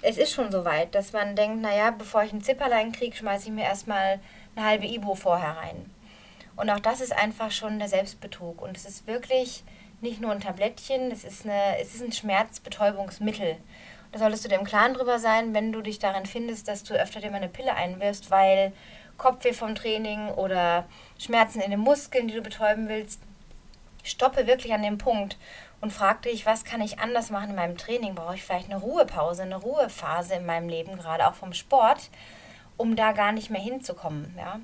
es ist schon so weit, dass man denkt, naja, bevor ich ein Zipperlein kriege, schmeiße ich mir erstmal eine halbe Ibo vorher rein. Und auch das ist einfach schon der Selbstbetrug. Und es ist wirklich nicht nur ein Tablettchen, es ist, eine, es ist ein Schmerzbetäubungsmittel. Da solltest du dir im Klaren drüber sein, wenn du dich darin findest, dass du öfter dir mal eine Pille einwirfst, weil Kopfweh vom Training oder Schmerzen in den Muskeln, die du betäuben willst. Stoppe wirklich an dem Punkt und frag dich, was kann ich anders machen in meinem Training? Brauche ich vielleicht eine Ruhepause, eine Ruhephase in meinem Leben, gerade auch vom Sport, um da gar nicht mehr hinzukommen, ja?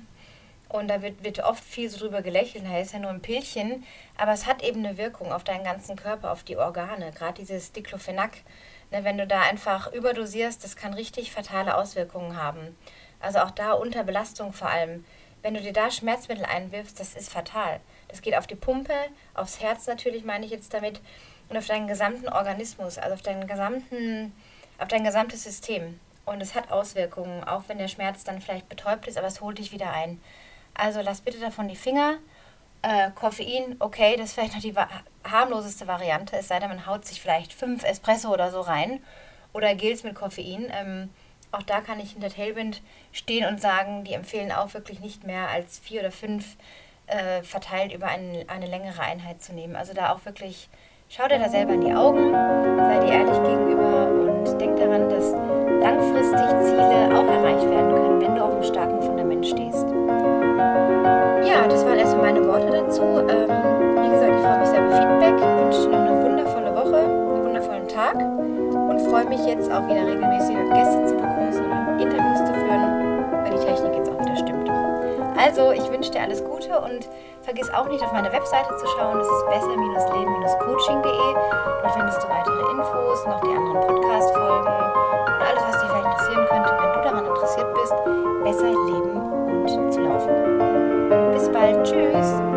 Und da wird, wird oft viel so drüber gelächelt, naja, ist ja nur ein Pillchen, aber es hat eben eine Wirkung auf deinen ganzen Körper, auf die Organe, gerade dieses Diclofenac. Wenn du da einfach überdosierst, das kann richtig fatale Auswirkungen haben. Also auch da unter Belastung vor allem. Wenn du dir da Schmerzmittel einwirfst, das ist fatal. Das geht auf die Pumpe, aufs Herz natürlich meine ich jetzt damit und auf deinen gesamten Organismus, also auf deinen gesamten, auf dein gesamtes System. Und es hat Auswirkungen, auch wenn der Schmerz dann vielleicht betäubt ist, aber es holt dich wieder ein. Also lass bitte davon die Finger. Äh, Koffein, okay, das ist vielleicht noch die harmloseste Variante, es sei denn, man haut sich vielleicht fünf Espresso oder so rein oder Gels mit Koffein. Ähm, auch da kann ich hinter Tailwind stehen und sagen, die empfehlen auch wirklich nicht mehr als vier oder fünf äh, verteilt über ein, eine längere Einheit zu nehmen. Also da auch wirklich, schau dir da selber in die Augen, sei dir ehrlich gegenüber und denk daran, dass langfristig Ziele auch erreicht werden können, wenn du auf einem starken Fundament stehst. Ja, das waren erstmal meine Worte dazu. Ähm, wie gesagt, ich freue mich sehr über Feedback, wünsche dir noch eine wundervolle Woche, einen wundervollen Tag und freue mich jetzt auch wieder regelmäßig Gäste zu begrüßen und Interviews zu führen, weil die Technik jetzt auch wieder stimmt. Also, ich wünsche dir alles Gute und vergiss auch nicht auf meine Webseite zu schauen. Das ist besser-leben-coaching.de. Dort findest du weitere Infos, noch die anderen Podcast-Folgen und alles, was dich vielleicht interessieren könnte, wenn du daran interessiert bist, besser Bis bald. Tschüss.